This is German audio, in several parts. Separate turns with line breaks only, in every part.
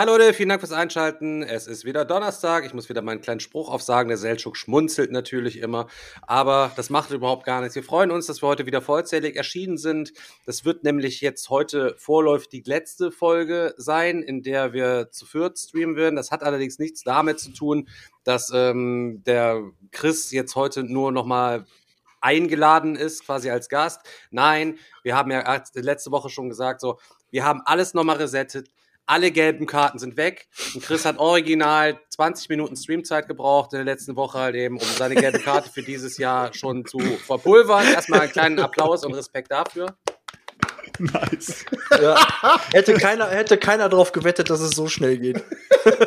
Hallo Leute, vielen Dank fürs Einschalten. Es ist wieder Donnerstag. Ich muss wieder meinen kleinen Spruch aufsagen. Der Seltschuk schmunzelt natürlich immer. Aber das macht überhaupt gar nichts. Wir freuen uns, dass wir heute wieder vollzählig erschienen sind. Das wird nämlich jetzt heute vorläufig die letzte Folge sein, in der wir zu viert streamen werden. Das hat allerdings nichts damit zu tun, dass ähm, der Chris jetzt heute nur noch mal eingeladen ist, quasi als Gast. Nein, wir haben ja letzte Woche schon gesagt, so, wir haben alles nochmal resettet. Alle gelben Karten sind weg. Und Chris hat original 20 Minuten Streamzeit gebraucht in der letzten Woche halt eben, um seine gelbe Karte für dieses Jahr schon zu verpulvern. Erstmal einen kleinen Applaus und Respekt dafür.
Nice.
Ja. hätte, keiner, hätte keiner drauf gewettet, dass es so schnell geht.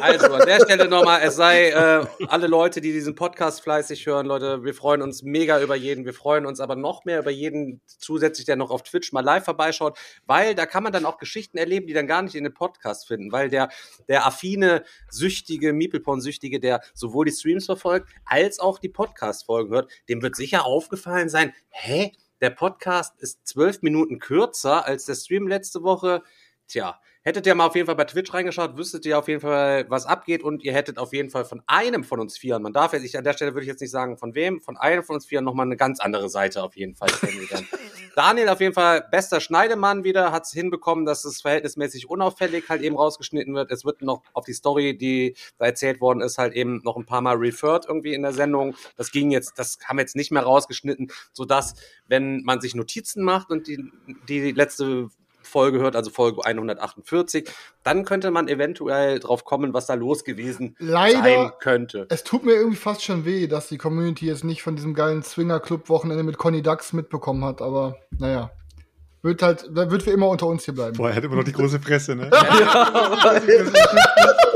Also an der Stelle nochmal, es sei äh, alle Leute, die diesen Podcast fleißig hören, Leute, wir freuen uns mega über jeden. Wir freuen uns aber noch mehr über jeden zusätzlich, der noch auf Twitch mal live vorbeischaut, weil da kann man dann auch Geschichten erleben, die dann gar nicht in den Podcast finden, weil der, der affine, süchtige, Miepelporn-Süchtige, der sowohl die Streams verfolgt, als auch die Podcast-Folgen hört, dem wird sicher aufgefallen sein, hä? Der Podcast ist zwölf Minuten kürzer als der Stream letzte Woche. Tja, hättet ihr mal auf jeden Fall bei Twitch reingeschaut, wüsstet ihr auf jeden Fall, was abgeht und ihr hättet auf jeden Fall von einem von uns Vieren, man darf jetzt, ich, an der Stelle würde ich jetzt nicht sagen von wem, von einem von uns Vieren nochmal eine ganz andere Seite auf jeden Fall kennengelernt. Daniel auf jeden Fall bester Schneidemann wieder, hat es hinbekommen, dass es verhältnismäßig unauffällig halt eben rausgeschnitten wird. Es wird noch auf die Story, die da erzählt worden ist, halt eben noch ein paar Mal referred irgendwie in der Sendung. Das ging jetzt, das haben wir jetzt nicht mehr rausgeschnitten, sodass, wenn man sich Notizen macht und die, die letzte Folge hört, also Folge 148, dann könnte man eventuell drauf kommen, was da los gewesen
Leider-
sein könnte.
Es tut mir irgendwie fast schon weh, dass die Community jetzt nicht von diesem geilen Swinger-Club-Wochenende mit Conny Dax mitbekommen hat, aber naja. Wird halt, wird für immer unter uns hier bleiben.
Boah, er hat immer noch die große Fresse, ne?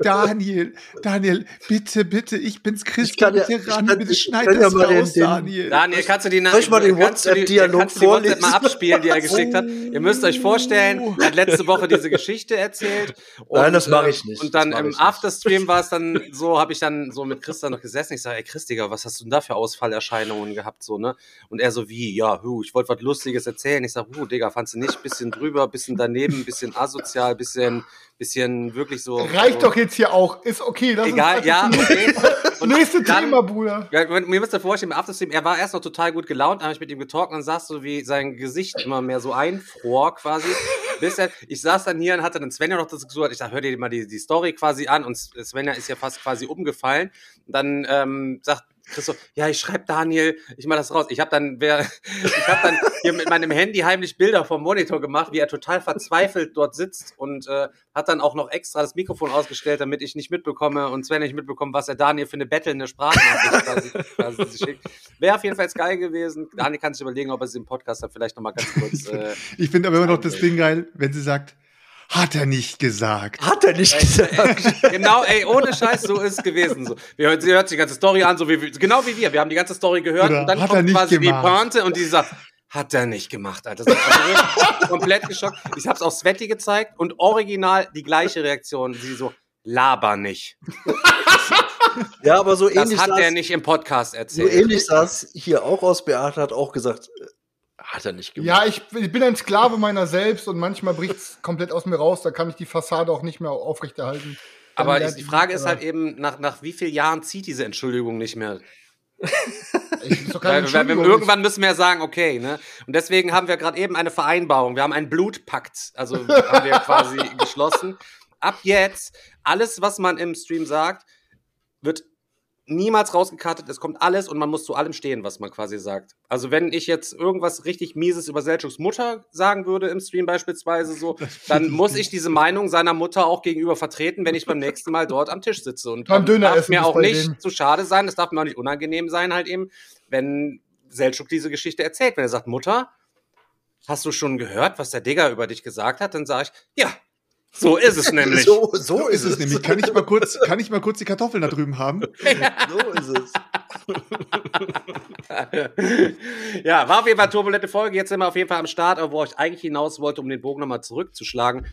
Daniel, Daniel, bitte, bitte, ich bin's Christian,
kann ja-
bitte
ich
ran,
kann-
bitte schneid
kann ja
das
mal den-
raus,
den-
Daniel.
Daniel, kannst du die
ich mal den WhatsApp-Dialog
WhatsApp
vorlesen?
mal abspielen, die er geschickt hat? Ihr müsst euch vorstellen, er hat letzte Woche diese Geschichte erzählt.
Nein, das mach
äh,
ich nicht.
Und dann
Das
im. Afterstream war es dann so, habe ich dann so mit Christian noch gesessen. Ich sage, ey Chris, Digga, was hast du denn da für Ausfallerscheinungen gehabt? So, ne? Und er so, wie, ja, hu, ich wollte was Lustiges erzählen. Ich sage, hu, Digga, fandst du nicht? Bisschen drüber, bisschen daneben, bisschen asozial, bisschen, bisschen wirklich so.
Reicht
so,
doch jetzt hier auch. Ist okay. Lass
Egal,
uns
ja, okay. Und
Nächste
dann-
Thema, Bruder.
Ja, mir müsst ihr vorstellen, im Afterstream, er war erst noch total gut gelaunt, habe ich mit ihm getalkt und saß so, wie sein Gesicht immer mehr so einfror quasi. Bis er, ich saß dann hier und hatte dann Svenja noch das gesagt, ich dachte, hör dir mal die, die Story quasi an und Svenja ist ja fast quasi umgefallen. Dann ähm, sagt Chris so, ja, ich schreibe Daniel, ich mach das raus. Ich habe dann, wer, ich habe dann hier mit meinem Handy heimlich Bilder vom Monitor gemacht, wie er total verzweifelt dort sitzt und äh, hat dann auch noch extra das Mikrofon ausgestellt, damit ich nicht mitbekomme und Sven nicht mitbekommt, was er Daniel für eine bettelnde Sprachnachricht quasi, quasi schickt. Wäre auf jeden Fall geil gewesen. Daniel kann sich überlegen, ob er es im Podcast dann vielleicht nochmal ganz kurz. Äh,
Ich finde aber immer noch das Ding geil, wenn sie sagt, hat er nicht gesagt.
Hat er nicht gesagt.
genau, ey, ohne Scheiß, so ist es gewesen. So. Wir hört, sie hört sich die ganze Story an, so wie, genau wie wir. Wir haben die ganze Story gehört
Oder
und dann
hat
kommt quasi
gemacht?
die Pointe und die sagt, hat er nicht gemacht, Alter. Das also komplett geschockt. Ich hab's auch Sveti gezeigt und original die gleiche Reaktion. Sie so, laber nicht.
Ja, aber so
Das
ähnlich
hat er nicht im Podcast
so
erzählt.
ähnlich saß hier auch aus. Beate hat auch gesagt, äh, hat er nicht gemacht.
Ja, ich, ich bin ein Sklave meiner selbst und manchmal bricht's komplett aus mir raus. Da kann ich die Fassade auch nicht mehr aufrechterhalten. Dann
Aber die Frage ist halt eben, nach, nach wie vielen Jahren zieht diese Entschuldigung nicht mehr? Weil, weil, irgendwann müssen wir ja sagen, okay, ne? Und deswegen haben wir gerade eben eine Vereinbarung. Wir haben einen Blutpakt, also haben wir quasi geschlossen. Ab jetzt, alles, was man im Stream sagt, wird niemals rausgekartet, es kommt alles und man muss zu allem stehen, was man quasi sagt. Also wenn ich jetzt irgendwas richtig Mieses über Selçuks Mutter sagen würde im Stream beispielsweise so, dann muss ich diese Meinung seiner Mutter auch gegenüber vertreten, wenn ich beim nächsten Mal dort am Tisch sitze. Und
Beim Döner
darf mir auch nicht
denen.
zu schade sein, es darf mir auch nicht unangenehm sein halt eben, wenn Selçuk diese Geschichte erzählt. Wenn er sagt, Mutter, hast du schon gehört, was der Digger über dich gesagt hat? Dann sage ich, ja, so ist es nämlich.
So,
So ist es nämlich. Kann ich mal kurz, kann ich mal kurz die Kartoffeln da drüben haben?
So ist es.
ja, war auf jeden Fall eine turbulente Folge. Jetzt sind wir auf jeden Fall am Start, aber wo ich eigentlich hinaus wollte, um den Bogen nochmal zurückzuschlagen.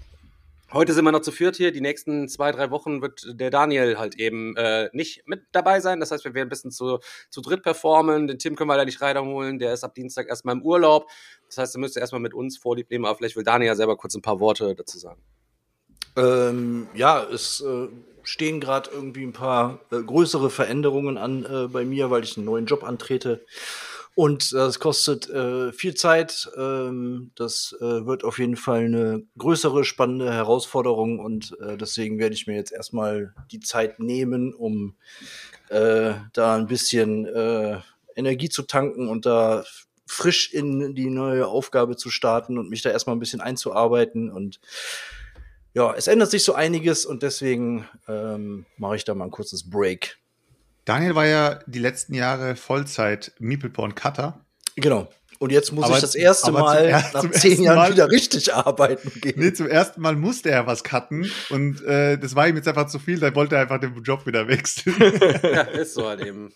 Heute sind wir noch zu viert hier. Die nächsten zwei, drei Wochen wird der Daniel halt eben äh, nicht mit dabei sein. Das heißt, wir werden ein bisschen zu, zu dritt performen. Den Tim können wir da nicht reinholen. Der ist ab Dienstag erstmal im Urlaub. Das heißt, er müsste erstmal mit uns Vorlieb nehmen. Aber vielleicht will Daniel ja selber kurz ein paar Worte dazu sagen.
Ähm, ja, es äh, stehen gerade irgendwie ein paar äh, größere Veränderungen an äh, bei mir, weil ich einen neuen Job antrete. Und das kostet äh, viel Zeit. Ähm, das äh, wird auf jeden Fall eine größere, spannende Herausforderung. Und äh, deswegen werde ich mir jetzt erstmal die Zeit nehmen, um äh, da ein bisschen äh, Energie zu tanken und da frisch in die neue Aufgabe zu starten und mich da erstmal ein bisschen einzuarbeiten. Und ja, es ändert sich so einiges und deswegen ähm, mache ich da mal ein kurzes Break.
Daniel war ja die letzten Jahre Vollzeit Meeple Cutter.
Genau. Und jetzt muss
Aber-
ich das erste Mal
er-
nach
zum
zehn Jahren
Mal-
wieder richtig arbeiten gehen.
Nee, zum ersten Mal musste er was cutten und äh, das war ihm jetzt einfach zu viel, da wollte er einfach den Job wieder wechseln.
ja, ist so halt eben.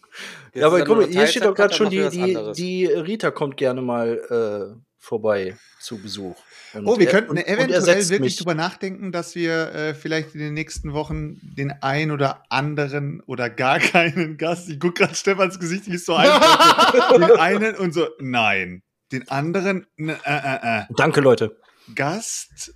Jetzt
ja, aber
er
guck mal, hier steht doch gerade schon, die, die, die Rita kommt gerne mal äh, vorbei zu Besuch. Und
Oh, wir
er-
könnten eventuell wirklich
mich.
drüber nachdenken, dass wir äh, vielleicht in den nächsten Wochen den ein oder anderen oder gar keinen Gast, ich gucke gerade Stefans Gesicht, wie es so einfach den einen und so, nein. Den anderen, ne, äh, äh, äh.
Danke, Leute.
Gast,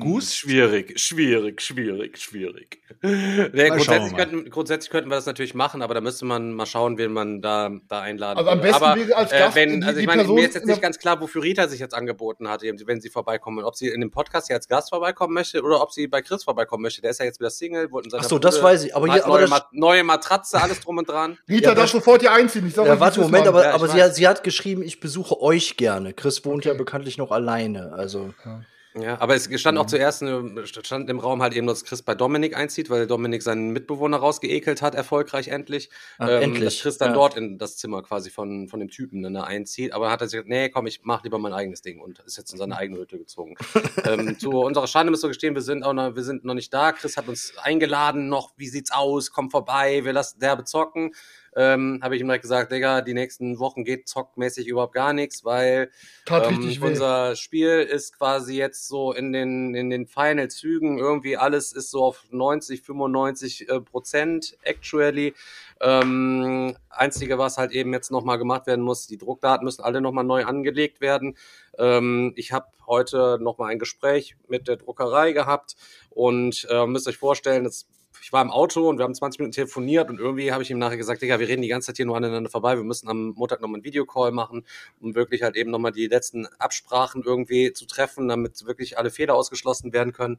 Gus,
Schwierig, schwierig, schwierig, schwierig. Nee, grundsätzlich, könnten, grundsätzlich könnten wir das natürlich machen, aber da müsste man mal schauen, wen man da, da einladen
Also am
würde.
besten
aber,
wäre als
äh,
Gast
wenn,
die-
also ich meine,
Person
mir ist jetzt nicht ganz klar, wofür Rita sich jetzt angeboten hat, eben, wenn sie vorbeikommen. Ob sie in dem Podcast hier als Gast vorbeikommen möchte oder ob sie bei Chris vorbeikommen möchte. Der ist ja jetzt wieder Single, wollten
Ach so, das weiß ich. Aber hier, aber
neue, Ma neue Matratze, alles drum und dran.
Rita
Ja,
darf
das-
sofort hier einziehen. Ich sag
ja, warte, Moment, aber,
Ja, ich
aber sie, hat, sie hat geschrieben, ich besuche euch gerne. Chris wohnt ja bekanntlich noch alleine. Also,
Ja, aber es stand
Mhm.
auch zuerst äh, stand im Raum halt eben, dass Chris bei Dominik einzieht, weil Dominik seinen Mitbewohner rausgeekelt hat, erfolgreich endlich.
Ah,
ähm,
endlich,
Dass Chris dann
ja.
dort in das Zimmer quasi von, von dem Typen dann da einzieht. Aber hat er sich gesagt, nee, komm, ich mach lieber mein eigenes Ding und ist jetzt in seine eigene Hütte gezogen. ähm, zu unserer Schande müssen wir gestehen, wir sind auch noch, wir sind noch nicht da. Chris hat uns eingeladen noch, wie sieht's aus? Komm vorbei, wir lassen derbe zocken. Ähm, habe ich ihm direkt gesagt, Digga, die nächsten Wochen geht zockmäßig überhaupt gar nichts, weil ähm, unser Spiel ist quasi jetzt so in den, in den Final-Zügen. Irgendwie alles ist so auf 90, 95 äh, Prozent actually. Ähm, einzige, was halt eben jetzt nochmal gemacht werden muss, die Druckdaten müssen alle nochmal neu angelegt werden. Ähm, ich habe heute nochmal ein Gespräch mit der Druckerei gehabt und äh, müsst euch vorstellen, das ich war im Auto und wir haben 20 Minuten telefoniert und irgendwie habe ich ihm nachher gesagt, Digga, wir reden die ganze Zeit hier nur aneinander vorbei, wir müssen am Montag nochmal einen Videocall machen, um wirklich halt eben nochmal die letzten Absprachen irgendwie zu treffen, damit wirklich alle Fehler ausgeschlossen werden können.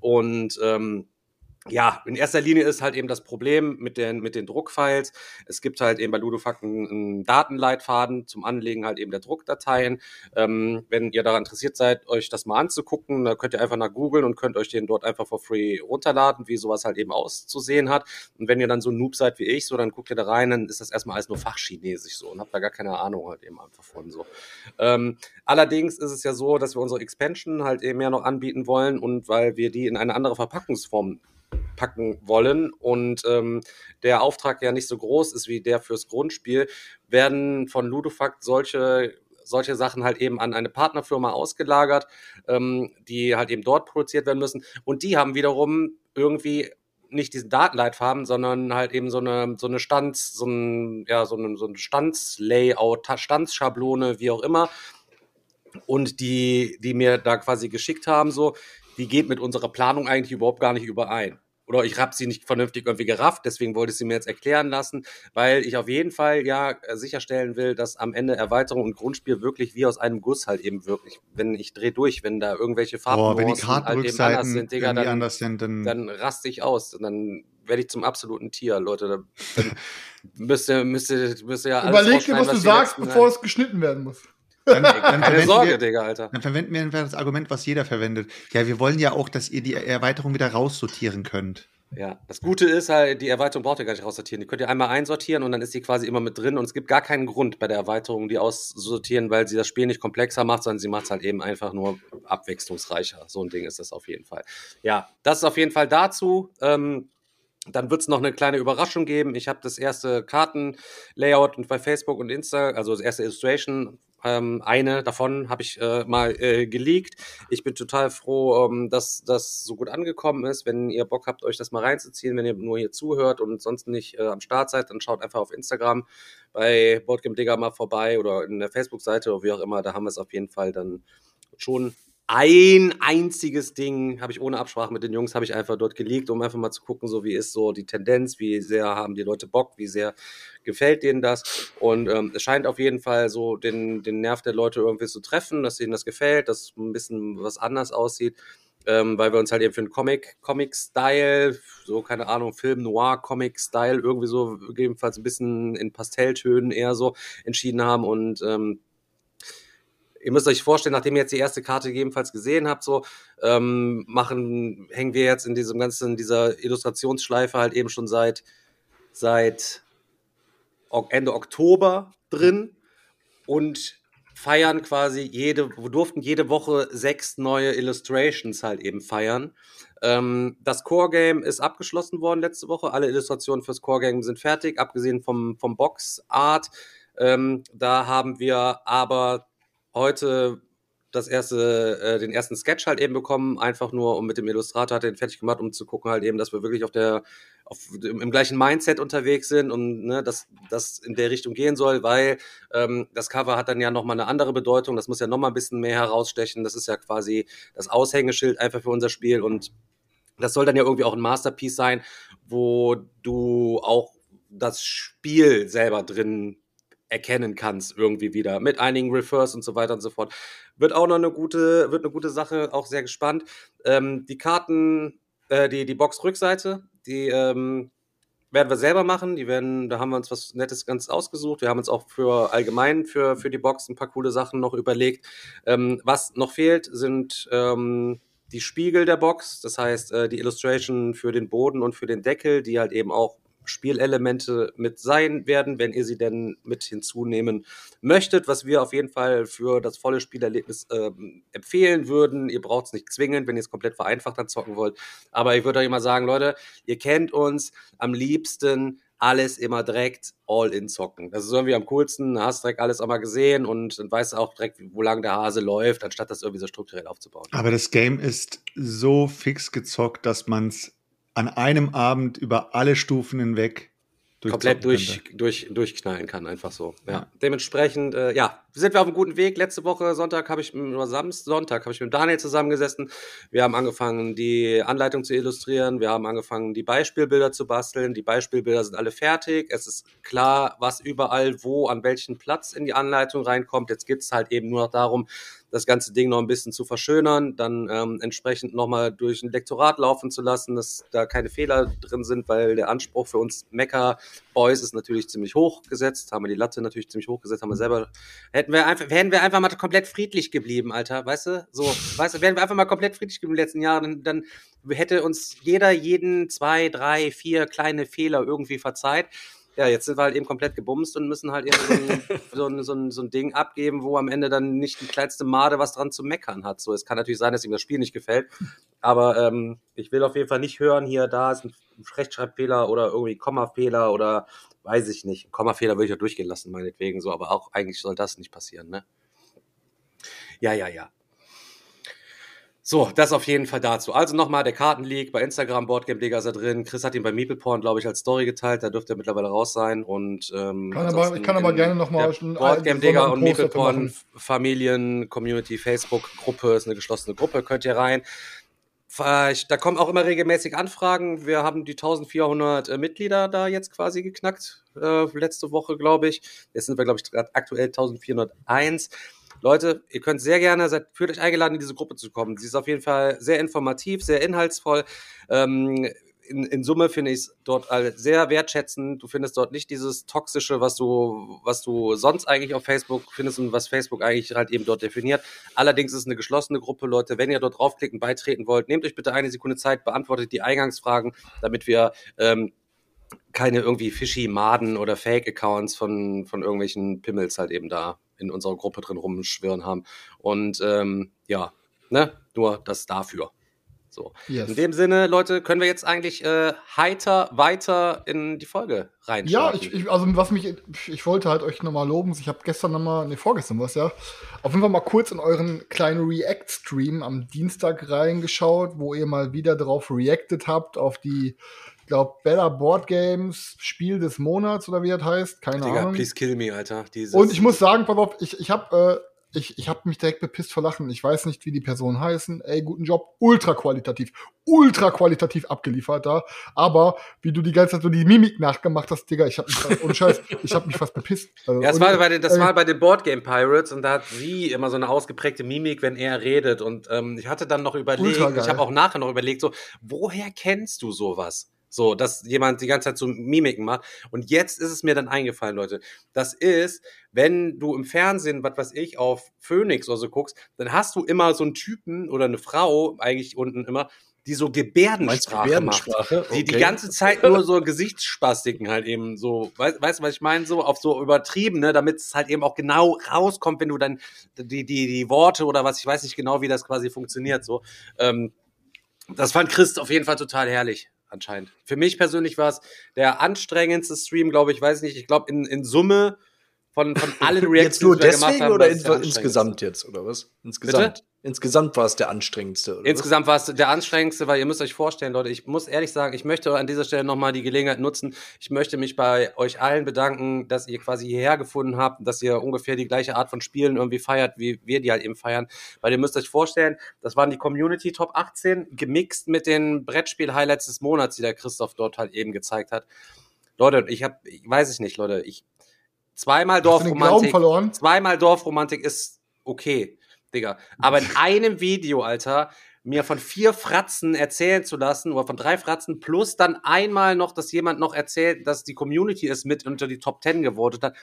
Und ähm, ja, in erster Linie ist halt eben das Problem mit den, mit den Druckfiles. Es gibt halt eben bei Ludofact einen, einen Datenleitfaden zum Anlegen halt eben der Druckdateien. Ähm, wenn ihr daran interessiert seid, euch das mal anzugucken, da könnt ihr einfach nach googeln und könnt euch den dort einfach for free runterladen, wie sowas halt eben auszusehen hat. Und wenn ihr dann so ein Noob seid wie ich, so, dann guckt ihr da rein, dann ist das erstmal alles nur Fachchinesisch so und habt da gar keine Ahnung halt eben einfach von so. Ähm, allerdings ist es ja so, dass wir unsere Expansion halt eben ja noch anbieten wollen und weil wir die in eine andere Verpackungsform packen wollen und ähm, der Auftrag ja nicht so groß ist wie der fürs Grundspiel, werden von Ludofact solche solche Sachen halt eben an eine Partnerfirma ausgelagert, ähm, die halt eben dort produziert werden müssen. Und die haben wiederum irgendwie nicht diesen Datenleitfaden, sondern halt eben so eine, so eine Stands, so ein, ja, so ein, so ein Standslayout, Ta- Standsschablone, wie auch immer. Und die, die mir da quasi geschickt haben, so, die geht mit unserer Planung eigentlich überhaupt gar nicht überein. Oder ich habe sie nicht vernünftig irgendwie gerafft, deswegen wollte ich sie mir jetzt erklären lassen, weil ich auf jeden Fall ja sicherstellen will, dass am Ende Erweiterung und Grundspiel wirklich wie aus einem Guss halt eben wirklich, wenn ich dreh durch, wenn da irgendwelche
Boah, wenn die
Farben halt eben anders
Kartenrückseiten
sind, Digga, dann,
anders sind, dann,
dann raste ich aus. Und dann werde ich zum absoluten Tier, Leute. Da, dann müsst ihr, müsst ihr, müsst ihr ja alles
Überleg dir, was du sagst, bevor es geschnitten werden muss.
Dann, dann,
Keine
verwenden
Sorge,
wir,
Digga, Alter.
dann verwenden wir einfach das Argument, was jeder verwendet. Ja, wir wollen ja auch, dass ihr die Erweiterung wieder raussortieren könnt.
Ja, das Gute ist halt, die Erweiterung braucht ihr gar nicht raussortieren. Die könnt ihr einmal einsortieren und dann ist die quasi immer mit drin und es gibt gar keinen Grund bei der Erweiterung, die aussortieren, weil sie das Spiel nicht komplexer macht, sondern sie macht es halt eben einfach nur abwechslungsreicher. So ein Ding ist das auf jeden Fall. Ja, das ist auf jeden Fall dazu. Ähm, dann wird es noch eine kleine Überraschung geben. Ich habe das erste Kartenlayout und bei Facebook und Insta, also das erste Illustration, ähm, eine davon habe ich äh, mal äh, geleakt. Ich bin total froh, ähm, dass das so gut angekommen ist. Wenn ihr Bock habt, euch das mal reinzuziehen, wenn ihr nur hier zuhört und sonst nicht äh, am Start seid, dann schaut einfach auf Instagram bei Boardgame Digger mal vorbei oder in der Facebook-Seite oder wie auch immer. Da haben wir es auf jeden Fall dann schon ein einziges Ding habe ich ohne Absprache mit den Jungs habe ich einfach dort geleakt, um einfach mal zu gucken, so wie ist so die Tendenz, wie sehr haben die Leute Bock, wie sehr gefällt denen das. Und ähm, es scheint auf jeden Fall so den, den Nerv der Leute irgendwie zu treffen, dass ihnen das gefällt, dass ein bisschen was anders aussieht, ähm, weil wir uns halt eben für einen Comic, Comic-Style, so keine Ahnung, Film Noir, Comic-Style irgendwie so gegebenenfalls ein bisschen in Pastelltönen eher so entschieden haben. Und ähm, ihr müsst euch vorstellen, nachdem ihr jetzt die erste Karte gegebenenfalls gesehen habt, so ähm, machen, hängen wir jetzt in diesem ganzen, dieser Illustrationsschleife halt eben schon seit, seit Ende Oktober drin und feiern quasi jede, durften jede Woche sechs neue Illustrations halt eben feiern. Ähm, das Core Game ist abgeschlossen worden letzte Woche. Alle Illustrationen fürs Core Game sind fertig, abgesehen vom, vom Box Art. Ähm, da haben wir aber heute das erste, äh, den ersten Sketch halt eben bekommen, einfach nur um mit dem Illustrator hat er den fertig gemacht, um zu gucken halt eben, dass wir wirklich auf der, auf, im, im gleichen Mindset unterwegs sind und ne, dass das in der Richtung gehen soll, weil ähm, das Cover hat dann ja nochmal eine andere Bedeutung, das muss ja nochmal ein bisschen mehr herausstechen, das ist ja quasi das Aushängeschild einfach für unser Spiel und das soll dann ja irgendwie auch ein Masterpiece sein, wo du auch das Spiel selber drin erkennen kannst irgendwie wieder mit einigen Refers und so weiter und so fort. Wird auch noch eine gute, wird eine gute Sache, auch sehr gespannt. Ähm, die Karten, äh, die, die Box-Rückseite, die ähm, werden wir selber machen. Die werden, da haben wir uns was Nettes ganz ausgesucht. Wir haben uns auch für allgemein für, für die Box ein paar coole Sachen noch überlegt. Ähm, was noch fehlt, sind ähm, die Spiegel der Box, das heißt äh, die Illustration für den Boden und für den Deckel, die halt eben auch Spielelemente mit sein werden, wenn ihr sie denn mit hinzunehmen möchtet, was wir auf jeden Fall für das volle Spielerlebnis ähm, empfehlen würden. Ihr braucht es nicht zwingend, wenn ihr es komplett vereinfacht dann zocken wollt. Aber ich würde euch mal sagen, Leute, ihr kennt uns am liebsten alles immer direkt all in zocken. Das ist irgendwie am coolsten. Hast direkt alles einmal gesehen und dann weißt du auch direkt, wo lang der Hase läuft, anstatt das irgendwie so strukturell aufzubauen.
Aber das Game ist so fix gezockt, dass man es an einem Abend über alle Stufen hinweg
komplett durch, durch, durchknallen kann, einfach so. Ja.
Ja.
Dementsprechend, äh, ja, sind wir auf einem guten Weg. Letzte Woche Sonntag habe ich, oder Samstag, Sonntag habe ich mit Daniel zusammengesessen. Wir haben angefangen, die Anleitung zu illustrieren. Wir haben angefangen, die Beispielbilder zu basteln. Die Beispielbilder sind alle fertig. Es ist klar, was überall, wo, an welchen Platz in die Anleitung reinkommt. Jetzt geht es halt eben nur noch darum, das ganze Ding noch ein bisschen zu verschönern, dann ähm, entsprechend nochmal durch ein Lektorat laufen zu lassen, dass da keine Fehler drin sind, weil der Anspruch für uns Mecker-Boys ist natürlich ziemlich hoch gesetzt, haben wir die Latte natürlich ziemlich hoch gesetzt, haben wir selber, hätten wir einfach, wären wir einfach mal komplett friedlich geblieben, Alter, weißt du, so, weißt du, wären wir einfach mal komplett friedlich geblieben im letzten Jahr, dann, dann hätte uns jeder jeden zwei, drei, vier kleine Fehler irgendwie verzeiht. Ja, jetzt sind wir halt eben komplett gebumst und müssen halt eben so ein, so ein, so ein, so ein Ding abgeben, wo am Ende dann nicht die kleinste Made was dran zu meckern hat. So, es kann natürlich sein, dass ihm das Spiel nicht gefällt, aber ähm, ich will auf jeden Fall nicht hören, hier, da ist ein Rechtschreibfehler oder irgendwie Kommafehler oder weiß ich nicht. Kommafehler würde ich ja durchgehen lassen, meinetwegen so, aber auch eigentlich soll das nicht passieren, ne? Ja, ja, ja. So, das auf jeden Fall dazu. Also nochmal der Kartenleak bei Instagram, Boardgame Digger ist da drin. Chris hat ihn bei Meepleporn, glaube ich, als Story geteilt. Da dürfte er mittlerweile raus sein. Und ähm,
Kann aber- ich kann aber gerne noch mal
der
einen
Boardgame Digger
besonderen
und Meepleporn. Familien Community Facebook Gruppe ist eine geschlossene Gruppe. Könnt ihr rein. Da kommen auch immer regelmäßig Anfragen. Wir haben die 1400 äh, Mitglieder da jetzt quasi geknackt. Äh, letzte Woche, glaube ich. Jetzt sind wir, glaube ich, gerade aktuell 1401. Leute, ihr könnt sehr gerne, seid, fühlt euch eingeladen, in diese Gruppe zu kommen. Sie ist auf jeden Fall sehr informativ, sehr inhaltsvoll. Ähm, in, in Summe finde ich es dort sehr wertschätzend. Du findest dort nicht dieses Toxische, was du, was du sonst eigentlich auf Facebook findest und was Facebook eigentlich halt eben dort definiert. Allerdings ist es eine geschlossene Gruppe, Leute. Wenn ihr dort draufklicken, beitreten wollt, nehmt euch bitte eine Sekunde Zeit, beantwortet die Eingangsfragen, damit wir ähm, keine irgendwie fishy Maden oder Fake-Accounts von, von irgendwelchen Pimmels halt eben da in unserer Gruppe drin rumschwirren haben. Und ähm, ja, ne, nur das dafür. So.
Yes.
In dem Sinne, Leute, können wir jetzt eigentlich äh, heiter weiter in die Folge rein.
Ja, ich, ich, also was mich, ich wollte halt euch nochmal loben. Ich habe gestern nochmal, ne, vorgestern was ja, auf jeden Fall mal kurz in euren kleinen React-Stream am Dienstag reingeschaut, wo ihr mal wieder drauf reacted habt, auf die, glaube, Better Board Games Spiel des Monats oder wie das heißt, keine
Digga,
Ahnung.
please kill me, Alter. Dieses,
Und ich muss sagen, pass auf, ich, ich habe äh, ich, ich hab mich direkt bepisst vor Lachen. Ich weiß nicht, wie die Personen heißen. Ey, guten Job. Ultra qualitativ. Ultra qualitativ abgeliefert da. Aber wie du die ganze Zeit so die Mimik nachgemacht hast, Digga, ich hab mich fast, ohne Scheiß, ich hab mich fast bepisst. Also,
Ja, das
und-
war bei den, das
äh,
war bei den Boardgame Pirates und da hat sie immer so eine ausgeprägte Mimik, wenn er redet. Und ähm, ich hatte dann noch überlegt, ich habe auch nachher noch überlegt, so, woher kennst du sowas? So, dass jemand die ganze Zeit so Mimiken macht. Und jetzt ist es mir dann eingefallen, Leute. Das ist, wenn du im Fernsehen, was weiß ich, auf Phoenix oder so guckst, dann hast du immer so einen Typen oder eine Frau, eigentlich unten immer, die so Gebärdensprache,
Gebärdensprache?
macht. Die die
Okay.
ganze Zeit nur so Gesichtsspastiken halt eben so, weißt, weißt du, was ich meine? So auf so übertrieben, ne, damit es halt eben auch genau rauskommt, wenn du dann die, die, die Worte oder was, ich weiß nicht genau, wie das quasi funktioniert, so. Ähm, das fand Chris auf jeden Fall total herrlich, anscheinend. Für mich persönlich war es der anstrengendste Stream, glaube ich, weiß nicht, ich glaube in, in Summe von, von allen Reactions,
Jetzt nur
die wir gemacht
deswegen oder in, insgesamt jetzt, oder was? Insgesamt. Insgesamt war es der anstrengendste, oder
Insgesamt war es der anstrengendste, weil ihr müsst euch vorstellen, Leute, ich muss ehrlich sagen, ich möchte an dieser Stelle nochmal die Gelegenheit nutzen. Ich möchte mich bei euch allen bedanken, dass ihr quasi hierher gefunden habt, dass ihr ungefähr die gleiche Art von Spielen irgendwie feiert, wie wir die halt eben feiern. Weil ihr müsst euch vorstellen, das waren die Community Top 18, gemixt mit den Brettspiel-Highlights des Monats, die der Christoph dort halt eben gezeigt hat. Leute, ich habe, ich weiß ich nicht, Leute, ich zweimal Dorfromantik,
verloren?
zweimal Dorfromantik ist okay, Digga. Aber in einem Video, Alter, mir von vier Fratzen erzählen zu lassen, oder von drei Fratzen, plus dann einmal noch, dass jemand noch erzählt, dass die Community es mit unter die Top Ten gewotet hat.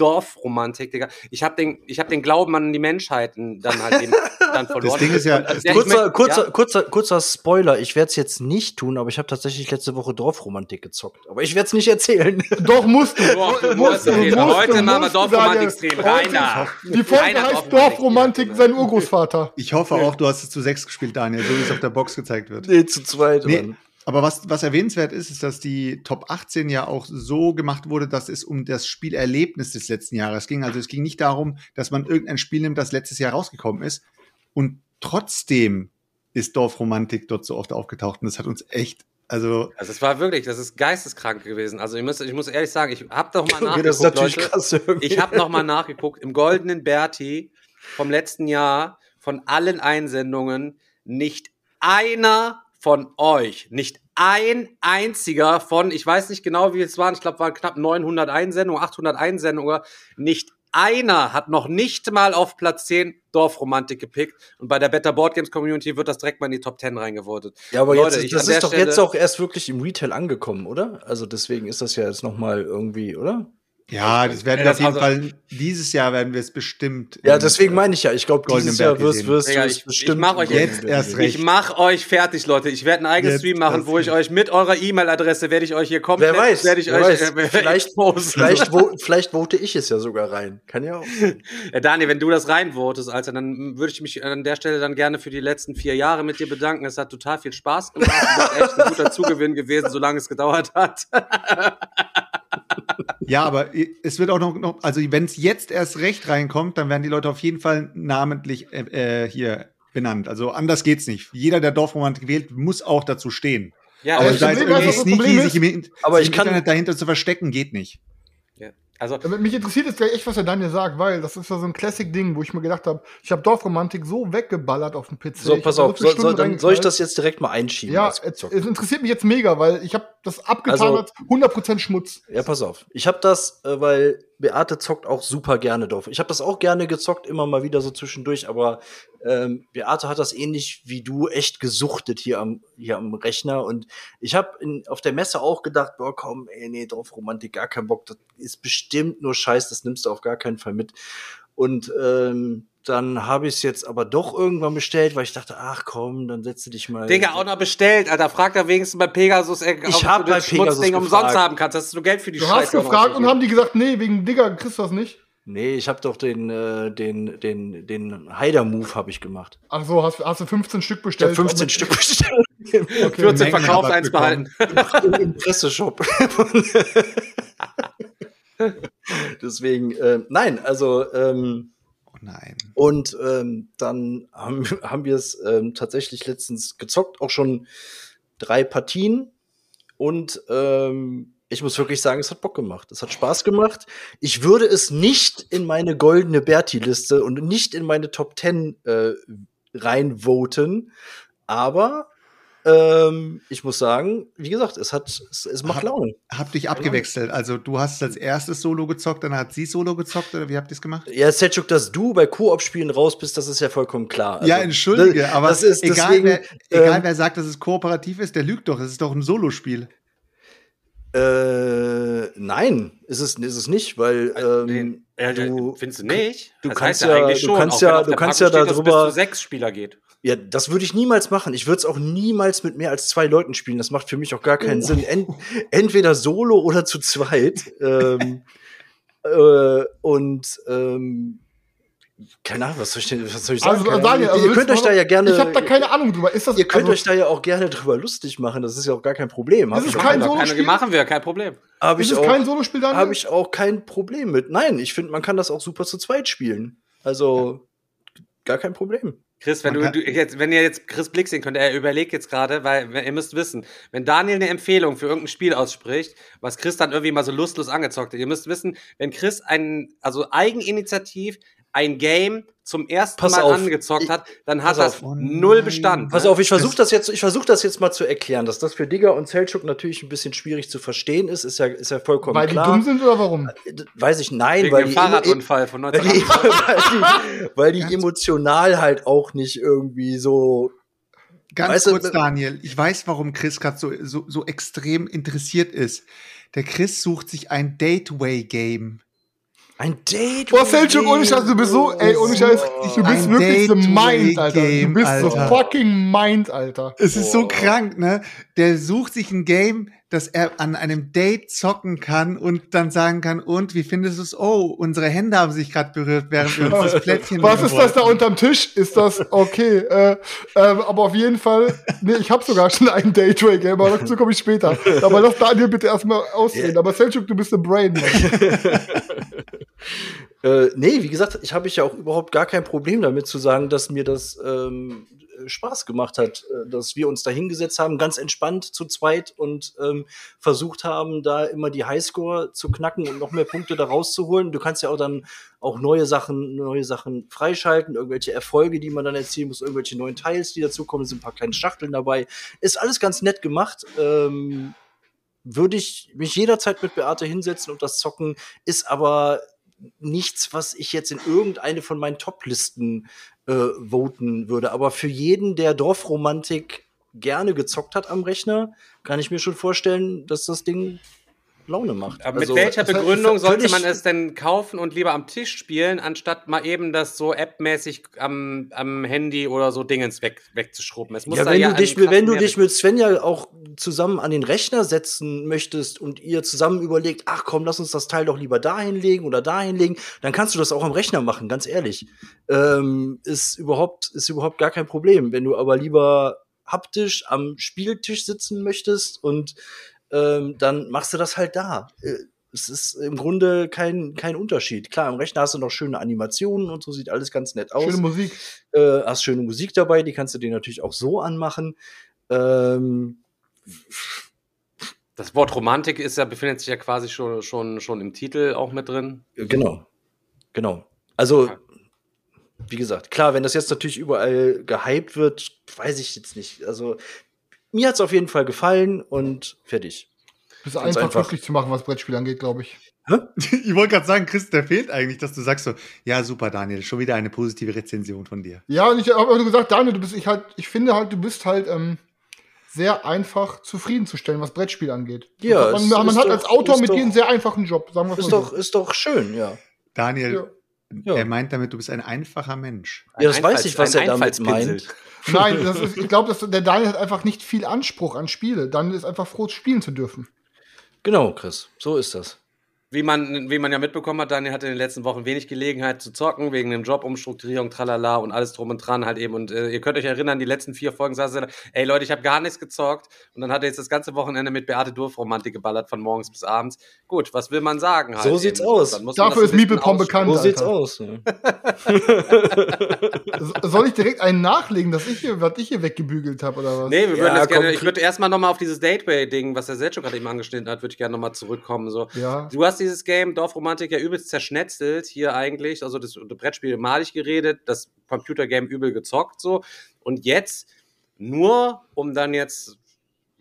Dorfromantik, Digga. Ich habe den, ich hab den Glauben an die Menschheit dann halt eben dann verloren.
Ding ist ja-
Und, äh,
das
ich
Kurzer, kurzer,
ja,
kurzer, kurzer Spoiler. Ich werde es jetzt nicht tun, aber ich habe tatsächlich letzte Woche Dorfromantik gezockt. Aber ich werde es nicht erzählen.
Doch, musst du.
Doch, du
Musst du, musst
Heute machen wir Dorfromantik-Stream. Da.
Die Folge
Rein da,
heißt
Dorfromantik.
Sein Urgroßvater.
Ich hoffe auch, du hast es zu sechs gespielt, Daniel, so wie es auf der Box gezeigt wird.
nee, zu zweit.
Nee,
Mann.
Aber was, was erwähnenswert ist, ist, dass die Top 18 ja auch so gemacht wurde, dass es um das Spielerlebnis des letzten Jahres ging. Also es ging nicht darum, dass man irgendein Spiel nimmt, das letztes Jahr rausgekommen ist. Und trotzdem ist Dorfromantik dort so oft aufgetaucht. Und das hat uns echt, also
Also es war wirklich, das ist geisteskrank gewesen. Also ich muss, ich muss ehrlich sagen, ich habe doch mal
Okay, das ist
nachgeguckt,
natürlich
Leute.
krass. irgendwie.
Ich habe noch mal nachgeguckt im goldenen Berti vom letzten Jahr von allen Einsendungen nicht einer von euch, nicht ein einziger von, ich weiß nicht genau, wie es waren, ich glaube, waren knapp 900 Einsendungen, 800 Einsendungen, nicht einer hat noch nicht mal auf Platz 10 Dorfromantik gepickt und bei der Better Board Games Community wird das direkt mal in die Top 10 reingevotet.
Ja, aber
Leute,
jetzt, das ist doch
Stelle-
jetzt auch erst wirklich im Retail angekommen, oder? Also deswegen ist das ja jetzt noch mal irgendwie, oder?
Ja, das werden
Ja,
wir
das
auf jeden
also-
Fall, dieses Jahr werden wir es bestimmt.
Ja, deswegen meine ich ja. Ich glaube, dieses Jahr wirst du es
ich- ich
bestimmt.
mach euch
jetzt erst recht.
Ich mach euch fertig, Leute. Ich werde einen eigenen Stream machen, wo ich
recht.
euch mit eurer E-Mail-Adresse werde ich euch hier komplett,
Wer weiß,
werde ich
wer
euch
weiß.
äh,
Vielleicht-. Vielleicht, wo, vielleicht vote ich es ja sogar rein. Kann ja auch.
Ja, Daniel, wenn du das reinvotest, Alter, dann würde ich mich an der Stelle dann gerne für die letzten vier Jahre mit dir bedanken. Es hat total viel Spaß gemacht. Du bist echt ein guter Zugewinn gewesen, solange es gedauert hat.
Ja, aber es wird auch noch, noch also wenn es jetzt erst recht reinkommt, dann werden die Leute auf jeden Fall namentlich äh, äh, hier benannt. Also anders geht's nicht. Jeder, der Dorfromantik wählt, muss auch dazu stehen.
Ja,
Aber
weißt du,
irgendwie sneaky sich im,
Aber
sich
ich kann-
dahinter zu verstecken, geht nicht.
Also
Mich interessiert jetzt gleich echt, was der Daniel sagt, weil das ist ja so ein Classic-Ding, wo ich mir gedacht habe, ich habe Dorfromantik so weggeballert auf dem PC.
So, pass auf.
viele
Soll, soll, soll ich das jetzt direkt mal einschieben?
Ja, es, es interessiert mich jetzt mega, weil ich habe das abgetan
Also-
als 100% Schmutz.
Ja, pass auf. Ich habe das, äh, weil Beate zockt auch super gerne Dorf. Ich habe das auch gerne gezockt, immer mal wieder so zwischendurch, aber
ähm, Beate hat das ähnlich wie du echt gesuchtet hier am, hier am Rechner. Und ich habe auf der Messe auch gedacht, boah, komm, ey, nee, drauf Romantik, gar kein Bock. Das ist bestimmt nur Scheiß, das nimmst du auf gar keinen Fall mit. Und ähm, dann habe ich es jetzt aber doch irgendwann bestellt, weil ich dachte, ach komm, dann setze dich mal.
Digga, auch noch bestellt, Alter. Frag da wenigstens bei Pegasus, ey,
Ich hab
du das
Pegasus
Schmutzding umsonst haben kannst, dass du Geld für die
Du
Scheiße
hast gefragt und haben die gesagt, nee, wegen Digga kriegst du das nicht.
Nee, ich habe doch den, äh, den, den, den Haider-Move habe ich gemacht.
Ach so, hast, hast du 15 Stück
Ich
bestellt?
habe 15
Mit-
Stück bestellt.
Okay.
14
Mengen
verkauft, eins behalten.
Im Impresseshop. Deswegen, äh, nein, also, ähm,
Oh nein.
und ähm, dann haben, haben wir es ähm, tatsächlich letztens gezockt, auch schon drei Partien. Und ähm, ich muss wirklich sagen, es hat Bock gemacht. Es hat Spaß gemacht. Ich würde es nicht in meine goldene Berti-Liste und nicht in meine Top 10 äh, reinvoten. Aber ähm, ich muss sagen, wie gesagt, es hat, es, es macht
Hab-
Laune.
Habt dich abgewechselt. Also du hast als erstes Solo gezockt, dann hat sie Solo gezockt oder wie habt ihr es gemacht?
Ja, Selchuk, dass du bei Koop-Spielen raus bist, das ist ja vollkommen klar.
ja,
Also,
entschuldige,
das-
aber
das ist
egal,
deswegen,
wer, egal
ähm,
wer sagt, dass es kooperativ ist, der lügt doch. Es ist doch ein Solospiel.
Äh, nein, ist es, ist es nicht, weil ähm,
Äh,
du,
findest du nicht?
du
das
kannst
heißt
ja-
eigentlich
du
schon,
kannst ja- du kannst
Packung
ja
steht, es bis
darüber-
zu sechs Spieler geht.
ja, das würde ich niemals machen. Ich würde es auch niemals mit mehr als zwei Leuten spielen. Das macht für mich auch gar keinen Sinn. Ent, entweder solo oder zu zweit. ähm, äh, und ähm, keine Ahnung, was soll ich, denn, was soll ich sagen?
Also, Daniel, also
ihr könnt
du
euch da ja gerne,
Ich habe da keine Ahnung drüber. Ist das
ihr könnt
also,
euch da ja auch gerne drüber lustig machen. Das ist ja auch gar kein Problem. Hab
Ist es kein
keine-
Solo-
Keine machen wir, kein Problem.
hab
ist
ich
es
auch,
kein Solospiel, Daniel?
habe ich auch kein Problem mit. Nein, ich finde, man kann das auch super zu zweit spielen. Also gar kein Problem.
Chris, wenn du, du jetzt, wenn ihr jetzt Chris Blick sehen könnt, er überlegt jetzt gerade, weil ihr müsst wissen, wenn Daniel eine Empfehlung für irgendein Spiel ausspricht, was Chris dann irgendwie mal so lustlos angezockt hat, ihr müsst wissen, wenn Chris ein, also eigeninitiativ ein Game zum ersten
Pass
Mal
auf,
angezockt hat, dann hat
pass
das
auf.
Oh
null. Bestand.
Pass
ne?
auf, ich versuche das jetzt, ich versuche das jetzt mal zu erklären, dass das für Digger und Selchuk natürlich ein bisschen schwierig zu verstehen ist, ist ja, ist ja vollkommen
Weil die
klar.
dumm sind oder warum?
D- Weiß ich, nein,
Wegen
weil die,
Fahrradunfall von
weil die,
1980.
weil die, weil die emotional halt auch nicht irgendwie so.
Ganz
Weißt du,
kurz,
äh,
Daniel. Ich weiß, warum Chris gerade so, so, so extrem interessiert ist. Der Chris sucht sich ein Dateway-Game.
Ein Date.
Boah, Selchuk, ohne Scheiß, du bist so, ey, ohne Scheiß, du bist
Ein
wirklich the Mind, Alter. Du bist
Alter.
fucking Mind, Alter.
Es ist so krank, ne? Der sucht sich ein Game, das er an einem Date zocken kann und dann sagen kann, und wie findest du es? Oh, unsere Hände haben sich gerade berührt, während wir uns das Plättchen
Was ist das da unterm Tisch? Ist das okay? Äh, ähm, aber auf jeden Fall, nee, ich habe sogar schon ein Daytray-Game, aber dazu komme ich später. Aber lass Daniel bitte erstmal ausreden. Aber Selchuk, du bist ein Brain.
Äh, nee, wie gesagt, ich habe ich ja auch überhaupt gar kein Problem damit zu sagen, dass mir das ähm, Spaß gemacht hat, äh, dass wir uns da hingesetzt haben, ganz entspannt zu zweit und ähm, versucht haben, da immer die Highscore zu knacken und noch mehr Punkte da rauszuholen. Du kannst ja auch dann auch neue Sachen, neue Sachen freischalten, irgendwelche Erfolge, die man dann erzielen muss, irgendwelche neuen Teils, die dazukommen, sind ein paar kleine Schachteln dabei. Ist alles ganz nett gemacht. Ähm, würde ich mich jederzeit mit Beate hinsetzen und das zocken, ist aber nichts, was ich jetzt in irgendeine von meinen Top-Listen äh, voten würde. Aber für jeden, der Dorfromantik gerne gezockt hat am Rechner, kann ich mir schon vorstellen, dass das Ding Laune macht.
Aber
Also,
mit welcher Begründung sollte man es denn kaufen und lieber am Tisch spielen, anstatt mal eben das so appmäßig am, am Handy oder so Dingens weg, wegzuschrubben? Es muss
Ja, wenn,
ja
du dich, wenn du dich mit Svenja auch zusammen an den Rechner setzen möchtest und ihr zusammen überlegt, ach komm, lass uns das Teil doch lieber dahin legen oder dahin legen, dann kannst du das auch am Rechner machen, ganz ehrlich. Ähm, ist, überhaupt, ist überhaupt gar kein Problem. Wenn du aber lieber haptisch am Spieltisch sitzen möchtest und ähm, dann machst du das halt da. Äh, Es ist im Grunde kein, kein Unterschied. Klar, am Rechner hast du noch schöne Animationen und so sieht alles ganz nett aus
Schöne Musik.
äh, hast schöne Musik dabei, die kannst du dir natürlich auch so anmachen. Ähm,
Das Wort Romantik ist ja, befindet sich ja quasi schon, schon, schon im Titel auch mit drin.
genau, genau. Also,
Okay.
wie gesagt, klar, wenn das jetzt natürlich überall gehypt wird, weiß ich jetzt nicht. Also, mir hat's auf jeden Fall gefallen und fertig.
Ist
Ganz
einfach,
einfach.
glücklich zu machen, was Brettspiel angeht, glaube ich.
Ich wollte gerade sagen, Chris, der fehlt eigentlich, dass du sagst so, ja, super, Daniel, schon wieder eine positive Rezension von dir.
Ja, und ich habe auch nur gesagt, Daniel, du bist, ich halt, ich finde halt, du bist halt ähm, sehr einfach zufriedenzustellen, was Brettspiel angeht.
Ja,
man,
es
man hat
doch-
als Autor mit
doch-
dir einen sehr einfachen Job, sagen wir
Ist
mal
doch,
so.
ist doch schön, ja.
Daniel,
Ja.
er meint damit, du bist ein einfacher Mensch.
Ja, das
Ein
weiß ich, was
ein
er damit meint.
Nein, ist, ich glaube, der Daniel hat einfach nicht viel Anspruch an Spiele. Daniel ist einfach froh, spielen zu dürfen.
Genau, Chris, so ist das.
Wie man, wie man ja mitbekommen hat, Daniel hatte in den letzten Wochen wenig Gelegenheit zu zocken, wegen dem Job, Umstrukturierung, tralala und alles drum und dran halt eben. Und äh, ihr könnt euch erinnern, die letzten vier Folgen saß er da, ey Leute, ich habe gar nichts gezockt. Und dann hat er jetzt das ganze Wochenende mit Beate Durf Romantik geballert, von morgens bis abends. Gut, was will man sagen halt?
So sieht's
eben?
aus.
Dann muss man
Dafür
das
ist Miepelpom bekannt.
So sieht's
Alter.
aus. Ja.
So- Soll ich direkt einen nachlegen, dass ich hier, was ich hier weggebügelt habe oder was?
Nee, wir
Ja,
würden jetzt gerne,
komm,
ich würde erstmal nochmal auf dieses Dateway-Ding, was der Selchuk gerade eben angeschnitten hat, würde ich gerne nochmal zurückkommen. So.
Ja.
Du hast dieses Game Dorfromantik ja übelst zerschnetzelt hier eigentlich. Also das, das Brettspiel malig geredet, das Computergame übel gezockt so. Und jetzt nur, um dann jetzt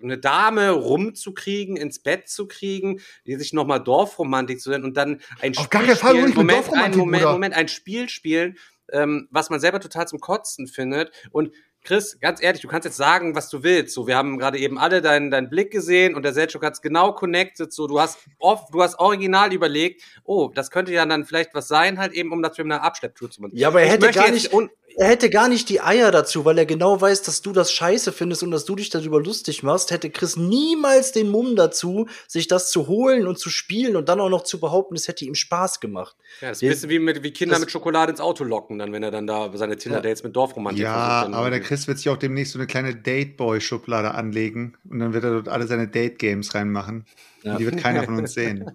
eine Dame rumzukriegen, ins Bett zu kriegen, die sich nochmal Dorfromantik zu nennen und dann ein
Auf ich mir
Moment,
Dorfromantik,
ein Moment. Moment, ein Spiel spielen, ähm, was man selber total zum Kotzen findet. Und Chris, ganz ehrlich, du kannst jetzt sagen, was du willst. So, wir haben gerade eben alle deinen, deinen Blick gesehen und der Selchuk hat es genau connected. So, du hast oft, du hast original überlegt, oh, das könnte ja dann vielleicht was sein, halt eben, um das für eine Abschlepptour zu machen.
Ja, aber er hätte gar nicht, er hätte gar nicht die Eier dazu, weil er genau weiß, dass du das scheiße findest und dass du dich darüber lustig machst, hätte Chris niemals den Mumm dazu, sich das zu holen und zu spielen und dann auch noch zu behaupten, es hätte ihm Spaß gemacht.
Ja, das ist ein bisschen wie, mit, wie Kinder
das-
mit Schokolade ins Auto locken, dann, wenn er dann da seine Tinder-Dates mit Dorfromantik
Ja,
versucht,
aber der. Chris wird sich auch demnächst so eine kleine Dateboy-Schublade anlegen und dann wird er dort alle seine Date-Games reinmachen.
Ja.
Die wird keiner von uns sehen.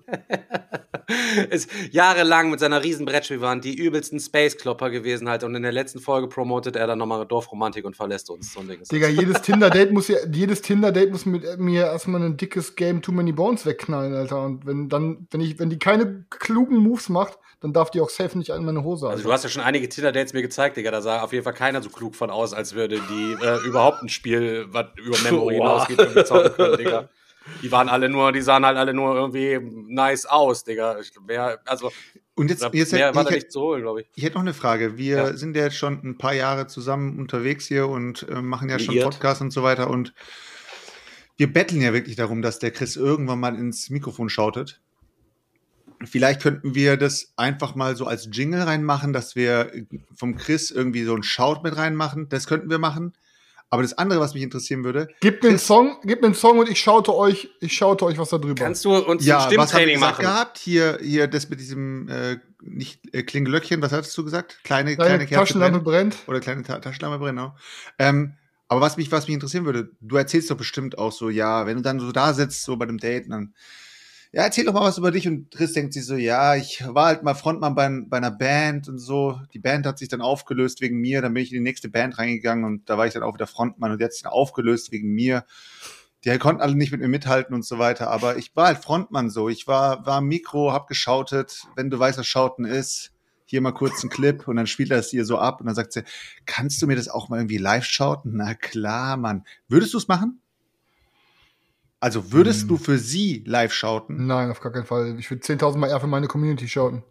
ist jahrelang mit seiner riesen Brettspielwand die übelsten Space-Klopper gewesen halt und in der letzten Folge promotet er dann nochmal Dorfromantik und verlässt uns. So ein Ding
Digga, jedes Tinder-Date muss ja, jedes Tinder-Date muss mit mir erstmal ein dickes Game Too Many Bones wegknallen, Alter. Und wenn dann, wenn ich, wenn die keine klugen Moves macht, dann darf die auch safe nicht an meine Hose.
Also
Alter.
du hast ja schon einige Tinder-Dates mir gezeigt, Digga. Da sah auf jeden Fall keiner so klug von aus, als würde die äh, überhaupt ein Spiel, was über Memory hinausgeht, können, Digga. Die waren alle nur, die sahen halt alle nur irgendwie nice aus, Digga. Ich, mehr, also
Und jetzt, jetzt
mehr
hätte-
war
ich,
da nicht zu holen, glaube ich.
ich hätte noch eine Frage. Wir
Ja.
sind ja jetzt schon ein paar Jahre zusammen unterwegs hier und äh, machen ja schon. Podcasts und so weiter. Und wir betteln ja wirklich darum, dass der Chris irgendwann mal ins Mikrofon schautet. Vielleicht könnten wir das einfach mal so als Jingle reinmachen, dass wir vom Chris irgendwie so einen Shout mit reinmachen. Das könnten wir machen. Aber das andere, was mich interessieren würde,
Gib mir einen Song, gib mir einen Song und ich schaute euch, ich schaute euch was da drüber.
Kannst du uns
ja,
ein
was
Stimmtraining
gesagt
machen?
gehabt? Hier, hier, das mit diesem äh, nicht äh, Klingelöckchen, was hattest du gesagt? Kleine,
Deine
kleine Kerze
Taschenlampe
brennt.
brennt.
Oder kleine Ta Taschenlampe brennt, genau. Ähm, aber was mich, was mich interessieren würde, du erzählst doch bestimmt auch so, ja, wenn du dann so da sitzt, so bei dem Date, dann, ja, erzähl doch mal was über dich und Chris denkt sich so, ja, ich war halt mal Frontmann bei, bei einer Band und so. Die Band hat sich dann aufgelöst wegen mir, dann bin ich in die nächste Band reingegangen und da war ich dann auch wieder Frontmann und die hat sich dann aufgelöst wegen mir. Die konnten alle nicht mit mir mithalten und so weiter, aber ich war halt Frontmann so. Ich war, war am Mikro, hab geschautet, wenn du weißt, was Schauten ist, hier mal kurz einen Clip und dann spielt er es ihr so ab und dann sagt sie, kannst du mir das auch mal irgendwie live schauten? Na klar, Mann. Würdest du es machen? Also würdest
Hm.
du für sie live schauten?
Nein, auf gar keinen Fall. Ich würde 10.000 Mal eher für meine Community schauten.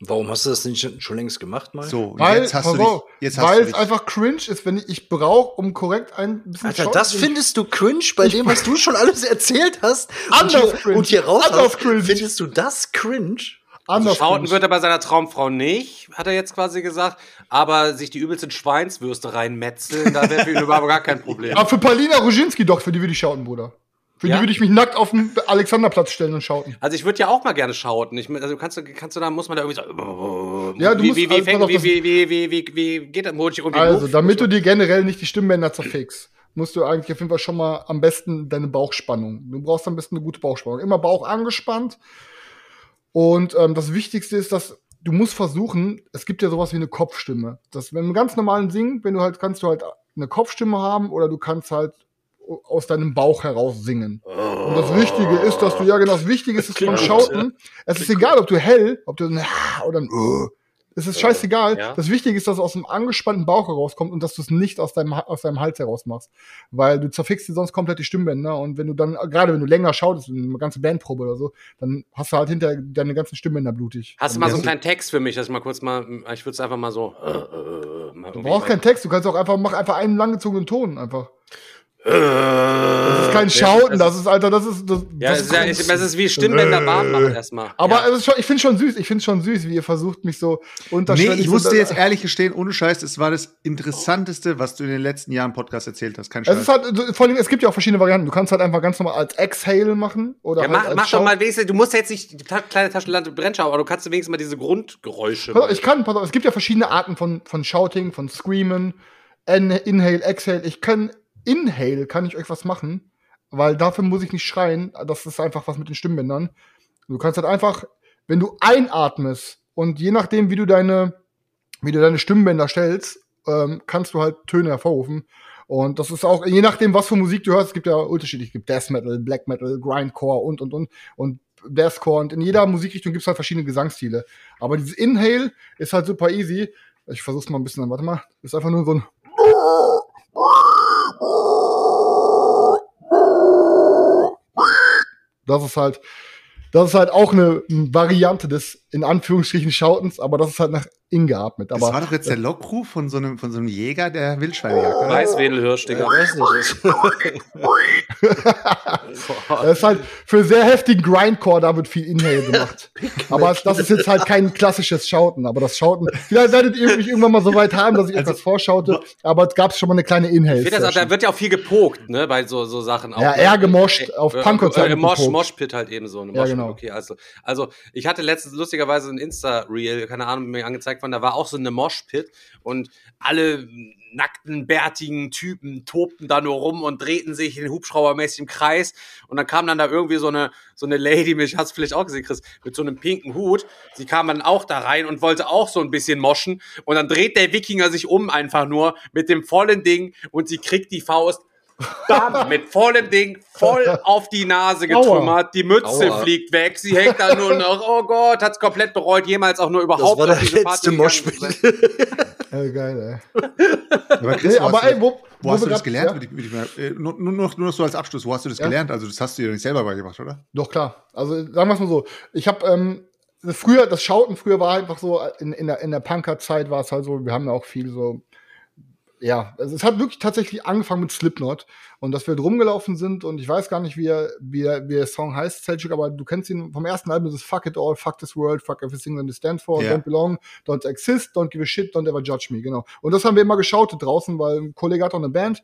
Warum hast du das nicht schon- längst gemacht, mal?
So,
Weil,
jetzt hast du dich, jetzt hast
weil
du
es
dich,
einfach cringe ist, wenn ich, ich brauche, um korrekt ein bisschen
Alter,
schauen
das findest du cringe bei dem, was du schon alles erzählt hast?
Anders
und hier,
cringe.
Und hier raus
Anders
hast,
cringe.
findest du das cringe?
anders
Also Schauten
cringe.
wird er bei seiner Traumfrau nicht, hat er jetzt quasi gesagt. Aber sich die übelsten Schweinswürste reinmetzeln, da wäre für ihn überhaupt gar kein Problem.
Aber für Paulina Roginski doch, für die würde ich schauten, Bruder. Für
Ja?
die würde ich mich nackt auf den Alexanderplatz stellen und schauten.
Also ich würde ja auch mal gerne schauten. Ich, also kannst du, kannst du da, muss man da irgendwie so.
Ja, du
wie,
musst-
wie,
also,
fängt, wie, wie, wie, wie, wie, wie geht das? Ich irgendwie
Also,
Luft?
damit du dir generell nicht die Stimmbänder zerfegst, musst du eigentlich auf jeden Fall schon mal am besten deine Bauchspannung. Du brauchst am besten eine gute Bauchspannung. Immer Bauch angespannt. Und ähm, das Wichtigste ist, dass du musst versuchen, es gibt ja sowas wie eine Kopfstimme. Das, wenn du ganz normalen Singen, wenn du halt, kannst du halt eine Kopfstimme haben oder du kannst halt aus deinem Bauch heraus singen. Und das Wichtige ist, dass du, ja genau, das Wichtige ist, dass beim Schauten, es ist egal, ob du hell, ob du ein oder ein, äh, Es ist scheißegal.
ja.
Das Wichtige ist, dass es aus dem angespannten Bauch herauskommt und dass du es nicht aus deinem, aus deinem Hals heraus machst. Weil du zerfickst dir sonst komplett die Stimmbänder und wenn du dann, gerade wenn du länger schaust, eine ganze Bandprobe oder so, dann hast du halt hinter deine ganzen Stimmbänder blutig.
Hast du mal so einen kleinen Text für mich, dass ich mal kurz mal, ich würde es einfach mal so. Äh, äh, mal
Du brauchst keinen Text, du kannst auch einfach, mach einfach einen langgezogenen Ton einfach.
Äh,
Das ist kein Schauten, das ist, Alter, das ist. Das,
Ja,
das
es ist, ja, ich, es ist wie Stimmbänder warm machen erstmal.
Aber
ja.
es ist schon, ich finde schon süß, ich finde schon süß, wie ihr versucht, mich so
Nee,
unterschwellig
ich musste jetzt ehrlich gestehen, ohne Scheiß, es war das Interessanteste, was du in den letzten Jahren im Podcast erzählt hast. Kein
Es
Scheiß.
ist halt, vor allem, es gibt ja auch verschiedene Varianten. Du kannst halt einfach ganz normal als Exhale machen oder
ja,
halt
mach,
als
mach doch mal wenigstens, du musst ja jetzt nicht die kleine Taschenlampe Brennschau, aber du kannst wenigstens mal diese Grundgeräusche.
Pass auf, ich kann, pass auf, es gibt ja verschiedene Arten von, von Shouting, von Screamen, En- Inhale, Exhale. Ich kann, Inhale kann ich euch was machen, weil dafür muss ich nicht schreien. Das ist einfach was mit den Stimmbändern. Du kannst halt einfach, wenn du einatmest und je nachdem, wie du deine, wie du deine Stimmbänder stellst, ähm, kannst du halt Töne hervorrufen. Und das ist auch, je nachdem, was für Musik du hörst, es gibt ja unterschiedlich, es gibt Death Metal, Black Metal, Grindcore und, und, und, und Deathcore. Und in jeder Musikrichtung gibt es halt verschiedene Gesangstile. Aber dieses Inhale ist halt super easy. Ich versuch's mal ein bisschen, warte mal. Ist einfach nur so ein. Das ist halt, das ist halt auch eine Variante des in Anführungsstrichen Schautens, aber das ist halt nach innen geatmet.
das
Aber
war doch jetzt der Lockruf von so einem, von so einem Jäger, der Wildschweine jagt, oder?
Weißwedelhirsch, Digga.
weiß nicht.
das ist halt für sehr heftigen Grindcore, da wird viel Inhale gemacht. aber das ist jetzt halt kein klassisches Schauten, aber das Schauten, vielleicht werdet ihr mich irgendwann mal so weit haben, dass ich
Also,
etwas vorschaute, aber es gab schon mal eine kleine Inhale.
Ich das da wird ja auch viel gepokt, ne, bei so, so Sachen. Auch,
Ja,
ne?
eher gemoscht,
Äh,
auf
äh,
Punkkonzerten
äh, Mosh. Moshpit halt eben so. Eine
Ja, genau.
Okay, also, also, ich hatte letztens lustigerweise ein Insta-Reel, keine Ahnung, mir angezeigt worden, da war auch so eine Moshpit und alle nackten, bärtigen Typen tobten da nur rum und drehten sich in Hubschraubermäßig im Kreis. Und dann kam dann da irgendwie so eine, so eine Lady, mich hast du vielleicht auch gesehen, Chris, mit so einem pinken Hut, sie kam dann auch da rein und wollte auch so ein bisschen moschen. Und dann dreht der Wikinger sich um einfach nur mit dem vollen Ding und sie kriegt die Faust Bam, mit vollem Ding voll auf die Nase getrümmert. Die Mütze
Aua.
fliegt weg. Sie hängt da nur noch. Oh Gott, hat's komplett bereut, jemals auch nur
Das
überhaupt
war
auf
der
diese
letzte
Party.
Ja, geil,
Aber
ey.
Chris,
Nee,
wo
aber
hast du,
ey, wo,
wo hast du das gelernt?
Ja,
äh, Nur, nur, nur, nur noch so als Abschluss, wo hast du das
Ja.
gelernt? Also, das hast du dir nicht selber beigebracht, oder?
doch, klar. Also, sagen wir es mal so. Ich habe ähm, früher, das Schauten früher war einfach so, in, in der, in der Punker-Zeit war es halt so, wir haben ja auch viel so, ja, also es hat wirklich tatsächlich angefangen mit Slipknot und dass wir drum gelaufen sind und ich weiß gar nicht, wie, er, wie, er, wie der Song heißt, Selchuk, aber du kennst ihn vom ersten Album, das ist Fuck It All, Fuck This World, Fuck Everything That It Stands For,
Ja.
Don't Belong, Don't Exist, Don't Give a Shit, Don't Ever Judge Me, genau. Und das haben wir immer geschautet draußen, weil ein Kollege hat auch eine Band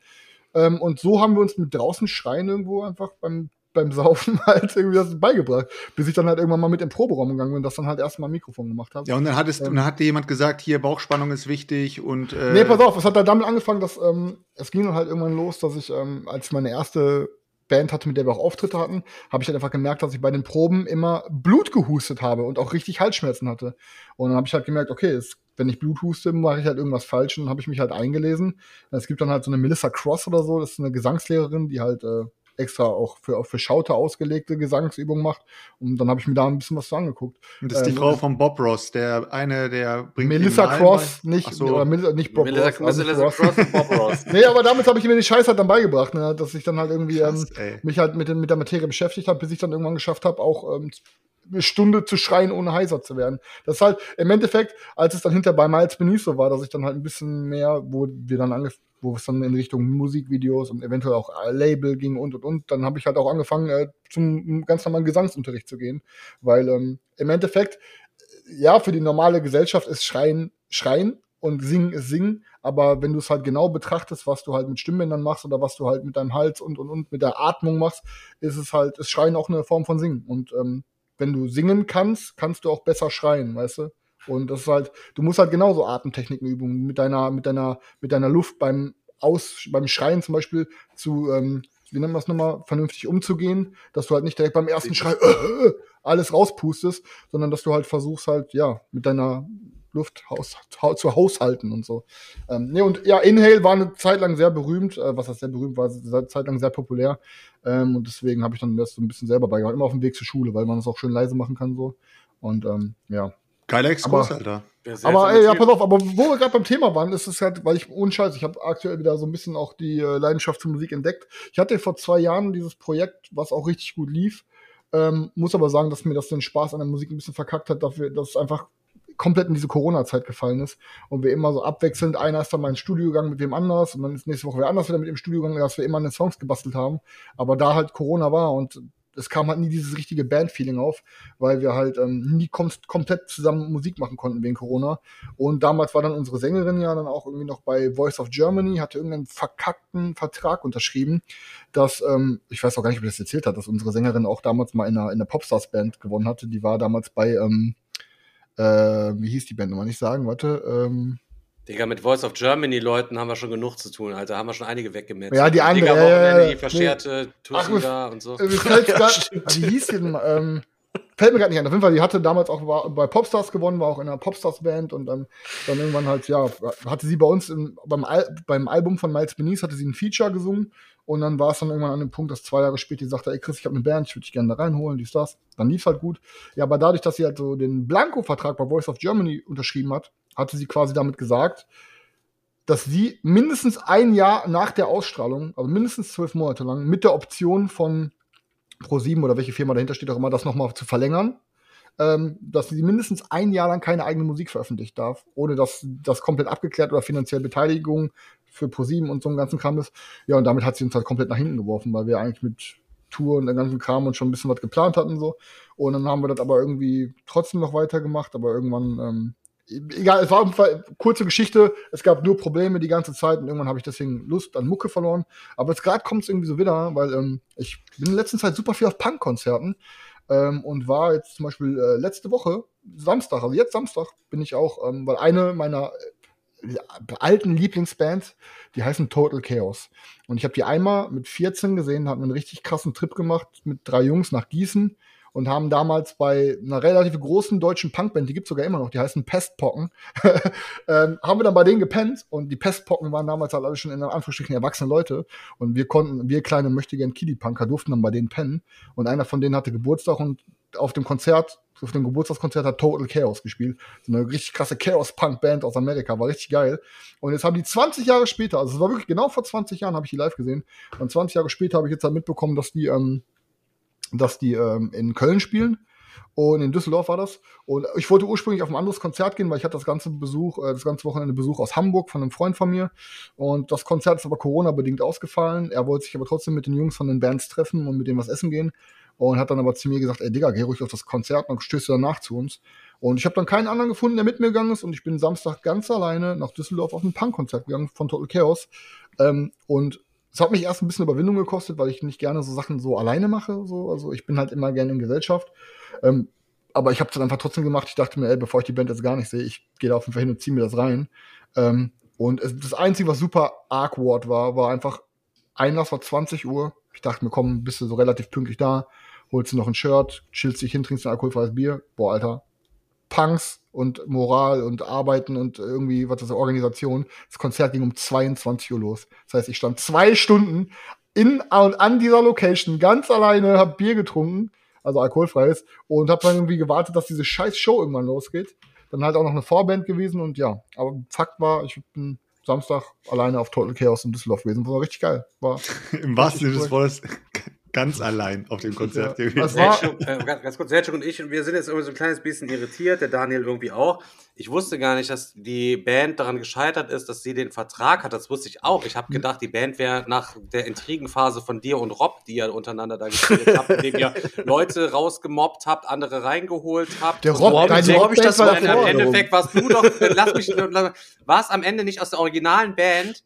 ähm, und so haben wir uns mit draußen schreien irgendwo einfach beim beim Saufen halt irgendwie das beigebracht, bis ich dann halt irgendwann mal mit im Proberaum gegangen bin und das dann halt erstmal Mikrofon gemacht habe.
Ja, und dann, hattest,
Ähm.
und dann hat dir jemand gesagt, hier, Bauchspannung ist wichtig und. Äh,
Nee, pass auf, es hat dann damit angefangen, dass ähm, es ging dann halt irgendwann los, dass ich, ähm, als meine erste Band hatte, mit der wir auch Auftritte hatten, habe ich halt einfach gemerkt, dass ich bei den Proben immer Blut gehustet habe und auch richtig Halsschmerzen hatte. Und dann habe ich halt gemerkt, okay, es, wenn ich Blut huste, mache ich halt irgendwas falsch und dann habe ich mich halt eingelesen. Es gibt dann halt so eine Melissa Cross oder so, das ist eine Gesangslehrerin, die halt äh, extra auch für, auch für Schauter ausgelegte Gesangsübungen macht. Und dann habe ich mir da ein bisschen was so angeguckt.
und das ist die
ähm,
Frau von Bob Ross, der eine, der bringt
Melissa Cross,
bei-
nicht,
so.
oder Melissa, nicht Bob
Melissa,
Ross, also nicht
Melissa
Ross.
Cross und Bob Ross.
Nee, aber damit habe ich mir die Scheiße halt dann beigebracht, ne? dass ich dann halt irgendwie
Krass,
ähm, mich halt mit, mit der Materie beschäftigt habe, bis ich dann irgendwann geschafft habe, auch ähm, eine Stunde zu schreien, ohne heiser zu werden. Das ist halt im Endeffekt, als es dann hinter bei Miles Beneath so war, dass ich dann halt ein bisschen mehr, wo wir dann angef wo es dann in Richtung Musikvideos und eventuell auch Label ging und und und, dann habe ich halt auch angefangen, äh, zum ganz normalen Gesangsunterricht zu gehen. Weil ähm, im Endeffekt, äh, ja, für die normale Gesellschaft ist Schreien Schreien und Singen ist Singen, aber wenn du es halt genau betrachtest, was du halt mit Stimmbändern machst oder was du halt mit deinem Hals und und und mit der Atmung machst, ist es halt, ist Schreien auch eine Form von Singen. Und ähm, wenn du singen kannst, kannst du auch besser schreien, weißt du? Und das ist halt, du musst halt genauso Atemtechniken üben, mit deiner, mit deiner, mit deiner Luft beim Aus, beim Schreien zum Beispiel zu, ähm, wie nennt man das nochmal, vernünftig umzugehen, dass du halt nicht direkt beim ersten Schrei äh, alles rauspustest, sondern dass du halt versuchst halt, ja, mit deiner Luft haus, hau, zu haushalten und so. Ähm, nee, und ja, Inhale war eine Zeit lang sehr berühmt, äh, was heißt sehr berühmt, war eine Zeit lang sehr populär. Ähm, und deswegen habe ich dann das so ein bisschen selber beigebracht, immer auf dem Weg zur Schule, weil man es auch schön leise machen kann so. Und ähm, ja.
Geiler Exkurs,
Aber-
Alter.
Aber ey, ja, pass auf, aber wo wir gerade beim Thema waren, ist es halt, weil ich ohne Scheiß, ich habe aktuell wieder so ein bisschen auch die äh, Leidenschaft für Musik entdeckt. Ich hatte vor zwei Jahren dieses Projekt, was auch richtig gut lief. Ähm, muss aber sagen, dass mir das den Spaß an der Musik ein bisschen verkackt hat, dafür, dass es einfach komplett in diese Corona-Zeit gefallen ist und wir immer so abwechselnd, einer ist dann mal ins Studio gegangen mit wem anders und dann ist nächste Woche wer anders wieder mit im Studio gegangen, dass wir immer an den Songs gebastelt haben. Aber da halt Corona war und es kam halt nie dieses richtige Band-Feeling auf, weil wir halt ähm, nie kom komplett zusammen Musik machen konnten wegen Corona. Und damals war dann unsere Sängerin ja dann auch irgendwie noch bei Voice of Germany, hatte irgendeinen verkackten Vertrag unterschrieben, dass, ähm, ich weiß auch gar nicht, ob ich das erzählt hat, dass unsere Sängerin auch damals mal in einer, in einer Popstars-Band gewonnen hatte. Die war damals bei, ähm, äh, wie hieß die Band nochmal nicht sagen, warte, ähm,
Digga, mit Voice of Germany Leuten haben wir schon genug zu tun, Alter. Haben wir schon einige weggemetzt.
Ja, die andere,
Digga, Wochenende, die verscherte
Ach,
Tussi
mir-
da und so.
Äh, mir grad, wie hieß die denn? Ähm, fällt mir gerade nicht ein. Auf jeden Fall, die hatte damals auch war, bei Popstars gewonnen, war auch in einer Popstars-Band und dann, dann irgendwann halt, ja, hatte sie bei uns im, beim, Al beim Album von Miles Beneath hatte sie ein Feature gesungen und dann war es dann irgendwann an dem Punkt, dass zwei Jahre später die sagte, ey Chris, ich habe eine Band, ich würde dich gerne da reinholen, dies, das. Dann lief's halt gut. Ja, aber dadurch, dass sie halt so den Blanko-Vertrag bei Voice of Germany unterschrieben hat, hatte sie quasi damit gesagt, dass sie mindestens ein Jahr nach der Ausstrahlung, also mindestens zwölf Monate lang, mit der Option von Pro7 oder welche Firma dahinter steht auch immer, das nochmal zu verlängern, ähm, dass sie mindestens ein Jahr lang keine eigene Musik veröffentlichen darf, ohne dass das komplett abgeklärt oder finanzielle Beteiligung für Pro7 und so einen ganzen Kram ist. Ja, und damit hat sie uns halt komplett nach hinten geworfen, weil wir eigentlich mit Tour und dem ganzen Kram und schon ein bisschen was geplant hatten so. Und dann haben wir das aber irgendwie trotzdem noch weitergemacht, aber irgendwann ähm, egal, es war Fall kurze Geschichte. Es gab nur Probleme die ganze Zeit und irgendwann habe ich deswegen Lust an Mucke verloren. Aber jetzt gerade kommt es irgendwie so wieder, weil ähm, ich bin in letzter Zeit super viel auf Punk-Konzerten ähm, und war jetzt zum Beispiel äh, letzte Woche, Samstag, also jetzt Samstag, bin ich auch, ähm, weil eine meiner äh, alten Lieblingsbands, die heißen Total Chaos. Und ich habe die einmal mit 14 gesehen, hatten einen richtig krassen Trip gemacht mit drei Jungs nach Gießen und haben damals bei einer relativ großen deutschen Punkband, die gibt's sogar immer noch, die heißen Pestpocken, ähm, haben wir dann bei denen gepennt und die Pestpocken waren damals halt alle schon in Anführungsstrichen erwachsene Leute und wir konnten, wir kleine möchtegern Kiddie-Punker durften dann bei denen pennen und einer von denen hatte Geburtstag und auf dem Konzert, auf dem Geburtstagskonzert hat Total Chaos gespielt. So eine richtig krasse Chaos-Punk-Band aus Amerika, war richtig geil. Und jetzt haben die 20 Jahre später, also es war wirklich genau vor 20 Jahren, habe ich die live gesehen. Und 20 Jahre später habe ich jetzt halt mitbekommen, dass die, ähm, dass die ähm, in Köln spielen. Und in Düsseldorf war das. Und ich wollte ursprünglich auf ein anderes Konzert gehen, weil ich hatte das ganze Besuch, äh, das ganze Wochenende Besuch aus Hamburg von einem Freund von mir. Und das Konzert ist aber Corona-bedingt ausgefallen. Er wollte sich aber trotzdem mit den Jungs von den Bands treffen und mit denen was essen gehen. Und hat dann aber zu mir gesagt, ey Digga, geh ruhig auf das Konzert und stößt du danach zu uns. Und ich habe dann keinen anderen gefunden, der mit mir gegangen ist. Und ich bin Samstag ganz alleine nach Düsseldorf auf ein Punk-Konzert gegangen von Total Chaos. Ähm, und es hat mich erst ein bisschen Überwindung gekostet, weil ich nicht gerne so Sachen so alleine mache. So. Also ich bin halt immer gerne in Gesellschaft. Ähm, aber ich habe es dann einfach trotzdem gemacht. Ich dachte mir, ey, bevor ich die Band jetzt gar nicht sehe, ich gehe da auf jeden Fall hin und ziehe mir das rein. Ähm, und es, das Einzige, was super awkward war, war einfach, Einlass war 20 Uhr. Ich dachte mir, komm, bist du so relativ pünktlich da, holst du noch ein Shirt, chillst dich hin, trinkst ein alkoholfreies Bier. Boah, Alter. Punks und Moral und Arbeiten und irgendwie, was ist das, Organisation. Das Konzert ging um 22 Uhr los. Das heißt, ich stand zwei Stunden in und an dieser Location ganz alleine, hab Bier getrunken, also alkoholfreies, und hab dann irgendwie gewartet, dass diese scheiß Show irgendwann losgeht. Dann halt auch noch eine Vorband gewesen und ja, aber Fakt war, ich bin Samstag alleine auf Total Chaos in Düsseldorf gewesen. War richtig geil. War,
Im wahrsten Sinne des Wortes ganz allein auf dem Konzert
Ja,
gewesen.
Selchuk, äh, ganz, ganz kurz, Selchuk und ich, und wir sind jetzt irgendwie so ein kleines bisschen irritiert, der Daniel irgendwie auch. Ich wusste gar nicht, dass die Band daran gescheitert ist, dass sie den Vertrag hat. Das wusste ich auch. Ich habe gedacht, die Band wäre nach der Intrigenphase von dir und Rob, die ihr untereinander da gespielt habt, indem ihr Leute rausgemobbt habt, andere reingeholt habt.
Der Rob,
so
hab ich das
war
im Endeffekt warst du doch, lass mich, war es am Ende nicht aus der originalen Band,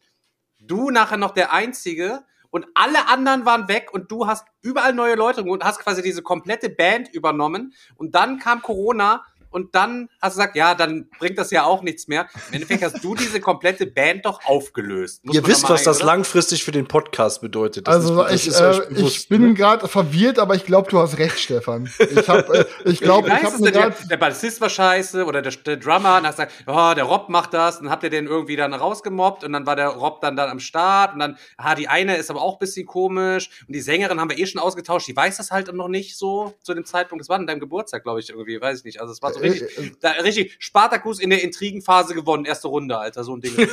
du nachher noch der Einzige und alle anderen waren weg und du hast überall neue Leute und hast quasi diese komplette Band übernommen. Und dann kam Corona und dann hast du gesagt, ja, dann bringt das ja auch nichts mehr. Im Endeffekt hast du diese komplette Band doch aufgelöst. Muss
Ihr wisst, was das
ein, oder?
langfristig für den Podcast bedeutet. Das
Also
ist, das
ich,
ist
äh,
bewusst,
ich bin
ne?
gerade verwirrt, aber ich glaube, du hast recht, Stefan. Ich hab, äh, ich glaube,
Wie
ich
nice
habe mir
der, der Bassist war scheiße oder der, der Drummer und hast gesagt, oh, der Rob macht das, dann habt ihr den irgendwie dann rausgemobbt und dann war der Rob dann, dann am Start und dann, ah, die eine ist aber auch ein bisschen komisch und die Sängerin haben wir eh schon ausgetauscht, die weiß das halt noch nicht so zu dem Zeitpunkt, das war an deinem Geburtstag, glaube ich, irgendwie, weiß ich nicht, also es war so richtig,
äh,
da, richtig, Spartacus in der Intrigenphase gewonnen, erste Runde, Alter, so ein Ding.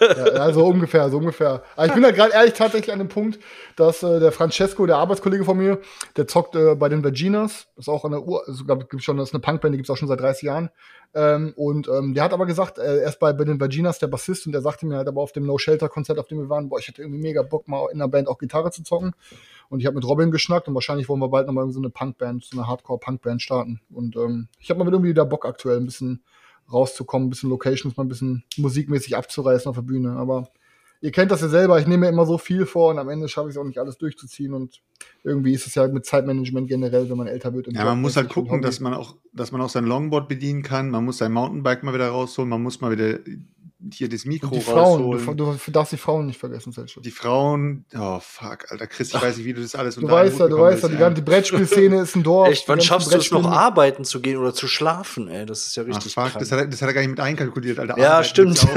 Ja, ja, so ungefähr, so ungefähr. Aber ich bin da gerade ehrlich tatsächlich an dem Punkt, dass äh, der Francesco, der Arbeitskollege von mir, der zockt äh, bei den Virginas, ist auch an der Uhr, also, gibt's schon, das ist eine Punkband, die gibt's auch schon seit 30 Jahren. Ähm, und ähm, der hat aber gesagt, äh, er ist bei, bei den Virginas der Bassist und der sagte mir halt aber auf dem No Shelter Konzert, auf dem wir waren, boah, ich hätte irgendwie mega Bock, mal in der Band auch Gitarre zu zocken. Und ich habe mit Robin geschnackt und wahrscheinlich wollen wir bald nochmal so eine Punkband, so eine Hardcore-Punkband starten. Und ähm, ich habe mal irgendwie wieder Bock aktuell, ein bisschen rauszukommen, ein bisschen Locations, mal ein bisschen musikmäßig abzureißen auf der Bühne. Aber ihr kennt das ja selber, ich nehme mir immer so viel vor und am Ende schaffe ich es auch nicht alles durchzuziehen. Und irgendwie ist es ja mit Zeitmanagement generell, wenn man älter wird. und
Ja, man muss halt gucken, dass man auch, dass man auch sein Longboard bedienen kann. Man muss sein Mountainbike mal wieder rausholen. Man muss mal wieder hier das Mikro
Und die Frauen,
rausholen.
du, du darfst die Frauen nicht vergessen, Selchuk.
die Frauen, oh fuck, Alter, Chris, ich weiß nicht, wie du das alles
Du
unter einen
weißt ja, du weißt ja, die ganze Brettspielszene ist ein Dorf.
Echt, wann schaffst du es noch arbeiten zu gehen oder zu schlafen, ey? Das ist ja
Ach,
richtig
fuck,
krank.
das hat, er- das hat er gar nicht mit einkalkuliert, Alter.
Ja,
Arbeiten
stimmt.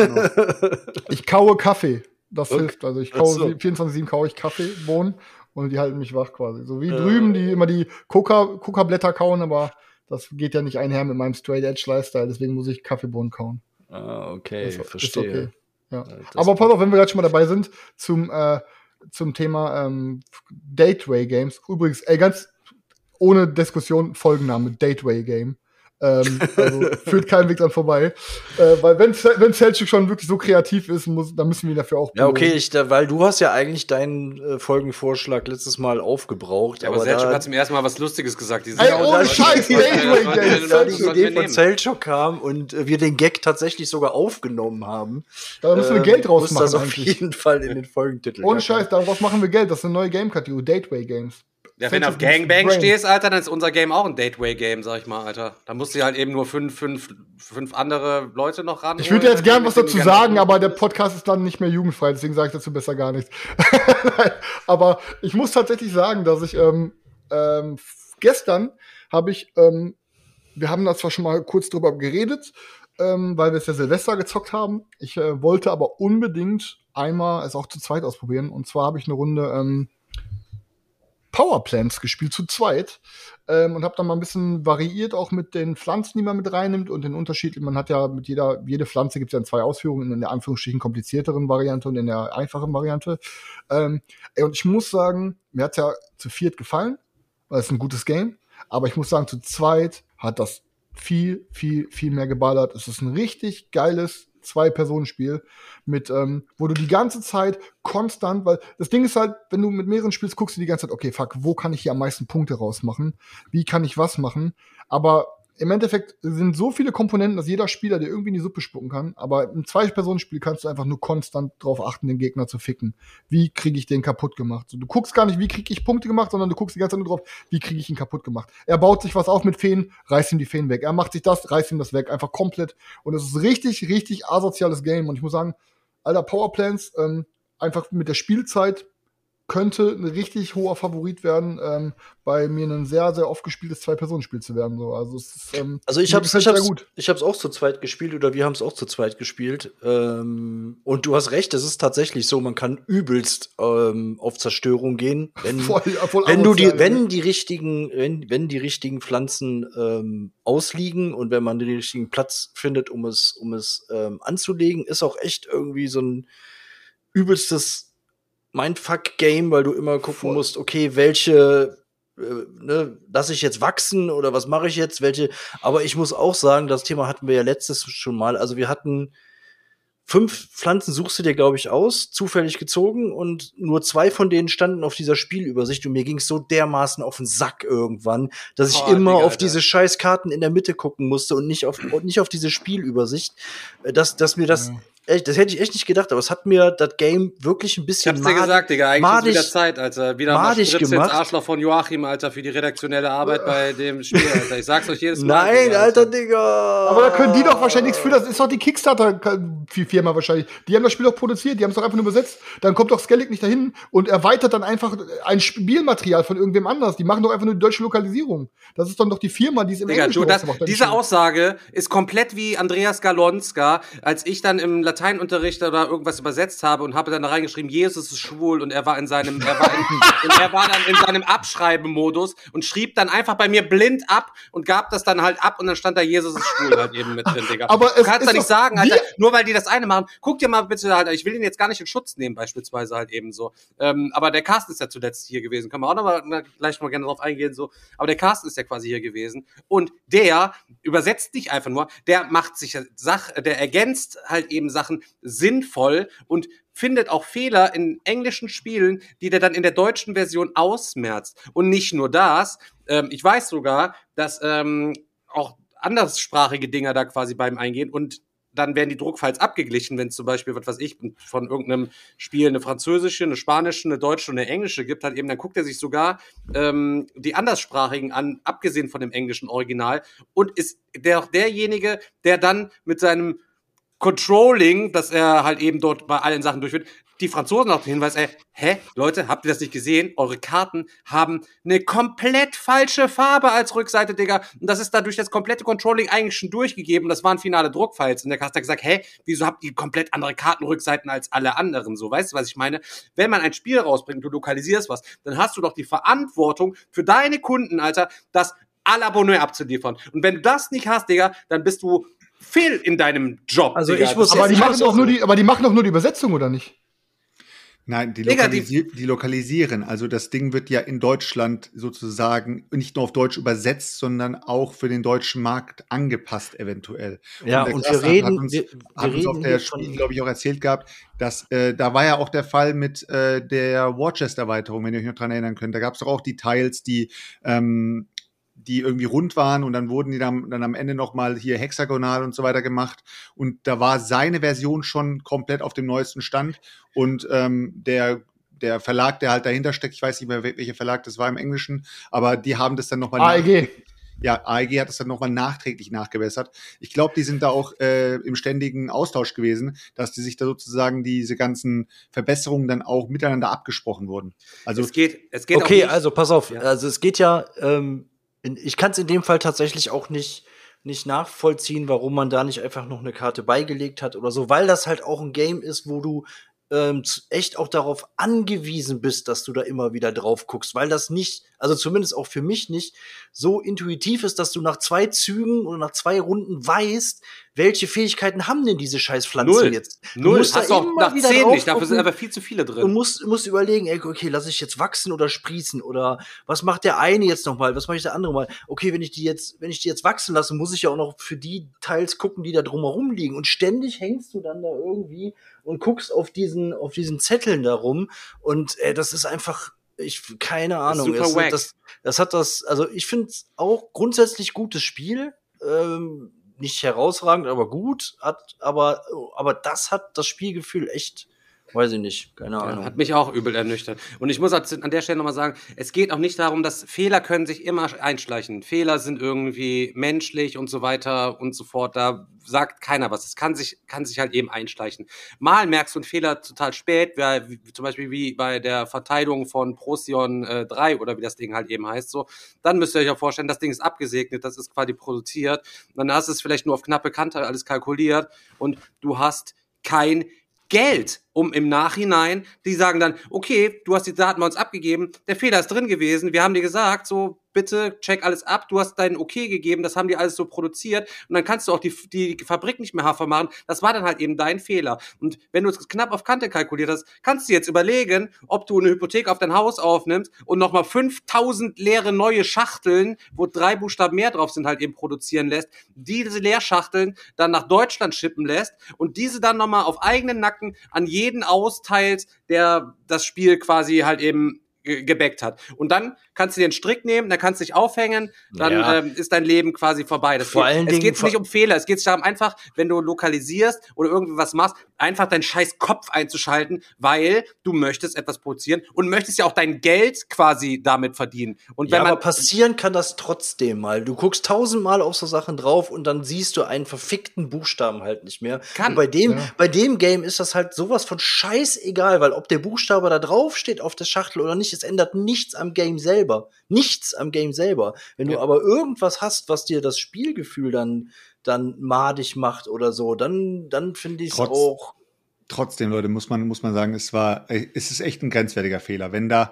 Ich kaue Kaffee. Das
Okay.
hilft. Also ich kaue
so.
24-7 kaue ich Kaffeebohnen und die halten mich wach quasi. So wie
Äh.
drüben, die immer die Coca- Coca-Blätter kauen, aber das geht ja nicht einher mit meinem Straight Edge Lifestyle, deswegen muss ich Kaffeebohnen kauen.
ah, okay,
Das
verstehe.
okay. Ja. Aber pass auf, wenn wir gerade schon mal dabei sind, zum, äh, zum Thema ähm, Dateway Games. Übrigens, ey, ganz ohne Diskussion, Folgenname, Dateway Game. Ähm, also führt kein Weg dran vorbei. Äh, weil wenn, wenn Selchuk schon wirklich so kreativ ist, muss, dann müssen wir ihn dafür auch
Ja, okay,
belohnen.
ich, da, weil du hast ja eigentlich deinen äh, Folgenvorschlag letztes Mal aufgebraucht.
Ja, aber
aber
Selchuk hat zum ersten Mal was Lustiges gesagt.
Ey, ohne Scheiß,
die Idee von. Selchuk kam und äh, wir den Gag tatsächlich sogar aufgenommen haben.
Da müssen wir
ähm,
Geld draus
muss
machen
das auf
eigentlich.
jeden Fall in den Folgentitel.
Ohne Scheiß, daraus machen wir Geld. Das ist eine neue Game-Kategorie, Dateway Games.
Ja, wenn du auf Gangbang stehst, Alter, dann ist unser Game auch ein Dateway-Game, sag ich mal, Alter. Da musst du halt eben nur fünf, fünf, fünf andere Leute noch ran.
Ich würde jetzt gern was dazu sagen, aber der Podcast ist dann nicht mehr jugendfrei, deswegen sage ich dazu besser gar nichts. Aber ich muss tatsächlich sagen, dass ich ähm, ähm, gestern habe ich, ähm, wir haben da zwar schon mal kurz drüber geredet, ähm, weil wir es ja Silvester gezockt haben. Ich äh, wollte aber unbedingt einmal es auch zu zweit ausprobieren. Und zwar habe ich eine Runde ähm, Powerplants gespielt zu zweit ähm, und habe dann mal ein bisschen variiert auch mit den Pflanzen, die man mit reinnimmt und den Unterschied. Man hat ja mit jeder jede Pflanze gibt es ja in zwei Ausführungen in der Anführungsstrichen komplizierteren Variante und in der einfachen Variante. Ähm, ey, und ich muss sagen, mir hat's ja zu viert gefallen, weil es ein gutes Game. Aber ich muss sagen, zu zweit hat das viel, viel, viel mehr geballert. Es ist ein richtig geiles Zwei-Personen-Spiel mit, ähm, wo du die ganze Zeit konstant, weil das Ding ist halt, wenn du mit mehreren spielst, guckst du die ganze Zeit, okay, fuck, wo kann ich hier am meisten Punkte rausmachen? Wie kann ich was machen? Aber im Endeffekt sind so viele Komponenten, dass jeder Spieler dir irgendwie in die Suppe spucken kann. Aber im Zwei-Personen-Spiel kannst du einfach nur konstant drauf achten, den Gegner zu ficken. Wie kriege ich den kaputt gemacht? So, du guckst gar nicht, wie kriege ich Punkte gemacht, sondern du guckst die ganze Zeit nur drauf, wie kriege ich ihn kaputt gemacht. Er baut sich was auf mit Feen, reißt ihm die Feen weg. Er macht sich das, reißt ihm das weg. Einfach komplett. Und es ist richtig, richtig asoziales Game. Und ich muss sagen, alter Powerplans, ähm, einfach mit der Spielzeit könnte ein richtig hoher Favorit werden, ähm, bei mir ein sehr, sehr oft gespieltes Zwei-Personen-Spiel zu werden. So. Also, es ist, ähm,
Also ich hab's,
gefällt's
ich hab's, ich hab's auch zu zweit gespielt oder wir haben es auch zu zweit gespielt. Ähm, und du hast recht, es ist tatsächlich so, man kann übelst ähm, auf Zerstörung gehen, wenn,
Voll, voll
wenn du die, wenn die richtigen, wenn, wenn die richtigen Pflanzen ähm, ausliegen und wenn man den richtigen Platz findet, um es, um es ähm, anzulegen, ist auch echt irgendwie so ein übelstes Mindfuck-Game, weil du immer gucken
Voll.
musst, okay, welche äh, ne, lasse ich jetzt wachsen oder was mache ich jetzt? Welche? Aber ich muss auch sagen, das Thema hatten wir ja letztes schon mal. Also wir hatten fünf Pflanzen suchst du dir, glaube ich, aus, zufällig gezogen und nur zwei von denen standen auf dieser Spielübersicht und mir ging es so dermaßen auf den Sack irgendwann, dass ich
Oh,
immer
Digga,
auf
Alter.
diese scheiß Karten in der Mitte gucken musste und nicht auf und nicht auf diese Spielübersicht, äh, dass, dass mir das echt, das hätte ich echt nicht gedacht, aber es hat mir das Game wirklich ein
Ich
bisschen
hab's dir gesagt, Digga. Eigentlich
madig-
ist wieder Zeit, Alter. Wieder mal
madig
Spritze ins
gemacht.
Arschloch von Joachim, Alter, für die redaktionelle Arbeit bei dem Spiel, Alter. Ich sag's euch jedes Mal.
Nein,
Digga,
alter Digga.
Aber da können die doch wahrscheinlich nichts für, das ist doch die Kickstarter-Firma wahrscheinlich. Die haben das Spiel doch produziert, die haben es doch einfach nur übersetzt. Dann kommt doch Skellig nicht dahin und erweitert dann einfach ein Spielmaterial von irgendwem anders. Die machen doch einfach nur die deutsche Lokalisierung. Das ist dann doch die Firma, die es im
Digga,
Englischen
du, das,
hat.
diese Aussage ist komplett wie Andreas Galonska, als ich dann im Lateinunterricht oder irgendwas übersetzt habe und habe dann da reingeschrieben, Jesus ist schwul und er war in seinem, er war, in, und er war dann in seinem Abschreibemodus und schrieb dann einfach bei mir blind ab und gab das dann halt ab und dann stand da Jesus ist schwul halt eben mit drin, Digga.
Aber
du kannst doch nicht sagen, Alter, nur weil die das eine machen, guck dir mal bitte halt, ich will ihn jetzt gar nicht in Schutz nehmen, beispielsweise halt eben so. Ähm, aber der Cast ist ja zuletzt hier gewesen, können wir auch noch mal gleich mal gerne drauf eingehen, so. Aber der Cast ist ja quasi hier gewesen. Und der übersetzt nicht einfach nur, der macht sich Sach, der ergänzt halt eben Sachen sinnvoll und findet auch Fehler in englischen Spielen, die der dann in der deutschen Version ausmerzt. Und nicht nur das, ähm, ich weiß sogar, dass ähm, auch anderssprachige Dinger da quasi beim eingehen und dann werden die Druckfiles abgeglichen, wenn es zum Beispiel, was weiß ich, von irgendeinem Spiel eine französische, eine spanische, eine deutsche und eine englische gibt, halt eben, dann guckt er sich sogar ähm, die anderssprachigen an, abgesehen von dem englischen Original, und ist der derjenige, der dann mit seinem Controlling, dass er halt eben dort bei allen Sachen durchführt, die Franzosen auch den Hinweis, ey, hä, Leute, habt ihr das nicht gesehen? Eure Karten haben eine komplett falsche Farbe als Rückseite, Digga. Und das ist da durch das komplette Controlling eigentlich schon durchgegeben. Das waren finale Druckfiles. Und der Cast hat gesagt, hä, wieso habt ihr komplett andere Kartenrückseiten als alle anderen? So, weißt du, was ich meine? Wenn man ein Spiel rausbringt, du lokalisierst was, dann hast du doch die Verantwortung für deine Kunden, Alter, das à la Bonheur abzuliefern. Und wenn du das nicht hast, Digga, dann bist du fehl in deinem Job.
Also
Digga.
ich muss-
Aber die machen doch nur die, aber die machen doch nur die Übersetzung, oder nicht?
Nein, die,
Digga, die-
lokalisi die lokalisieren. Also das Ding wird ja in Deutschland sozusagen nicht nur auf Deutsch übersetzt, sondern auch für den deutschen Markt angepasst eventuell.
Ja, und
Klaas
wir reden,
hat uns,
wir, wir
hat uns auf der Spiel, glaube ich, auch erzählt gehabt, dass äh, da war ja auch der Fall mit äh, der Warchest-Erweiterung, wenn ihr euch noch dran erinnern könnt. Da gab es doch auch die Tiles, die ähm, die irgendwie rund waren und dann wurden die dann, dann am Ende noch mal hier hexagonal und so weiter gemacht und da war seine Version schon komplett auf dem neuesten Stand und ähm, der der Verlag, der halt dahinter steckt, ich weiß nicht mehr, wel- welcher Verlag das war im Englischen, aber die haben das dann noch mal
AEG.
ja, AEG hat es dann nochmal nachträglich nachgebessert. Ich glaube, die sind da auch äh, im ständigen Austausch gewesen, dass die sich da sozusagen diese ganzen Verbesserungen dann auch miteinander abgesprochen wurden. Also
es geht, es geht auch
Okay,
nicht,
also pass auf.
Ja.
Also es geht ja, ähm, ich kann es in dem Fall tatsächlich auch nicht, nicht nachvollziehen, warum man da nicht einfach noch eine Karte beigelegt hat oder so, weil das halt auch ein Game ist, wo du ähm, echt auch darauf angewiesen bist, dass du da immer wieder drauf guckst, weil das nicht, also zumindest auch für mich nicht, so intuitiv ist, dass du nach zwei Zügen oder nach zwei Runden weißt, welche Fähigkeiten haben denn diese scheiß Pflanzen
Null.
jetzt. Du
Null.
musst da
Hast du auch nach zehn nicht. Dafür sind einfach viel zu viele
und
drin.
musst, musst überlegen, ey, okay, lass ich jetzt wachsen oder sprießen oder was macht der eine jetzt noch mal, was mache ich der andere mal? Okay, wenn ich die jetzt, wenn ich die jetzt wachsen lasse, muss ich ja auch noch für die Teils gucken, die da drumherum liegen und ständig hängst du dann da irgendwie und guckst auf diesen, auf diesen Zetteln da rum und äh, das ist einfach ich keine Ahnung.
super
Es-
wack.
das, das hat das, also ich finde es auch grundsätzlich gutes Spiel. Ähm, nicht herausragend, aber gut. Hat, aber, aber das hat das Spielgefühl echt, weiß ich nicht, keine
Ja,
Ahnung.
hat mich auch übel ernüchtert. Und ich muss an der Stelle nochmal sagen, es geht auch nicht darum, dass Fehler können sich immer einschleichen. Fehler sind irgendwie menschlich und so weiter und so fort. Da sagt keiner was. Es kann sich, kann sich halt eben einschleichen. Mal merkst du einen Fehler total spät, wie, wie, zum Beispiel wie bei der Verteidigung von Procyon äh, 3 oder wie das Ding halt eben heißt. So, dann müsst ihr euch ja vorstellen, das Ding ist abgesegnet, das ist quasi produziert. Dann hast du es vielleicht nur auf knappe Kante alles kalkuliert und du hast kein Geld, um im Nachhinein, die sagen dann, okay, du hast die Daten bei uns abgegeben, der Fehler ist drin gewesen, wir haben dir gesagt, so, bitte check alles ab, du hast dein Okay gegeben, das haben die alles so produziert und dann kannst du auch die, die Fabrik nicht mehr hafer machen, das war dann halt eben dein Fehler. Und wenn du es knapp auf Kante kalkuliert hast, kannst du jetzt überlegen, ob du eine Hypothek auf dein Haus aufnimmst und nochmal 5000 leere neue Schachteln, wo drei Buchstaben mehr drauf sind, halt eben produzieren lässt, diese Leerschachteln dann nach Deutschland schippen lässt und diese dann nochmal auf eigenen Nacken an jeden austeilt, der das Spiel quasi halt eben ge- gebackt hat. Und dann kannst du dir einen Strick nehmen, dann kannst du dich aufhängen, dann
Ja.
ähm, ist dein Leben quasi vorbei. Das
Vor
geht,
allen
es geht nicht um Fehler, es geht darum einfach, wenn du lokalisierst oder irgendwie was machst, einfach deinen scheiß Kopf einzuschalten, weil du möchtest etwas produzieren und möchtest ja auch dein Geld quasi damit verdienen. Und
Ja,
wenn
aber
man
passieren kann das trotzdem mal. Du guckst tausendmal auf so Sachen drauf und dann siehst du einen verfickten Buchstaben halt nicht mehr.
Kann.
Und bei dem,
Ja.
bei dem Game ist das halt sowas von scheißegal, weil ob der Buchstabe da drauf steht auf der Schachtel oder nicht, es ändert nichts am Game selber. Nichts am Game selber. Wenn
Ja.
du aber irgendwas hast, was dir das Spielgefühl dann dann madig macht oder so, dann, dann finde ich es auch.
Trotzdem, Leute, muss man, muss man sagen, es war, es ist echt ein grenzwertiger Fehler. Wenn da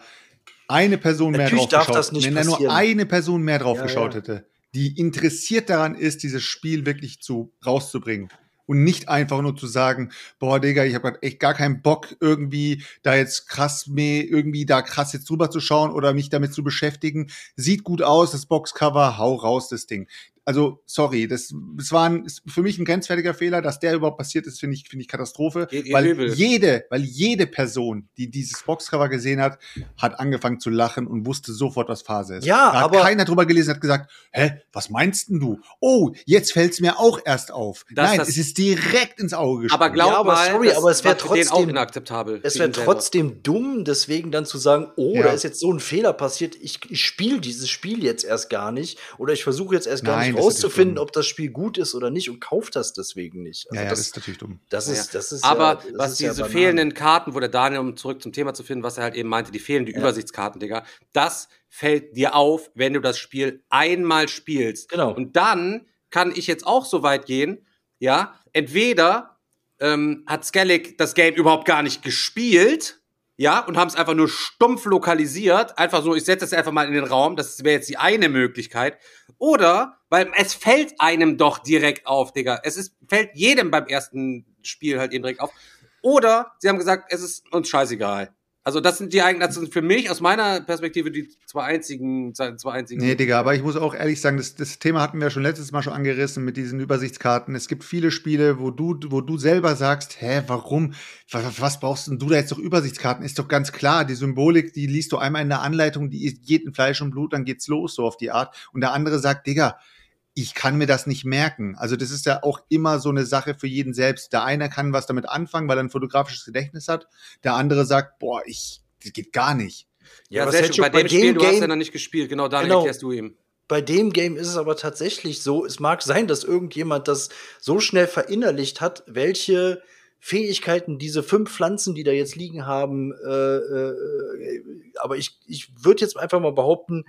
eine Person mehr
Natürlich
drauf
darf
geschaut,
das nicht
wenn da nur
passieren.
eine Person mehr drauf
Ja,
geschaut
ja.
hätte, die interessiert daran ist, dieses Spiel wirklich zu rauszubringen. Und nicht einfach nur zu sagen, boah, Digga, ich habe echt gar keinen Bock, irgendwie da jetzt krass mehr, irgendwie da krass jetzt drüber zu schauen oder mich damit zu beschäftigen. Sieht gut aus, das Boxcover, hau raus das Ding. Also, sorry, das, das war ein, ist für mich ein grenzwertiger Fehler, dass der überhaupt passiert ist, finde ich, finde ich Katastrophe.
Geht
weil
übel.
jede, weil jede Person, die dieses Boxcover gesehen hat, hat angefangen zu lachen und wusste sofort, was Phase ist.
Ja,
da hat
aber-
keiner drüber gelesen, hat gesagt, hä, was meinst denn du? Oh, jetzt fällt's mir auch erst auf.
Das-
Nein,
das-
es ist direkt ins Auge gesprungen.
Aber glaub
Ja, aber
mal,
sorry, aber es wär
war für den auch
trotzdem-
inakzeptabel.
Es wäre trotzdem dumm, deswegen dann zu sagen, oh,
Ja.
da ist jetzt so ein Fehler passiert, ich, ich spiele dieses Spiel jetzt erst gar nicht oder ich versuche jetzt erst gar
Nein,
nicht
natürlich
rauszufinden, ob das Spiel gut ist oder nicht und kaufe das deswegen nicht. Also
ja, ja, das,
das,
ist natürlich dumm.
das,
Ja,
ist, das ist
Aber
ja, das
was
ist ja
diese
Banane.
fehlenden Karten, wo der Daniel, um zurück zum Thema zu finden, was er halt eben meinte, die fehlenden Übersichtskarten, Digga, das fällt dir auf, wenn du das Spiel einmal spielst.
Genau.
Und dann kann ich jetzt auch so weit gehen, ja, entweder ähm, hat Skellig das Game überhaupt gar nicht gespielt, ja, und haben es einfach nur stumpf lokalisiert, einfach so, ich setze es einfach mal in den Raum, das wäre jetzt die eine Möglichkeit. Oder, weil es fällt einem doch direkt auf, Digga. Es ist, fällt jedem beim ersten Spiel halt eben direkt auf. Oder sie haben gesagt, es ist uns scheißegal. Also das sind die eigentlich, das sind für mich aus meiner Perspektive die zwei einzigen, zwei einzigen.
Nee, Digga, aber ich muss auch ehrlich sagen, das, das Thema hatten wir schon letztes Mal schon angerissen mit diesen Übersichtskarten. Es gibt viele Spiele, wo du, wo du selber sagst, hä, warum? Was, was brauchst denn du da jetzt doch Übersichtskarten? Ist doch ganz klar, die Symbolik, die liest du einmal in der Anleitung, die geht in Fleisch und Blut, dann geht's los, so auf die Art. Und der andere sagt, Digga, ich kann mir das nicht merken. Also das ist ja auch immer so eine Sache für jeden selbst. Der eine kann was damit anfangen, weil er ein fotografisches Gedächtnis hat. Der andere sagt, boah, ich, das geht gar nicht.
ja, sehr schön.
Sergio,
Bei dem Spiel, du hast
Game-
ja noch nicht gespielt, genau, dann
Genau.
erklärst du ihm.
Bei dem Game ist es aber tatsächlich so, es mag sein, dass irgendjemand das so schnell verinnerlicht hat, welche Fähigkeiten diese fünf Pflanzen, die da jetzt liegen haben, äh, äh, aber ich, ich würde jetzt einfach mal behaupten,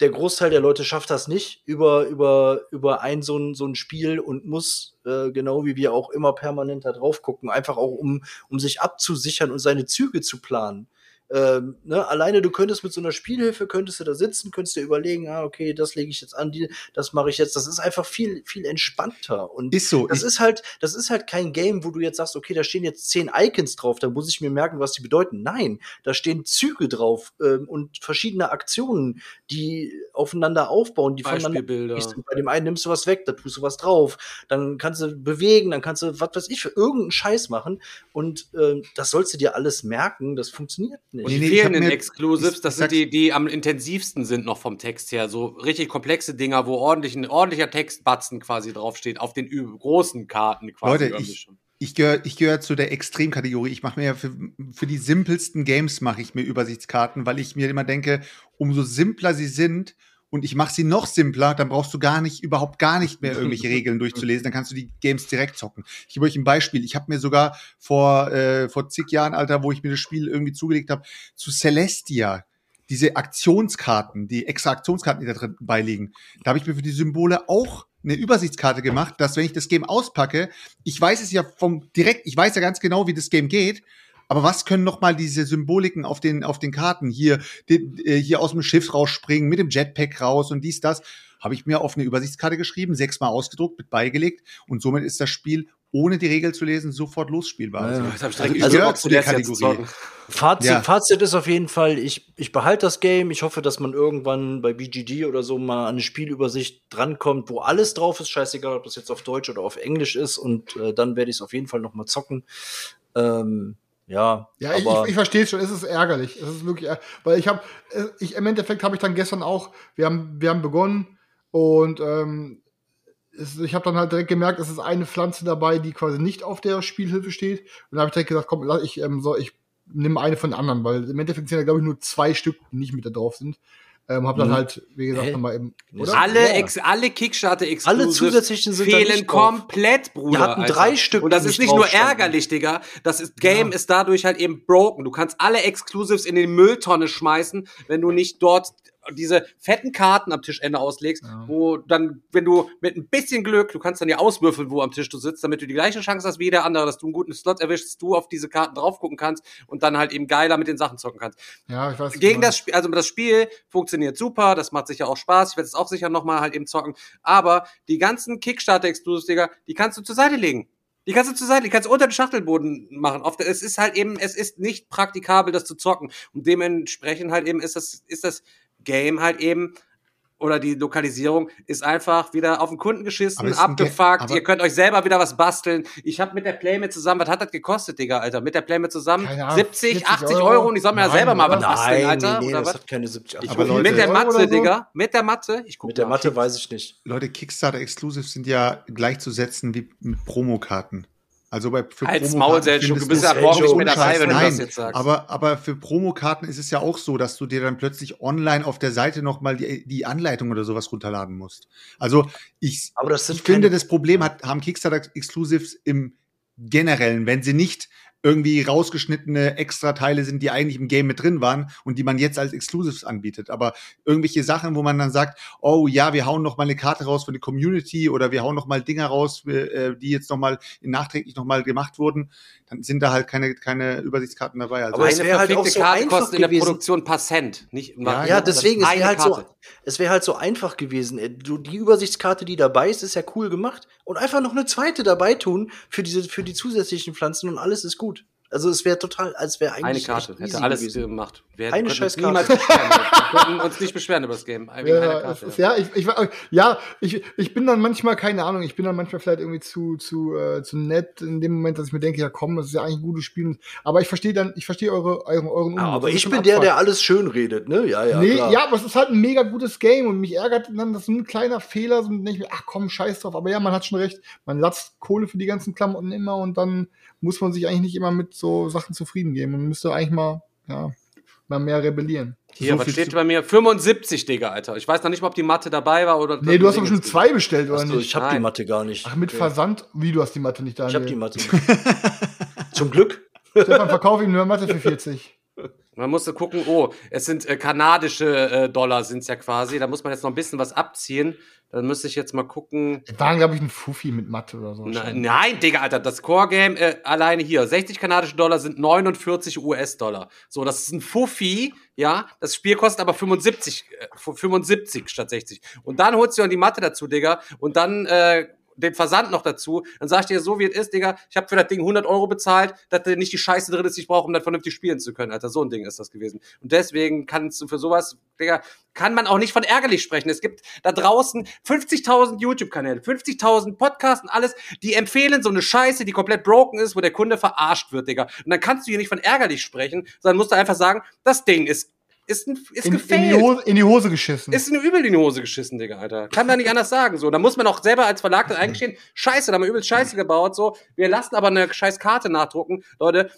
der Großteil der Leute schafft das nicht über, über, über ein so ein, so ein Spiel und muss, äh, genau wie wir auch immer permanent da drauf gucken, einfach auch um, um sich abzusichern und seine Züge zu planen. Ähm, ne, alleine du könntest mit so einer Spielhilfe, könntest du da sitzen, könntest dir überlegen, ah, okay, das lege ich jetzt an, die, das mache ich jetzt. Das ist einfach viel, viel entspannter. Und
Ist so.
das ist halt, das ist halt kein Game, wo du jetzt sagst, okay, da stehen jetzt zehn Icons drauf, da muss ich mir merken, was die bedeuten. Nein, da stehen Züge drauf ähm, und verschiedene Aktionen, die aufeinander aufbauen, die voneinander. Bei dem einen nimmst du was weg, da tust du was drauf, dann kannst du bewegen, dann kannst du, was weiß ich, für irgendeinen Scheiß machen. Und ähm, das sollst du dir alles merken, das funktioniert nicht.
Und
Nee,
die
nee,
fehlenden
mir-
Exclusives,
ich-
das sind die, die am intensivsten sind noch vom Text her. So richtig komplexe Dinger, wo ordentlich ein ordentlicher Textbatzen quasi draufsteht, auf den großen Karten quasi.
Leute,
irgendwie
ich,
schon.
ich gehöre ich gehör zu der Extremkategorie. Ich mache mir ja für, für die simpelsten Games mache ich mir Übersichtskarten, weil ich mir immer denke, umso simpler sie sind und ich mache sie noch simpler, dann brauchst du gar nicht, überhaupt gar nicht mehr irgendwelche Regeln durchzulesen, dann kannst du die Games direkt zocken. Ich gebe euch ein Beispiel. Ich habe mir sogar vor, äh, vor zig Jahren, Alter, wo ich mir das Spiel irgendwie zugelegt habe, zu Celestia, diese Aktionskarten, die extra Aktionskarten, die da drin beiliegen, da habe ich mir für die Symbole auch eine Übersichtskarte gemacht, dass wenn ich das Game auspacke, ich weiß es ja vom direkt, ich weiß ja ganz genau, wie das Game geht, aber was können noch mal diese Symboliken auf den auf den Karten hier die, äh, hier aus dem Schiff rausspringen mit dem Jetpack raus und dies das habe ich mir auf eine Übersichtskarte geschrieben, sechsmal ausgedruckt, mit beigelegt und somit ist das Spiel ohne die Regel zu lesen sofort losspielbar. Also,
ich
also
direkt
ich gehöre zu der Kategorie. Ja.
Fazit ist auf jeden Fall, ich, ich behalte das Game. Ich hoffe, dass man irgendwann bei BGG oder so mal an eine Spielübersicht drankommt, wo alles drauf ist. Scheißegal, ob das jetzt auf Deutsch oder auf Englisch ist. Und äh, dann werde ich es auf jeden Fall noch mal zocken. Ähm, ja,
Ja, ich, ich, ich verstehe es schon, es ist ärgerlich. Es ist wirklich, ärg- weil ich habe, ich, im Endeffekt habe ich dann gestern auch, wir haben, wir haben begonnen und ähm, es, ich habe dann halt direkt gemerkt, es ist eine Pflanze dabei, die quasi nicht auf der Spielhilfe steht. Und da habe ich direkt gesagt, komm, lass- ich, ähm, so, ich nehme eine von den anderen, weil im Endeffekt sind ja, glaube ich, nur zwei Stück, die nicht mit da drauf sind. Ähm, habe dann
Mhm.
halt, wie gesagt,
Hä?
nochmal eben.
Oder?
Alle,
Ja.
ex, alle Kickstarter
Alle
Exclusives
zusätzlichen sind
fehlen
nicht drauf.
komplett, Bruder.
Wir hatten
Alter.
drei Stück,
Und das ist
nicht
nur ärgerlich, Digga. Das ist, Game ist dadurch halt eben broken. Du kannst alle Exclusives in die Mülltonne schmeißen, wenn du nicht dort diese fetten Karten am Tischende auslegst, ja. wo dann, wenn du mit ein bisschen Glück, du kannst dann ja auswürfeln, wo am Tisch du sitzt, damit du die gleiche Chance hast wie jeder andere, dass du einen guten Slot erwischst, du auf diese Karten drauf gucken kannst und dann halt eben geiler mit den Sachen zocken kannst.
Ja, ich weiß.
Gegen das Spiel, also das Spiel funktioniert super, das macht sicher auch Spaß. Ich werde es auch sicher nochmal halt eben zocken. Aber die ganzen Kickstarter-Exclusives, Digga, die kannst du zur Seite legen. Die kannst du zur Seite, die kannst du unter den Schachtelboden machen. Oft, es ist halt eben, es ist nicht praktikabel, das zu zocken. Und dementsprechend halt eben ist das, ist das Game halt eben oder die Lokalisierung ist einfach wieder auf den Kunden geschissen, abgefuckt. Ihr könnt euch selber wieder was basteln. Ich habe mit der Playmate zusammen, was hat das gekostet, Digga, Alter? Mit der Playmate zusammen Ahnung, 70, 80 Euro. Euro. und ich soll mir ja selber mal was basteln, Alter.
Nee, nee,
oder
das
was?
hat keine 70, 80
ich, Euro. Mit der Matte, so? Digga. Mit der Matte. Ich guck
mit der Matte weiß ich nicht.
Leute, Kickstarter Exclusives sind ja gleichzusetzen wie mit Promokarten. Also bei
für Als Maul, Sergio, du bist ja morgen nicht mehr dabei, wenn du das jetzt sagst.
Aber, aber für Promokarten ist es ja auch so, dass du dir dann plötzlich online auf der Seite nochmal die, die Anleitung oder sowas runterladen musst. Also ich, ich finde, das Problem hat, haben Kickstarter Exclusives im Generellen, wenn sie nicht irgendwie rausgeschnittene Extra-Teile sind, die eigentlich im Game mit drin waren und die man jetzt als Exclusives anbietet. Aber irgendwelche Sachen, wo man dann sagt, oh ja, wir hauen noch mal eine Karte raus für die Community oder wir hauen noch mal Dinger raus, äh, die jetzt noch mal nachträglich noch mal gemacht wurden, dann sind da halt keine, keine Übersichtskarten dabei.
Also Aber eine verfickte halt auch so Karte kostet in der Produktion paar Cent. Nicht
ja, ja, deswegen, es wäre halt, so, es wär halt so einfach gewesen. Äh, du, die Übersichtskarte, die dabei ist, ist ja cool gemacht. Und einfach noch eine zweite dabei tun für, diese, für die zusätzlichen Pflanzen und alles ist gut. Also es wäre total, als wäre eigentlich
eine Karte hätte alles gewesen. gemacht.
Wir eine scheiß
Karte. Niemals beschweren. wir könnten uns nicht beschweren über das Game.
Ja, Karte, ist, ja. ich, ich, ja, ich, ich bin dann manchmal keine Ahnung. Ich bin dann manchmal vielleicht irgendwie zu zu äh, zu nett in dem Moment, dass ich mir denke, ja komm, das ist ja eigentlich ein gutes Spiel. Aber ich verstehe dann, ich verstehe eure euren euren
ja, Aber ich bin der, der alles schön redet, ne? Ja, ja.
Nee, klar. ja, aber es ist halt ein mega gutes Game und mich ärgert dann, dass so ein kleiner Fehler, so denke ich mir, ach komm, scheiß drauf. Aber ja, man hat schon recht. Man latzt Kohle für die ganzen Klamotten immer und dann muss man sich eigentlich nicht immer mit so Sachen zufrieden geben. Man müsste eigentlich mal, ja, mal mehr rebellieren.
Hier, so was steht bei mir? 75, Digga, Alter. Ich weiß noch nicht mal, ob die Matte dabei war oder.
Nee, du hast doch schon zwei bestellt, oder
Achso,
nicht?
Ich hab Nein. die Matte gar nicht.
Ach, mit okay. Versand? Wie, du hast die Matte nicht da?
Ich hab die Matte nicht. Zum Glück.
Stefan, verkauf ihm nur Matte für 40.
Man musste gucken, oh, es sind äh, kanadische äh, Dollar, sind es ja quasi. Da muss man jetzt noch ein bisschen was abziehen. Dann müsste ich jetzt mal gucken.
Das war, glaube ich, ein Fuffi mit Mathe oder so.
Na, nein, Digga, Alter, das Core-Game äh, alleine hier. 60 kanadische Dollar sind 49 US-Dollar. So, das ist ein Fuffi, ja. Das Spiel kostet aber 75, äh, 75 statt 60. Und dann holst du dann die Matte dazu, Digga. Und dann äh, den Versand noch dazu, dann sag ich dir so, wie es ist, Digga, ich habe für das Ding 100 Euro bezahlt, dass da nicht die Scheiße drin ist, die ich brauche, um das vernünftig spielen zu können, Alter. So ein Ding ist das gewesen. Und deswegen kannst du für sowas, Digga, kann man auch nicht von ärgerlich sprechen. Es gibt da draußen 50.000 YouTube-Kanäle, 50.000 Podcasts und alles, die empfehlen so eine Scheiße, die komplett broken ist, wo der Kunde verarscht wird, Digga. Und dann kannst du hier nicht von ärgerlich sprechen, sondern musst du einfach sagen, das Ding ist ist, ein, ist
in,
gefailt.
In die, Hose, in die Hose geschissen.
Ist eine übel in die Hose geschissen, Digga, Alter. Kann man nicht anders sagen. So, da muss man auch selber als Verlag dann eingestehen, scheiße, da haben wir übelst Scheiße gebaut, so. Wir lassen aber eine scheiß Karte nachdrucken. Leute,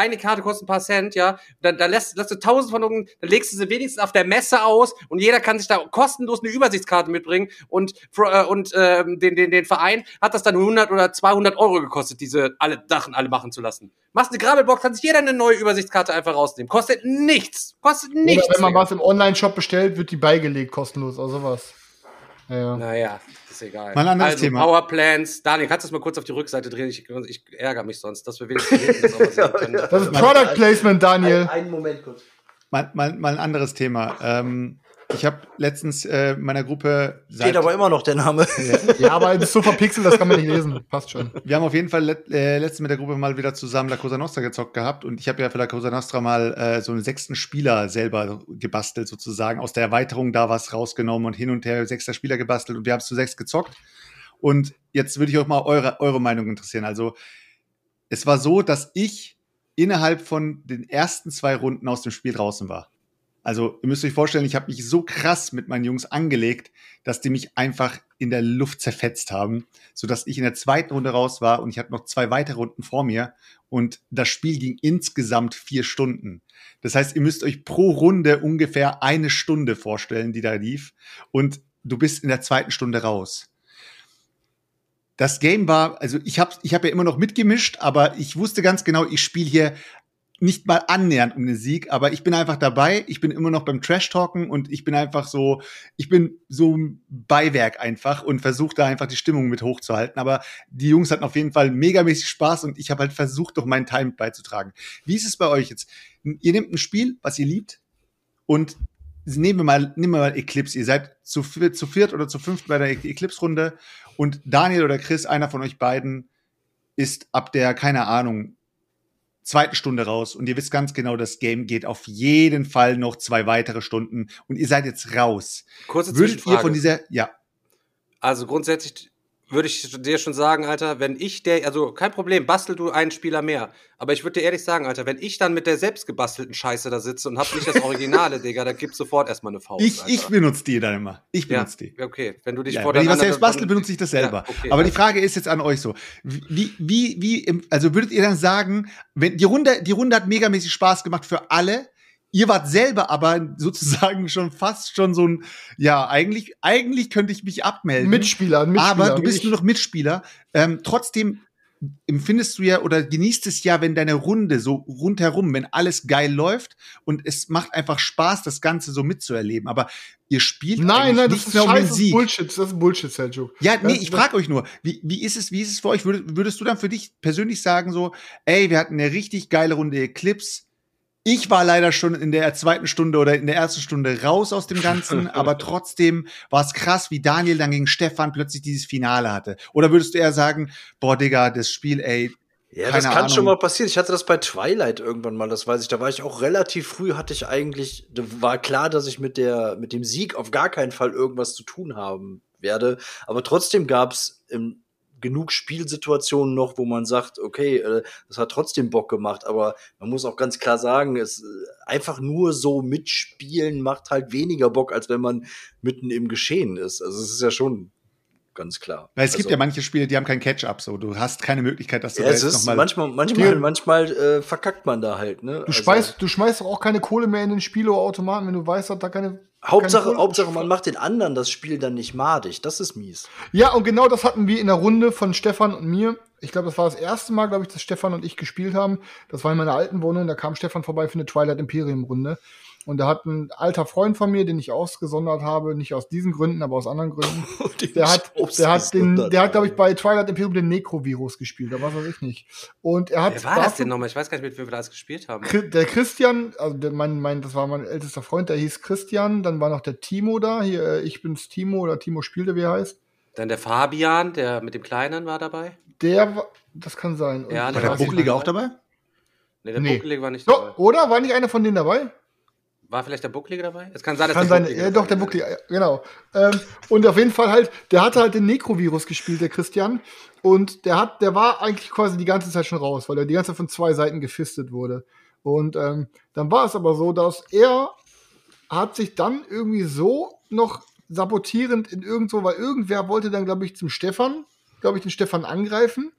eine Karte kostet ein paar Cent, ja, da, da lässt, lässt du tausend von unten, dann legst du sie wenigstens auf der Messe aus und jeder kann sich da kostenlos eine Übersichtskarte mitbringen und, äh, und äh, den, den, den Verein hat das dann 100 oder 200 Euro gekostet, diese alle Sachen alle machen zu lassen. Machst eine Grabbelbox, kann sich jeder eine neue Übersichtskarte einfach rausnehmen. Kostet nichts. Kostet nichts.
Oder wenn man was im Online-Shop bestellt, wird die beigelegt kostenlos oder sowas.
Ja. Naja ist egal.
Mal ein anderes
also,
Thema.
Powerplans. Daniel, kannst du es mal kurz auf die Rückseite drehen? Ich, ich ärgere mich sonst, dass wir wenigstens das
sehen können. Das ist Product Placement, Daniel.
Einen Moment kurz.
Mal, mal, mal ein anderes Thema. Ähm, ich habe letztens äh, meiner Gruppe.
Steht aber immer noch der Name.
ja, aber es ist so verpixelt, das kann man nicht lesen. Passt schon.
Wir haben auf jeden Fall let, äh, letztens mit der Gruppe mal wieder zusammen La Cosa Nostra gezockt gehabt und ich habe ja für La Cosa Nostra mal äh, so einen sechsten Spieler selber gebastelt, sozusagen. Aus der Erweiterung da was rausgenommen und hin und her sechster Spieler gebastelt und wir haben es zu sechs gezockt. Und jetzt würde ich auch mal eure, eure Meinung interessieren. Also, es war so, dass ich innerhalb von den ersten zwei Runden aus dem Spiel draußen war. Also ihr müsst euch vorstellen, ich habe mich so krass mit meinen Jungs angelegt, dass die mich einfach in der Luft zerfetzt haben, so dass ich in der zweiten Runde raus war und ich hatte noch zwei weitere Runden vor mir und das Spiel ging insgesamt vier Stunden. Das heißt, ihr müsst euch pro Runde ungefähr eine Stunde vorstellen, die da lief und du bist in der zweiten Stunde raus. Das Game war, also ich habe ich hab ja immer noch mitgemischt, aber ich wusste ganz genau, ich spiele hier nicht mal annähernd um den Sieg, aber ich bin einfach dabei. Ich bin immer noch beim Trash-Talken und ich bin einfach so, ich bin so ein Beiwerk einfach und versuche da einfach die Stimmung mit hochzuhalten. Aber die Jungs hatten auf jeden Fall megamäßig Spaß und ich habe halt versucht, doch meinen Teil beizutragen. Wie ist es bei euch jetzt? Ihr nehmt ein Spiel, was ihr liebt und nehmen wir mal, nehmen wir mal Eclipse. Ihr seid zu, zu viert oder zu fünft bei der Eclipse-Runde und Daniel oder Chris, einer von euch beiden, ist ab der, keine Ahnung, zweiten Stunde raus und ihr wisst ganz genau, das Game geht auf jeden Fall noch zwei weitere Stunden und ihr seid jetzt raus.
Kurze
Würdet ihr von dieser, ja.
Also grundsätzlich würde ich dir schon sagen, Alter, wenn ich der, also kein Problem, bastel du einen Spieler mehr. Aber ich würde dir ehrlich sagen, Alter, wenn ich dann mit der selbstgebastelten Scheiße da sitze und hab nicht das Originale, Digga, da gibt's sofort erstmal eine Faust.
Ich, ich benutze die dann immer. Ich benutze
ja,
die.
Okay, wenn du dich
ja,
vor
Wenn ich was selbst bastel, benutze ich das selber.
Ja, okay,
Aber die Frage ist jetzt an euch so. Wie, wie, wie, also würdet ihr dann sagen, wenn die Runde, die Runde hat megamäßig Spaß gemacht für alle, Ihr wart selber aber sozusagen schon fast schon so ein, ja, eigentlich, eigentlich könnte ich mich abmelden.
Mitspieler, Mitspieler.
Aber du bist nur noch Mitspieler. Ähm, trotzdem empfindest du ja oder genießt es ja, wenn deine Runde so rundherum, wenn alles geil läuft und es macht einfach Spaß, das Ganze so mitzuerleben. Aber ihr spielt
nein, nein, das ist scheiße,
Sieg.
Bullshit, das ist Bullshit, Seljuk.
Ja, nee, ich frage euch nur, wie, wie ist es, wie ist es für euch? Würdest, würdest du dann für dich persönlich sagen so, ey, wir hatten eine richtig geile Runde Eclipse. Ich war leider schon in der zweiten Stunde oder in der ersten Stunde raus aus dem Ganzen, aber trotzdem war es krass, wie Daniel dann gegen Stefan plötzlich dieses Finale hatte. Oder würdest du eher sagen, boah, Digga, das Spiel, ey,
Ja, das kann
Ahnung.
schon mal passieren. Ich hatte das bei Twilight irgendwann mal, das weiß ich. Da war ich auch relativ früh, hatte ich eigentlich, da war klar, dass ich mit der, mit dem Sieg auf gar keinen Fall irgendwas zu tun haben werde. Aber trotzdem gab es genug Spielsituationen noch, wo man sagt, okay, äh, das hat trotzdem Bock gemacht, aber man muss auch ganz klar sagen, es äh, einfach nur so mitspielen macht halt weniger Bock, als wenn man mitten im Geschehen ist. Also es ist ja schon ganz klar.
weil es gibt
also,
ja manche Spiele, die haben kein Catch-up, so. Du hast keine Möglichkeit, dass du
ja,
da
es
jetzt
ist
noch mal
manchmal, manchmal, manchmal äh, verkackt man da halt, ne?
Du, schmeißt, du schmeißt doch auch keine Kohle mehr in den Spielautomaten, wenn du weißt, dass da keine.
Hauptsache, Hauptsache, man macht den anderen das Spiel dann nicht madig. Das ist mies.
Ja, und genau das hatten wir in der Runde von Stefan und mir. Ich glaube, das war das erste Mal, glaube ich, dass Stefan und ich gespielt haben. Das war in meiner alten Wohnung. Da kam Stefan vorbei für eine Twilight Imperium Runde. Und da hat ein alter Freund von mir, den ich ausgesondert habe, nicht aus diesen Gründen, aber aus anderen Gründen. Der hat, der hat den, der hat, glaube ich, bei Twilight Imperium den Necro-Virus gespielt, oder was weiß ich nicht. Und er hat.
Wer war das denn nochmal? Ich weiß gar nicht, mit wem wir das gespielt haben.
Der Christian, also der, mein, mein, das war mein ältester Freund, der hieß Christian. Dann war noch der Timo da. Hier, äh, ich bin's Timo oder Timo spielte, wie er heißt.
Dann der Fabian, der mit dem Kleinen war dabei.
Der, war- das kann sein. Und
Ja,
War
der
der. Bucklige auch dabei?
Nee, der
Nee.
Buckelige war nicht
So,
dabei.
oder? War nicht einer von denen dabei?
War vielleicht der Buckelige dabei? Es kann sein, dass
Kann
der
sein, ja, doch, der Bucklige, genau. Ähm, und auf jeden Fall halt, der hatte halt den Necro-Virus gespielt, der Christian. Und der hat, der war eigentlich quasi die ganze Zeit schon raus, weil er die ganze Zeit von zwei Seiten gefistet wurde. Und ähm, dann war es aber so, dass er hat sich dann irgendwie so noch sabotierend in irgendwo, weil irgendwer wollte dann, glaube ich, zum Stefan, glaube ich, den Stefan angreifen.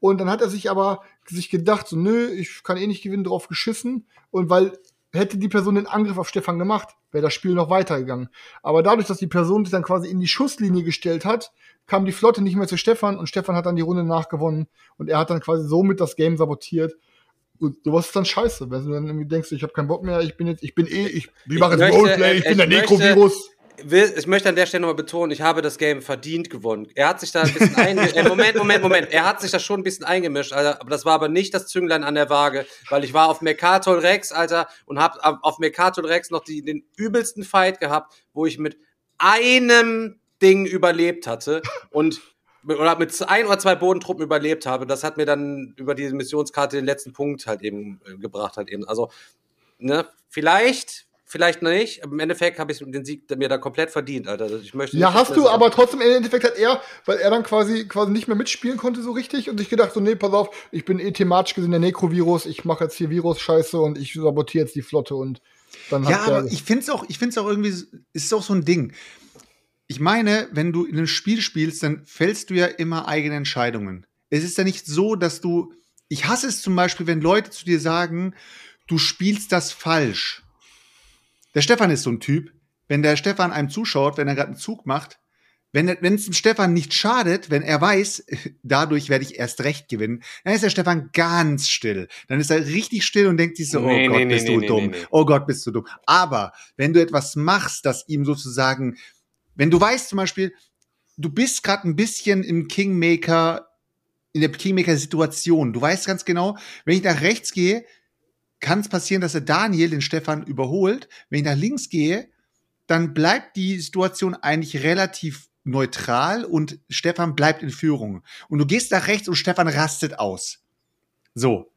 Und dann hat er sich aber sich gedacht, so, nö, ich kann eh nicht gewinnen, drauf geschissen. Und weil hätte die Person den Angriff auf Stefan gemacht, wäre das Spiel noch weitergegangen. Aber dadurch, dass die Person sich dann quasi in die Schusslinie gestellt hat, kam die Flotte nicht mehr zu Stefan und Stefan hat dann die Runde nachgewonnen und er hat dann quasi somit das Game sabotiert. Und sowas ist dann scheiße, wenn du dann irgendwie denkst, ich habe keinen Bock mehr, ich bin jetzt, ich bin eh, ich, ich mache jetzt Roleplay, ich
ich
bin der Necro-Virus.
Will, ich möchte an der Stelle nochmal betonen, ich habe das Game verdient gewonnen. Er hat sich da ein bisschen eingemischt. Äh, Moment, Moment, Moment. Er hat sich da schon ein bisschen eingemischt, Alter. Aber das war aber nicht das Zünglein an der Waage, weil ich war auf Mercator Rex, Alter, und hab am- auf Mercator Rex noch die, den übelsten Fight gehabt, wo ich mit einem Ding überlebt hatte und oder mit ein oder zwei Bodentruppen überlebt habe. Das hat mir dann über diese Missionskarte den letzten Punkt halt eben äh, gebracht halt eben. Also ne, vielleicht, vielleicht nicht. Im Endeffekt habe ich den Sieg mir da komplett verdient, Alter. Ich möchte
Ja, hast du, aber trotzdem im Endeffekt hat er, weil er dann quasi quasi nicht mehr mitspielen konnte so richtig und sich gedacht so, nee, pass auf, ich bin eh thematisch gesehen der Necro-Virus, ich mache jetzt hier Virus-Scheiße und ich sabotiere jetzt die Flotte und dann
Ja,
hat
aber ich finde es auch, ich finde es auch irgendwie, es ist auch so ein Ding. Ich meine, wenn du in einem Spiel spielst, dann fällst du ja immer eigene Entscheidungen. Es ist ja nicht so, dass du, ich hasse es zum Beispiel, wenn Leute zu dir sagen, du spielst das falsch. Der Stefan ist so ein Typ, wenn der Stefan einem zuschaut, wenn er gerade einen Zug macht, wenn es dem Stefan nicht schadet, wenn er weiß, dadurch werde ich erst recht gewinnen, dann ist der Stefan ganz still. Dann ist er richtig still und denkt sich so,
Nee,
oh Gott,
nee,
bist
nee,
du dumm. Oh Gott, bist du dumm. Aber wenn du etwas machst, das ihm sozusagen, wenn du weißt zum Beispiel, du bist gerade ein bisschen im Kingmaker, in der Kingmaker-Situation. Du weißt ganz genau, wenn ich nach rechts gehe, kann es passieren, dass der Daniel den Stefan überholt. Wenn ich nach links gehe, dann bleibt die Situation eigentlich relativ neutral und Stefan bleibt in Führung. Und du gehst nach rechts und Stefan rastet aus. So.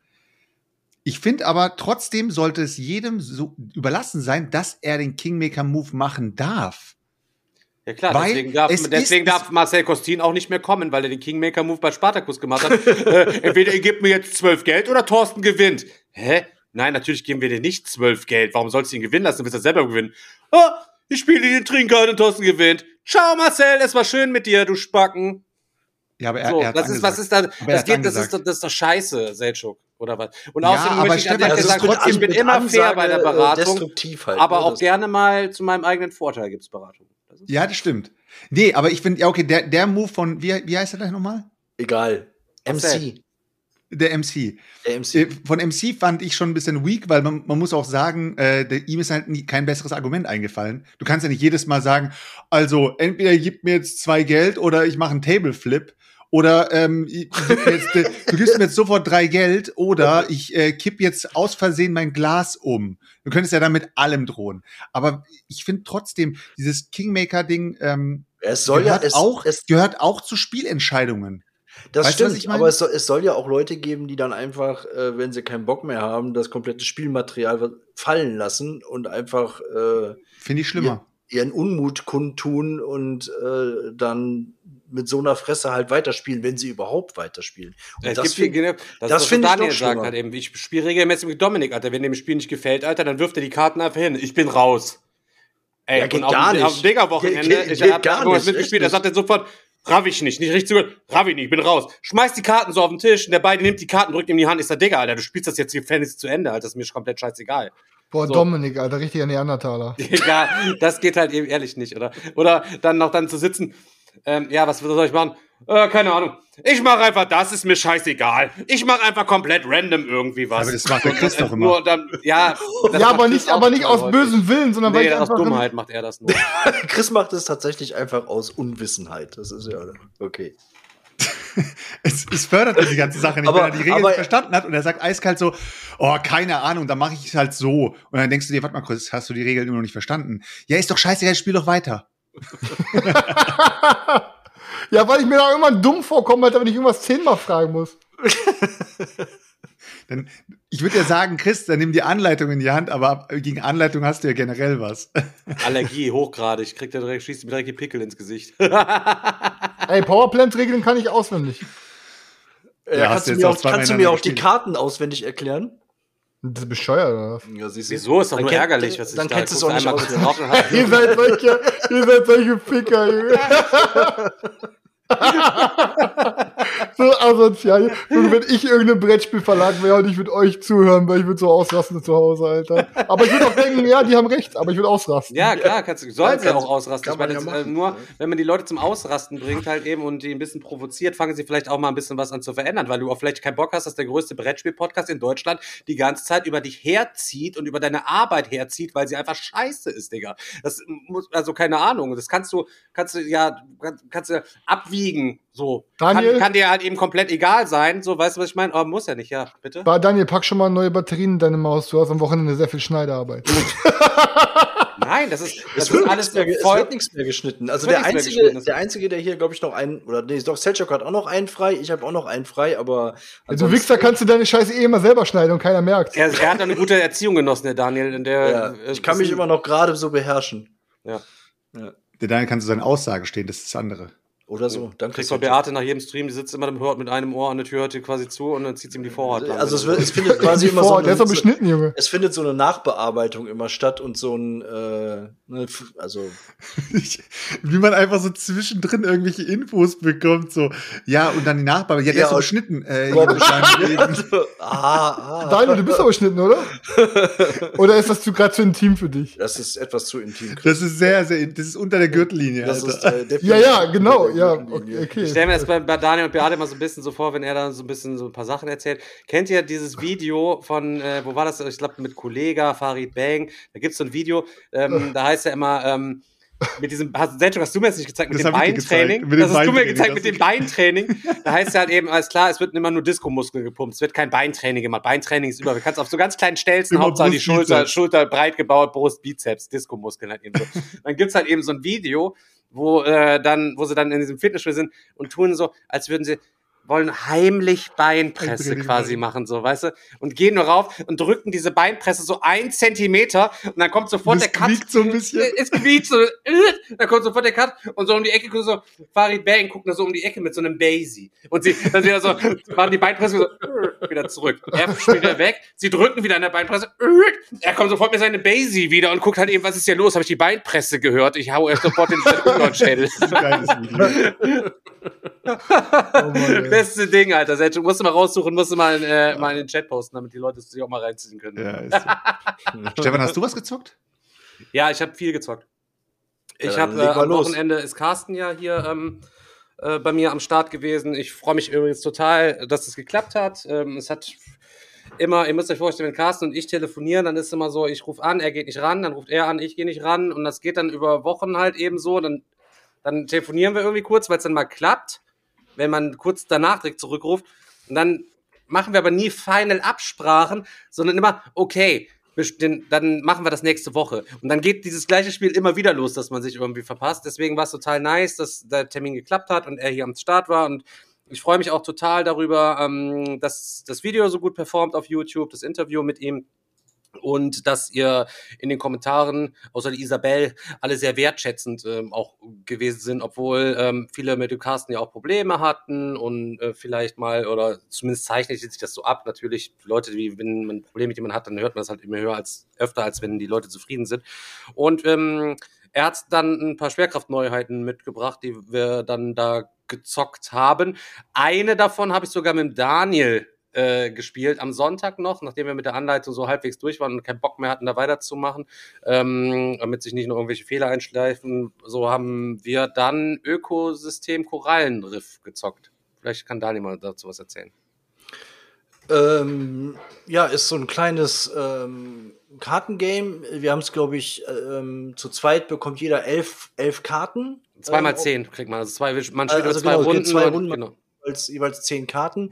Ich finde aber trotzdem sollte es jedem so überlassen sein, dass er den Kingmaker-Move machen darf.
Ja klar,
Weil
deswegen, darf,
es
deswegen darf Marcel Costin auch nicht mehr kommen, weil er den Kingmaker-Move bei Spartacus gemacht hat. äh, entweder ihr gebt mir jetzt zwölf Geld oder Thorsten gewinnt. Hä? Nein, natürlich geben wir dir nicht zwölf Geld. Warum sollst du ihn gewinnen lassen? Du willst er selber gewinnen. Ah, ich spiele den Trinker und Thorsten gewinnt. Ciao Marcel, es war schön mit dir, du Spacken.
Ja, aber er,
So,
er hat
das ist, was ist da, das geht, das ist, das ist doch scheiße, Selchuk, oder was? Und
Ja,
außerdem
aber
möchte ich an der Stelle
das
sagen,
trotzdem
ich bin immer fair
Ansage,
bei der
äh,
Beratung,
destruktiv halt,
aber
ne?
auch gerne mal zu meinem eigenen Vorteil gibt's Beratung. Das
Ja, das stimmt. Nee, aber ich finde, ja, okay, der, der Move von, wie, wie heißt er gleich nochmal?
Egal.
Marcel.
MC.
Der MC.
Der MC.
Äh, Von MC fand ich schon ein bisschen weak, weil man, man muss auch sagen, äh, der, ihm ist halt nie, kein besseres Argument eingefallen. Du kannst ja nicht jedes Mal sagen, also entweder gib mir jetzt zwei Geld oder ich mache einen Tableflip. Oder ähm, ich- du, gibst mir jetzt, äh, du gibst mir jetzt sofort drei Geld oder ich äh, kipp jetzt aus Versehen mein Glas um. Du könntest ja dann mit allem drohen. Aber ich finde trotzdem, dieses Kingmaker-Ding ähm,
Es soll ja,
gehört,
es,
auch,
es,
gehört auch zu Spielentscheidungen.
Das
weißt
stimmt, aber es soll, es soll ja auch Leute geben, die dann einfach, äh, wenn sie keinen Bock mehr haben, das komplette Spielmaterial fallen lassen und einfach äh,
Finde ich schlimmer.
ihren Unmut kundtun und äh, dann mit so einer Fresse halt weiterspielen, wenn sie überhaupt weiterspielen. Und
Es
das
gibt
find-
hier, das,
das
das
find
finde
ich
Daniel
noch
sagt halt eben, ich spiele regelmäßig mit Dominik, Alter. Wenn dem Spiel nicht gefällt, Alter, dann wirft er die Karten einfach hin. Ich bin raus. Ey,
Ja, geht
und auf,
gar
dem-
nicht.
auf dem
geht-
ich
geht
hab
gar
irgendwas
nicht,
mitgespielt, er sagt dann sofort, raff ich nicht, nicht richtig zugehört, raff ich nicht, ich bin raus. Schmeißt die Karten so auf den Tisch und der beide nimmt die Karten, drückt ihm die Hand, ist der Digger, Alter, du spielst das jetzt hier Fantasy zu Ende, Alter, das ist mir komplett scheißegal.
Boah,
So.
Dominik, Alter, richtiger Neandertaler.
Egal, das geht halt eben ehrlich nicht, oder? Oder dann noch dann zu sitzen, ähm, ja, was soll ich machen? Äh, keine Ahnung. Ich mache einfach das, ist mir scheißegal. Ich mache einfach komplett random irgendwie was.
Aber das macht der Chris doch immer.
Nur dann, ja,
Ja, aber
Chris
nicht, aber nicht aus
häufig.
bösem Willen, sondern weil
Nee,
ich
aus
einfach
Dummheit macht er das nur.
Chris macht es tatsächlich einfach aus Unwissenheit. Das ist ja okay.
Es, es fördert die ganze Sache nicht,
Aber-
wenn er die Regeln
aber-
nicht verstanden hat und er sagt eiskalt so, oh, keine Ahnung, dann mache ich es halt so. Und dann denkst du dir, warte mal kurz, hast du die Regeln immer noch nicht verstanden? Ja, ist doch scheißegal, spiel doch weiter.
Ja, weil ich mir da irgendwann dumm vorkomme, Alter, wenn ich irgendwas zehnmal fragen muss.
Dann, ich würde ja sagen, Chris, dann nimm die Anleitung in die Hand, aber ab- gegen Anleitung hast du ja generell was.
Allergie, hochgradig. Ich krieg da direkt, schießt mir direkt die Pickel ins Gesicht.
Ey, Powerplant-Regeln kann ich auswendig.
Ja,
kannst
du
mir
auch
kannst du mir auch die Karten auswendig erklären?
Das ist bescheuert, oder was?
Ja, siehst
Wieso? Ist doch
Dann
nur ärgerlich, was ich
dann
da
kennst du es auch nicht
einmal
aus.
ihr seid solche, ihr seid solche Ficker, Junge. so asozial. Und wenn ich irgendein Brettspielverlag wäre und ich würde euch zuhören, weil ich würde so ausrasten zu Hause, Alter. Aber ich würde auch denken, ja, die haben recht, aber ich würde ausrasten.
Ja, klar, kannst du, sollen
Ja,
sie ja auch ausrasten. Ich meine,
ja
äh,
machen.
nur, wenn man die Leute zum Ausrasten bringt halt eben und die ein bisschen provoziert, fangen sie vielleicht auch mal ein bisschen was an zu verändern, weil du auch vielleicht keinen Bock hast, dass der größte Brettspiel-Podcast in Deutschland die ganze Zeit über dich herzieht und über deine Arbeit herzieht, weil sie einfach scheiße ist, Digga. Das muss, also keine Ahnung, das kannst du, kannst du ja, kannst, kannst du abwiegen, so.
Daniel?
Kann, kann dir halt eben komplett egal sein, so, weißt du, was ich meine? Aber muss ja nicht, ja, bitte.
War Daniel, pack schon mal neue Batterien in deine Maus. Du hast am Wochenende sehr viel Schneiderarbeit.
Nein, das ist, das
Es
ist
wird,
alles
nichts mehr, es
voll,
wird nichts mehr geschnitten. Also der einzige,
geschnitten.
der einzige, der hier, glaube ich, noch einen, oder nee, doch, Selchuk hat auch noch einen frei, ich habe auch noch einen frei, aber
Ja, du Wichser kannst du deine scheiße eh immer selber schneiden und keiner merkt.
er, er hat eine gute Erziehung genossen, der Daniel, in der,
ja,
äh,
ich kann mich
ist-
immer noch gerade so beherrschen.
Ja.
Der Daniel kann zu seinen Aussagen stehen, das ist das andere.
Oder so.
Danke. Kriegst du Beate nach jedem Stream, die sitzt immer hört mit einem Ohr an der Tür, hört dir quasi zu und dann zieht sie ihm die Vorhaut lang.
Also es, wird, es findet quasi immer so.
Eine, der ist doch beschnitten, Junge.
Es findet so eine Nachbearbeitung immer statt und so ein, äh, ne, also.
Wie man einfach so zwischendrin irgendwelche Infos bekommt, so. Ja, und dann die Nachbearbeitung. Ja, der ja, ist so beschnitten. Äh,
ah, ah. Daniel, du bist aber beschnitten, oder? oder ist das zu gerade zu intim für dich?
Das ist etwas zu intim.
Das ist sehr, sehr, das ist unter der Gürtellinie.
Das Alter. ist, äh, ja, ja, genau, ja, okay.
Ich stelle mir das bei, bei Daniel und Beate mal so ein bisschen so vor, wenn er dann so ein bisschen so ein paar Sachen erzählt. Kennt ihr dieses Video von, äh, wo war das? Ich glaube, mit Kollega, Farid Bang. Da gibt es so ein Video, ähm, da heißt ja immer, ähm, mit diesem, hast, Selchuk, hast du mir jetzt nicht gezeigt, mit das dem Beintraining? Mit das hast du mir gezeigt mit dem Beintraining. da heißt ja halt eben, alles klar, es wird immer nur Diskomuskeln gepumpt. Es wird kein Beintraining gemacht. Beintraining ist über. Du kannst auf so ganz kleinen Stelzen, Hauptsache die Schulter, Schulter breit gebaut, Brust, Bizeps, Diskomuskeln halt eben so. Dann gibt's halt eben so ein Video, wo äh, dann, wo sie dann in diesem Fitnessstudio sind und tun so, als würden sie wollen heimlich Beinpresse quasi machen, so, weißt du? Und gehen nur rauf und drücken diese Beinpresse so ein Zentimeter und dann kommt sofort das der Cut.
So ein bisschen.
Es quiekt so, dann kommt sofort der Cut und so um die Ecke guckt so, Farid Bang guckt da so um die Ecke mit so einem Basie. Und sie, dann wieder so, machen die Beinpresse so, wieder zurück. Er spielt wieder weg, sie drücken wieder an der Beinpresse, er kommt sofort mit seinem Basie wieder und guckt halt eben, was ist hier los? Habe ich die Beinpresse gehört? Ich hau erst sofort den Schädel. Geiles Video. Beste Ding, Alter. Du musst du mal raussuchen, musst du mal, äh, mal in den Chat posten, damit die Leute es sich auch mal reinziehen können. Ja,
so. Stefan, hast du was gezockt?
Ja, ich habe viel gezockt. Ich ja, habe äh, am los. Wochenende ist Carsten ja hier ähm, äh, bei mir am Start gewesen. Ich freue mich übrigens total, dass es geklappt hat. Ähm, es hat immer, ihr müsst euch vorstellen, wenn Carsten und ich telefonieren, dann ist es immer so, ich rufe an, er geht nicht ran, dann ruft er an, ich gehe nicht ran und das geht dann über Wochen halt eben so. Dann dann telefonieren wir irgendwie kurz, weil es dann mal klappt, wenn man kurz danach direkt zurückruft. Und dann machen wir aber nie final Absprachen, sondern immer, okay, dann machen wir das nächste Woche. Und dann geht dieses gleiche Spiel immer wieder los, dass man sich irgendwie verpasst. Deswegen war es total nice, dass der Termin geklappt hat und er hier am Start war. Und ich freue mich auch total darüber, ähm, dass das Video so gut performt auf YouTube, das Interview mit ihm und dass ihr in den Kommentaren, außer die Isabel, alle sehr wertschätzend ähm, auch gewesen sind, obwohl ähm, viele mit dem Carsten ja auch Probleme hatten und äh, vielleicht mal, oder zumindest zeichnet sich das so ab. Natürlich, Leute, die, wenn man ein Problem mit jemandem hat, dann hört man das halt immer höher als öfter, als wenn die Leute zufrieden sind. Und ähm, er hat dann ein paar Schwerkraftneuheiten mitgebracht, die wir dann da gezockt haben. Eine davon habe ich sogar mit Daniel äh, gespielt am Sonntag noch, nachdem wir mit der Anleitung so halbwegs durch waren und keinen Bock mehr hatten, da weiterzumachen, ähm, damit sich nicht noch irgendwelche Fehler einschleifen. So haben wir dann Ökosystem Korallenriff gezockt. Vielleicht kann Daniel mal dazu was erzählen.
Ähm, ja, ist so ein kleines ähm, Kartengame. Wir haben es, glaube ich, ähm, zu zweit bekommt jeder elf, elf Karten.
Zweimal äh, zehn kriegt man. Also zwei, man spielt also zwei genau, Runden.
Zwei Runden. Genau jeweils, jeweils zehn Karten.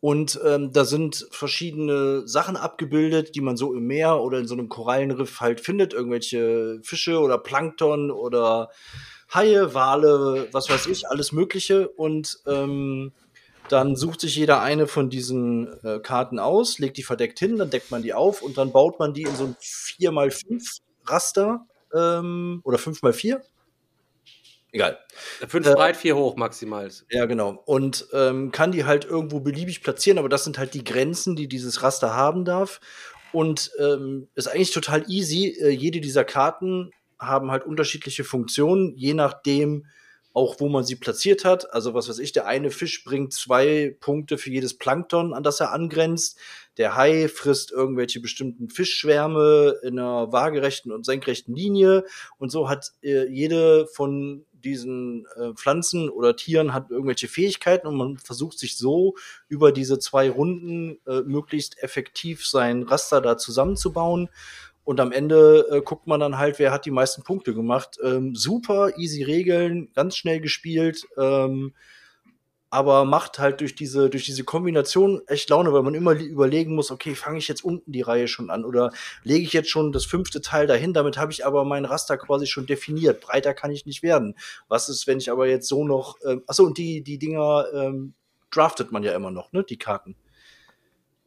Und ähm, da sind verschiedene Sachen abgebildet, die man so im Meer oder in so einem Korallenriff halt findet. Irgendwelche Fische oder Plankton oder Haie, Wale, was weiß ich, alles Mögliche. Und ähm, dann sucht sich jeder eine von diesen äh, Karten aus, legt die verdeckt hin, dann deckt man die auf und dann baut man die in so ein 4x5 Raster ähm, oder 5x4 egal.
Fünf äh, breit, vier hoch maximal.
Ja, genau. Und ähm, kann die halt irgendwo beliebig platzieren, aber das sind halt die Grenzen, die dieses Raster haben darf. Und ähm, ist eigentlich total easy. Äh, jede dieser Karten haben halt unterschiedliche Funktionen, je nachdem, auch wo man sie platziert hat. Also was weiß ich, der eine Fisch bringt zwei Punkte für jedes Plankton, an das er angrenzt. Der Hai frisst irgendwelche bestimmten Fischschwärme in einer waagerechten und senkrechten Linie. Und so hat äh, jede von diesen äh, Pflanzen oder Tieren hat irgendwelche Fähigkeiten und man versucht sich so über diese zwei Runden äh, möglichst effektiv sein Raster da zusammenzubauen. Und am Ende äh, guckt man dann halt, wer hat die meisten Punkte gemacht. Ähm, super easy Regeln, ganz schnell gespielt. Ähm, aber macht halt durch diese, durch diese Kombination echt Laune, weil man immer überlegen muss, okay, fange ich jetzt unten die Reihe schon an oder lege ich jetzt schon das fünfte Teil dahin, damit habe ich aber mein Raster quasi schon definiert. Breiter kann ich nicht werden. Was ist, wenn ich aber jetzt so noch, ähm, achso, und die, die Dinger ähm, draftet man ja immer noch, ne, die Karten.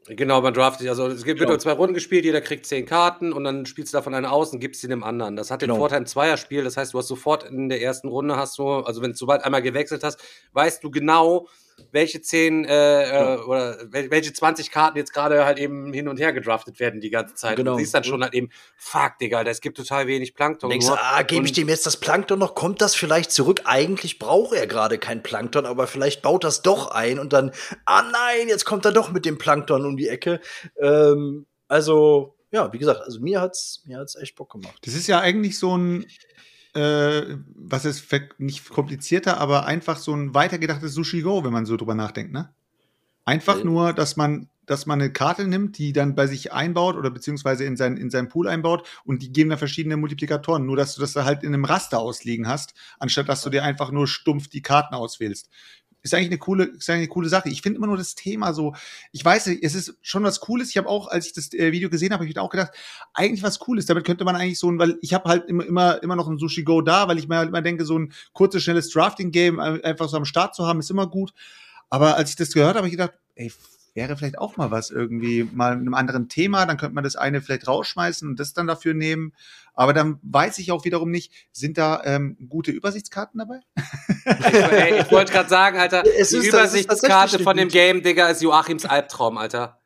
Genau, man draftet, also es wird genau. zwei Runden gespielt, jeder kriegt zehn Karten und dann spielst du davon eine aus und gibst sie dem anderen. Das hat den genau. Vorteil im Zweierspiel, das heißt, du hast sofort in der ersten Runde hast du, also wenn du sobald einmal gewechselt hast, weißt du genau, welche zehn äh. Äh, oder welche 20 Karten jetzt gerade halt eben hin und her gedraftet werden die ganze Zeit. Genau. Du siehst dann schon halt eben, fuck, Digga, es gibt total wenig Plankton.
Denkst du, ah, gebe ich dem jetzt das Plankton noch? Kommt das vielleicht zurück? Eigentlich braucht er gerade kein Plankton, aber vielleicht baut das doch ein und dann, ah nein, jetzt kommt er doch mit dem Plankton um die Ecke. Ähm, also, ja, wie gesagt, also mir hat's, mir hat's echt Bock gemacht.
Das ist ja eigentlich so ein äh, was ist nicht komplizierter, aber einfach so ein weitergedachtes Sushi Go, wenn man so drüber nachdenkt, ne? Einfach ja. nur, dass man, dass man eine Karte nimmt, die dann bei sich einbaut oder beziehungsweise in, sein, in seinen Pool einbaut und die geben dann verschiedene Multiplikatoren. Nur, dass du das da halt in einem Raster ausliegen hast, anstatt dass du dir einfach nur stumpf die Karten auswählst ist eigentlich eine coole, ist eigentlich eine coole Sache. Ich finde immer nur das Thema so, ich weiß, es ist schon was Cooles. Ich habe auch, als ich das äh, Video gesehen habe, habe ich mir auch gedacht, eigentlich was Cooles. Damit könnte man eigentlich so ein, weil ich habe halt immer, immer, immer noch ein Sushi Go da, weil ich mir halt immer denke, so ein kurzes, schnelles Drafting-Game einfach so am Start zu haben, ist immer gut. Aber als ich das gehört habe, habe ich gedacht, ey, wäre vielleicht auch mal was irgendwie, mal mit einem anderen Thema, dann könnte man das eine vielleicht rausschmeißen und das dann dafür nehmen. Aber dann weiß ich auch wiederum nicht, sind da ähm, gute Übersichtskarten dabei?
ich, ich wollte gerade sagen, Alter, es die Übersichtskarte von dem Game, Digga, ist Joachims Albtraum, Alter.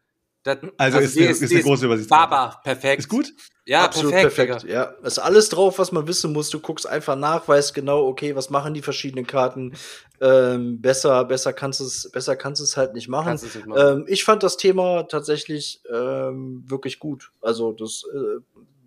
Das, also, also ist, ist, ist, eine große Übersichtskarte.
Baba, perfekt.
Ist gut?
Ja, Absolut perfekt. perfekt. Ja, ist alles drauf, was man wissen muss. Du guckst einfach nach, weißt genau, okay, was machen die verschiedenen Karten. Ähm, besser, besser kannst es, besser kannst es halt nicht machen. Nicht machen. Ähm, ich fand das Thema tatsächlich ähm, wirklich gut. Also das, äh,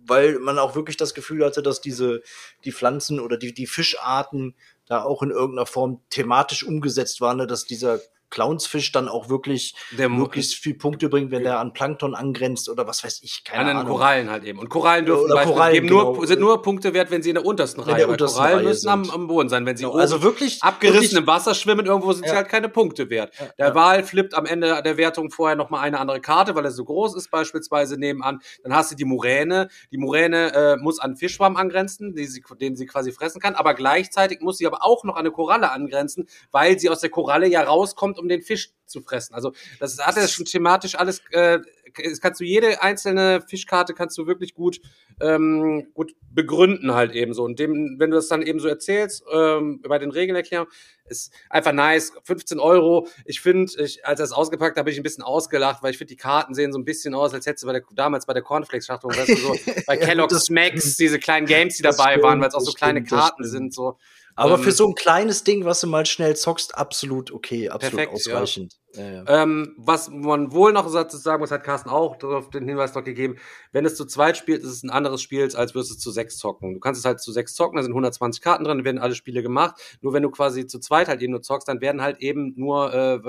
weil man auch wirklich das Gefühl hatte, dass diese die Pflanzen oder die die Fischarten da auch in irgendeiner Form thematisch umgesetzt waren, ne? dass dieser Clownsfisch dann auch wirklich der möglichst viel Punkte bringt, wenn der an Plankton angrenzt oder was weiß ich, keine
an
Ahnung.
Korallen halt eben. Und Korallen dürfen oder Korallen, geben genau. nur, sind nur Punkte wert, wenn sie in der untersten Reihe,
sind. Korallen
müssen am, am, Boden sein. Wenn sie
genau. also wirklich
abgerissen wirklich, im Wasser schwimmen, irgendwo sind ja. sie halt keine Punkte wert. Ja, der ja. Wal flippt am Ende der Wertung vorher nochmal eine andere Karte, weil er so groß ist, beispielsweise nebenan. Dann hast du die Muräne. Die Muräne äh, muss an Fischschwamm angrenzen, die sie, den sie quasi fressen kann, aber gleichzeitig muss sie aber auch noch an eine Koralle angrenzen, weil sie aus der Koralle ja rauskommt, um den Fisch zu fressen. Also das hat er schon thematisch alles, äh, das kannst du jede einzelne Fischkarte kannst du wirklich gut, ähm, gut begründen halt eben so. Und dem, wenn du das dann eben so erzählst, ähm, bei den Regelerklärungen, ist einfach nice. 15 Euro. Ich finde, ich, als er es ausgepackt habe, bin ich ein bisschen ausgelacht, weil ich finde, die Karten sehen so ein bisschen aus, als hättest du bei der, damals bei der Cornflakes-Schachtel, weißt du, so, bei Kellogg's Max, diese kleinen Games, die dabei stimmt, waren, weil es auch so kleine Karten sind, so.
Aber ähm, für so ein kleines Ding, was du mal schnell zockst, absolut okay, absolut perfekt, ausreichend.
Ja. Ja, ja. Ähm, was man wohl noch sagen muss, hat Carsten auch darauf den Hinweis noch gegeben, wenn es zu zweit spielt, ist es ein anderes Spiel, als würdest du zu sechs zocken. Du kannst es halt zu sechs zocken, da sind 120 Karten drin, werden alle Spiele gemacht. Nur wenn du quasi zu zweit halt eben nur zockst, dann werden halt eben nur äh,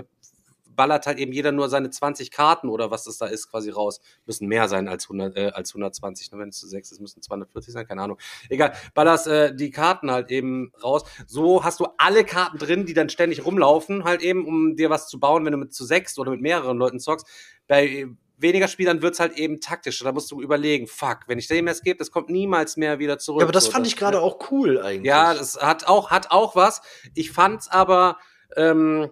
ballert halt eben jeder nur seine 20 Karten oder was das da ist quasi raus. Müssen mehr sein als, 100, äh, als 120. Ne? Wenn es zu 6 ist, müssen 240 sein, keine Ahnung. Egal, ballerst äh, die Karten halt eben raus. So hast du alle Karten drin, die dann ständig rumlaufen, halt eben, um dir was zu bauen, wenn du mit zu sechs oder mit mehreren Leuten zockst. Bei weniger Spielern wird's halt eben taktisch. Da musst du überlegen, fuck, wenn ich dem jetzt gebe, das kommt niemals mehr wieder zurück. Ja,
aber das so, fand das, ich gerade ne? auch cool eigentlich.
Ja, das hat auch, hat auch was. Ich fand's aber, ähm,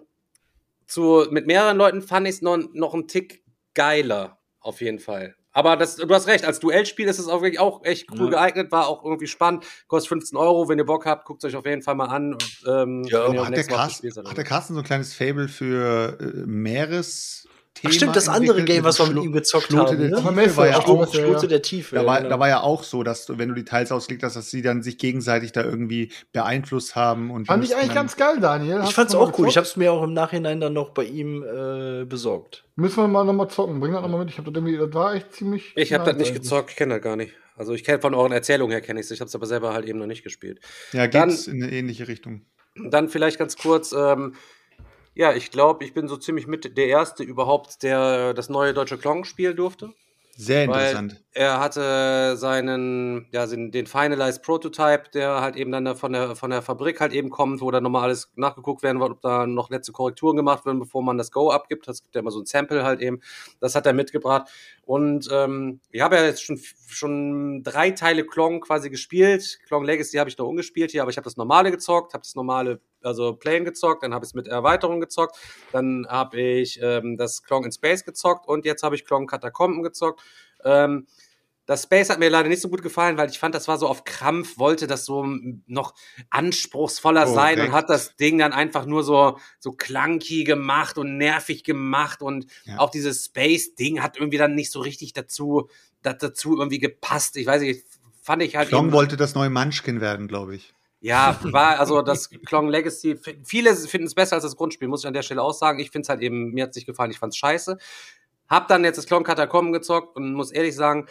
zu, mit mehreren Leuten fand ich es noch, noch einen Tick geiler, auf jeden Fall. Aber das, du hast recht, als Duellspiel ist es auch wirklich auch echt cool ja. geeignet, war auch irgendwie spannend. Kostet 15 Euro, wenn ihr Bock habt, guckt euch auf jeden Fall mal an.
Ähm, ja, hat der, Carsten, hat der Carsten so ein kleines Fable für äh, Meeres
Thema Ach stimmt, das andere Game, was wir mit ihm gezockt Schlote haben. Der ne? Tiefe war ja auch, Schlote der Tiefe.
Da war, genau. da war ja auch so, dass du, wenn du die Teils ausgelegt hast, dass sie dann sich gegenseitig da irgendwie beeinflusst haben. Und
Fand ich eigentlich ganz geil, Daniel.
Hast ich fand's auch cool. Ich hab's mir auch im Nachhinein dann noch bei ihm äh, besorgt.
Müssen wir mal nochmal zocken. Bring das nochmal mit. Ich hab das irgendwie, das war echt ziemlich.
Ich hab das nicht gezockt, ich kenne das gar nicht. Also ich kenne von euren Erzählungen her kenne ich es. Ich habe es aber selber halt eben noch nicht gespielt.
Ja, geht's dann, in eine ähnliche Richtung.
Dann vielleicht ganz kurz. Ähm, ja, ich glaube, ich bin so ziemlich mit der Erste überhaupt, der das neue deutsche Klong spielen durfte.
Sehr interessant.
er hatte seinen, ja, den Finalized Prototype, der halt eben dann von der, von der Fabrik halt eben kommt, wo dann nochmal alles nachgeguckt werden wird, ob da noch letzte Korrekturen gemacht werden, bevor man das Go abgibt. Das gibt ja immer so ein Sample halt eben. Das hat er mitgebracht. Und ähm, ich habe ja jetzt schon, schon drei Teile Klong quasi gespielt. Klong Legacy habe ich noch ungespielt hier, aber ich habe das normale gezockt, habe das normale also Plain gezockt, dann habe ich es mit Erweiterung gezockt, dann habe ich ähm, das Klong in Space gezockt und jetzt habe ich Klong Katakomben gezockt. Ähm, das Space hat mir leider nicht so gut gefallen, weil ich fand, das war so auf Krampf, wollte das so noch anspruchsvoller oh, sein und hat das Ding dann einfach nur so, so clunky gemacht und nervig gemacht und ja. auch dieses Space-Ding hat irgendwie dann nicht so richtig dazu, dazu irgendwie gepasst. Ich weiß nicht, fand ich halt.
Klong wollte das neue Munchkin werden, glaube ich.
Ja, war also das Klong Legacy. Viele finden es besser als das Grundspiel, muss ich an der Stelle auch sagen. Ich finde es halt eben, mir hat es nicht gefallen, ich fand es scheiße. Hab dann jetzt das Klong Katakomben gezockt und muss ehrlich sagen,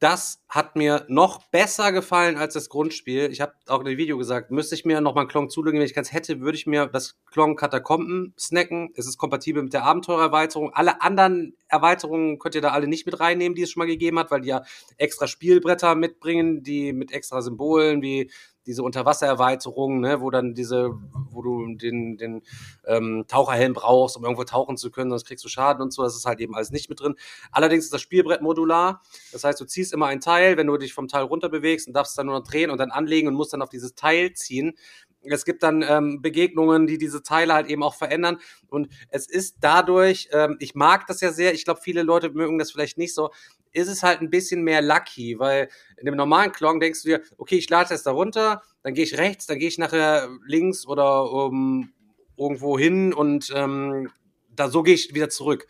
das hat mir noch besser gefallen als das Grundspiel. Ich habe auch in dem Video gesagt, müsste ich mir noch mal einen Klon zulegen, wenn ich keins hätte, würde ich mir das Klon Katakomben snacken. Es ist kompatibel mit der Abenteurerweiterung. Alle anderen Erweiterungen könnt ihr da alle nicht mit reinnehmen, die es schon mal gegeben hat, weil die ja extra Spielbretter mitbringen, die mit extra Symbolen wie diese Unterwassererweiterung, ne, wo dann diese, wo du den, den ähm, Taucherhelm brauchst, um irgendwo tauchen zu können, sonst kriegst du Schaden und so. Das ist halt eben alles nicht mit drin. Allerdings ist das Spielbrett modular. Das heißt, du ziehst immer ein Teil, wenn du dich vom Teil runter bewegst und darfst dann nur noch drehen und dann anlegen und musst dann auf dieses Teil ziehen. Es gibt dann ähm, Begegnungen, die diese Teile halt eben auch verändern. Und es ist dadurch, ähm, ich mag das ja sehr, ich glaube, viele Leute mögen das vielleicht nicht so, ist es halt ein bisschen mehr lucky, weil in dem normalen Klong denkst du dir, okay, ich lade das da runter, dann gehe ich rechts, dann gehe ich nachher links oder um, irgendwo hin und ähm, da so gehe ich wieder zurück.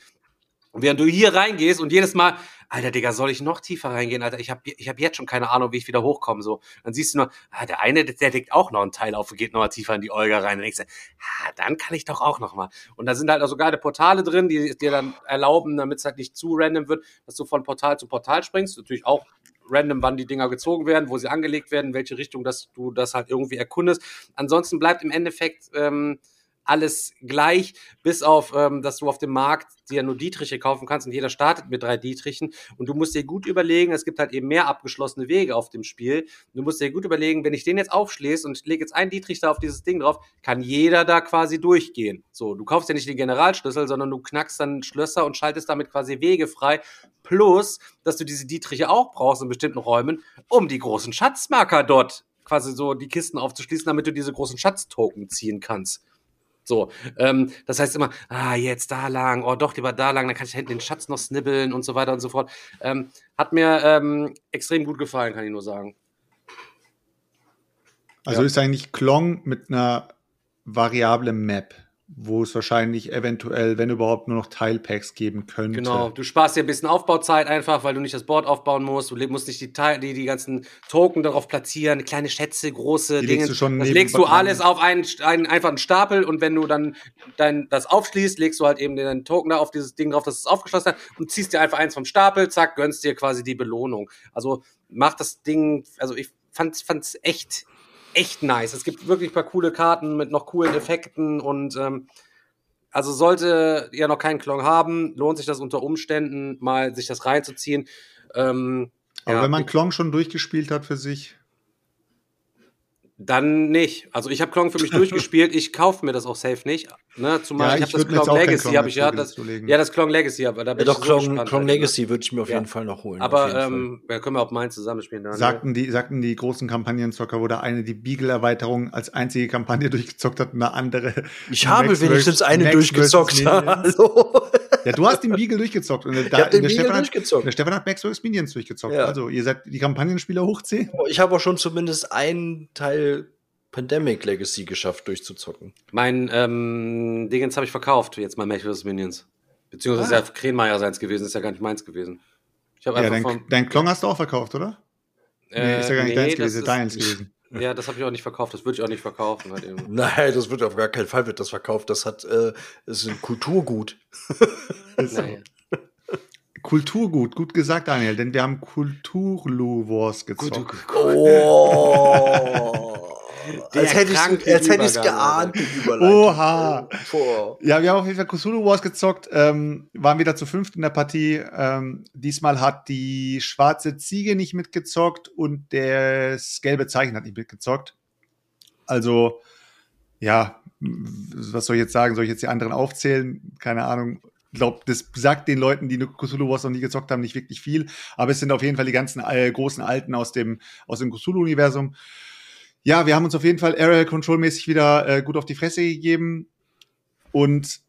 Und während du hier reingehst und jedes Mal, Alter, Digga, soll ich noch tiefer reingehen? Alter, ich habe ich hab jetzt schon keine Ahnung, wie ich wieder hochkomme. So, dann siehst du nur, ah, der eine, der deckt auch noch einen Teil auf und geht noch mal tiefer in die Olga rein. Und denkst du, ah, dann kann ich doch auch noch mal. Und da sind halt auch so geile Portale drin, die dir dann erlauben, damit es halt nicht zu random wird, dass du von Portal zu Portal springst. Natürlich auch random, wann die Dinger gezogen werden, wo sie angelegt werden, in welche Richtung, dass du das halt irgendwie erkundest. Ansonsten bleibt im Endeffekt ähm, alles gleich, bis auf, ähm, dass du auf dem Markt dir nur Dietriche kaufen kannst und jeder startet mit drei Dietrichen und du musst dir gut überlegen, es gibt halt eben mehr abgeschlossene Wege auf dem Spiel. Du musst dir gut überlegen, wenn ich den jetzt aufschließe und lege jetzt einen Dietrich da auf dieses Ding drauf, kann jeder da quasi durchgehen. So, du kaufst ja nicht den Generalschlüssel, sondern du knackst dann Schlösser und schaltest damit quasi Wege frei. Plus, dass du diese Dietriche auch brauchst in bestimmten Räumen, um die großen Schatzmarker dort quasi so die Kisten aufzuschließen, damit du diese großen Schatztoken ziehen kannst. So, ähm, das heißt immer, ah, jetzt da lang, oh, doch lieber da lang, dann kann ich hinten den Schatz noch snibbeln und so weiter und so fort. Ähm, hat mir ähm, extrem gut gefallen, kann ich nur sagen.
Also ja. ist eigentlich Klong mit einer variablen Map wo es wahrscheinlich eventuell, wenn überhaupt, nur noch Teilpacks geben könnte.
Genau, du sparst dir ein bisschen Aufbauzeit einfach, weil du nicht das Board aufbauen musst. Du musst nicht die, Teil, die, die ganzen Token darauf platzieren, kleine Schätze, große die Dinge. Legst du schon das legst du alles auf einen, einen einfachen Stapel und wenn du dann dein, das aufschließt, legst du halt eben den Token da auf dieses Ding drauf, das ist aufgeschlossen hat und ziehst dir einfach eins vom Stapel, zack, gönnst dir quasi die Belohnung. Also macht das Ding, also ich fand's, fand's echt echt nice. Es gibt wirklich ein paar coole Karten mit noch coolen Effekten und ähm, also sollte ihr noch keinen Klon haben, lohnt sich das unter Umständen mal sich das reinzuziehen. Ähm,
Aber ja, wenn man Klon schon durchgespielt hat für sich,
dann nicht. Also ich habe Klong für mich durchgespielt. Ich kaufe mir das auch safe nicht. Ne? Zumal ja, ich, ich habe das Klong Legacy, habe ich ja das. Ja, das Klong Legacy, aber da bin
ja, doch, Klong, so Klong Legacy würde ich mir auf jeden Fall noch holen.
Aber ähm, ja, können wir auch mal zusammenspielen.
Dann, sagten, ne? die, sagten die großen Kampagnenzocker, wo der eine die Beagle-Erweiterung als einzige Kampagne durchgezockt hat und eine andere.
Ich habe Max wenigstens eine Max durchgezockt. Hallo.
Ja, du hast den Beagle durchgezockt. Und da, den der, Stefan hat, der Stefan hat Max. Minions durchgezockt. Ja. Also, ihr seid die Kampagnenspieler hoch 10.
Ich habe auch schon zumindest einen Teil Pandemic Legacy geschafft durchzuzocken.
Mein ähm, Dingens habe ich verkauft, jetzt mal Max vs. Minions. Beziehungsweise ah. ist ja Krenmeier seins gewesen, ist ja gar nicht meins gewesen.
Ich ja, dein, von, dein Klon hast du auch verkauft, oder? Äh, nee, ist ja gar nicht nee, deins gewesen, deins gewesen.
Ja, das habe ich auch nicht verkauft, das würde ich auch nicht verkaufen. Halt
Nein, das wird auf gar keinen Fall wird das verkauft. Das hat, äh, ist ein Kulturgut.
naja. Kulturgut, gut gesagt, Daniel, denn wir haben Kulturlu Wars gezockt.
Oh! Als hätte ich als hätte ich geahnt,
Oha. Ja, wir haben auf jeden Fall Cthulhu Wars gezockt, ähm, waren wieder zu fünft in der Partie. Ähm, diesmal hat die schwarze Ziege nicht mitgezockt und das gelbe Zeichen hat nicht mitgezockt. Also, ja, was soll ich jetzt sagen? Soll ich jetzt die anderen aufzählen? Keine Ahnung. Ich glaube, das sagt den Leuten, die Cthulhu Wars noch nie gezockt haben, nicht wirklich viel. Aber es sind auf jeden Fall die ganzen äh, großen Alten aus dem, aus dem Cthulhu-Universum. Ja, wir haben uns auf jeden Fall Area Control mäßig wieder äh, gut auf die Fresse gegeben. Und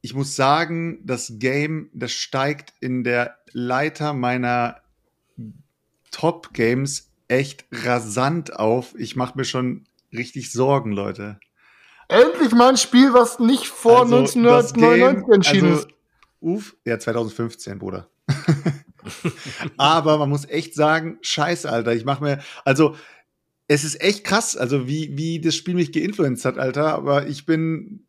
ich muss sagen, das Game, das steigt in der Leiter meiner Top Games echt rasant auf. Ich mache mir schon richtig Sorgen, Leute.
Endlich mal ein Spiel, was nicht vor
Also,
1999
das
entschieden
also,
ist.
Uff, ja, 2015, Bruder. Aber man muss echt sagen, scheiße, Alter. Ich mache mir, also es ist echt krass, also wie, wie das Spiel mich geinfluenzt hat, Alter. Aber ich bin,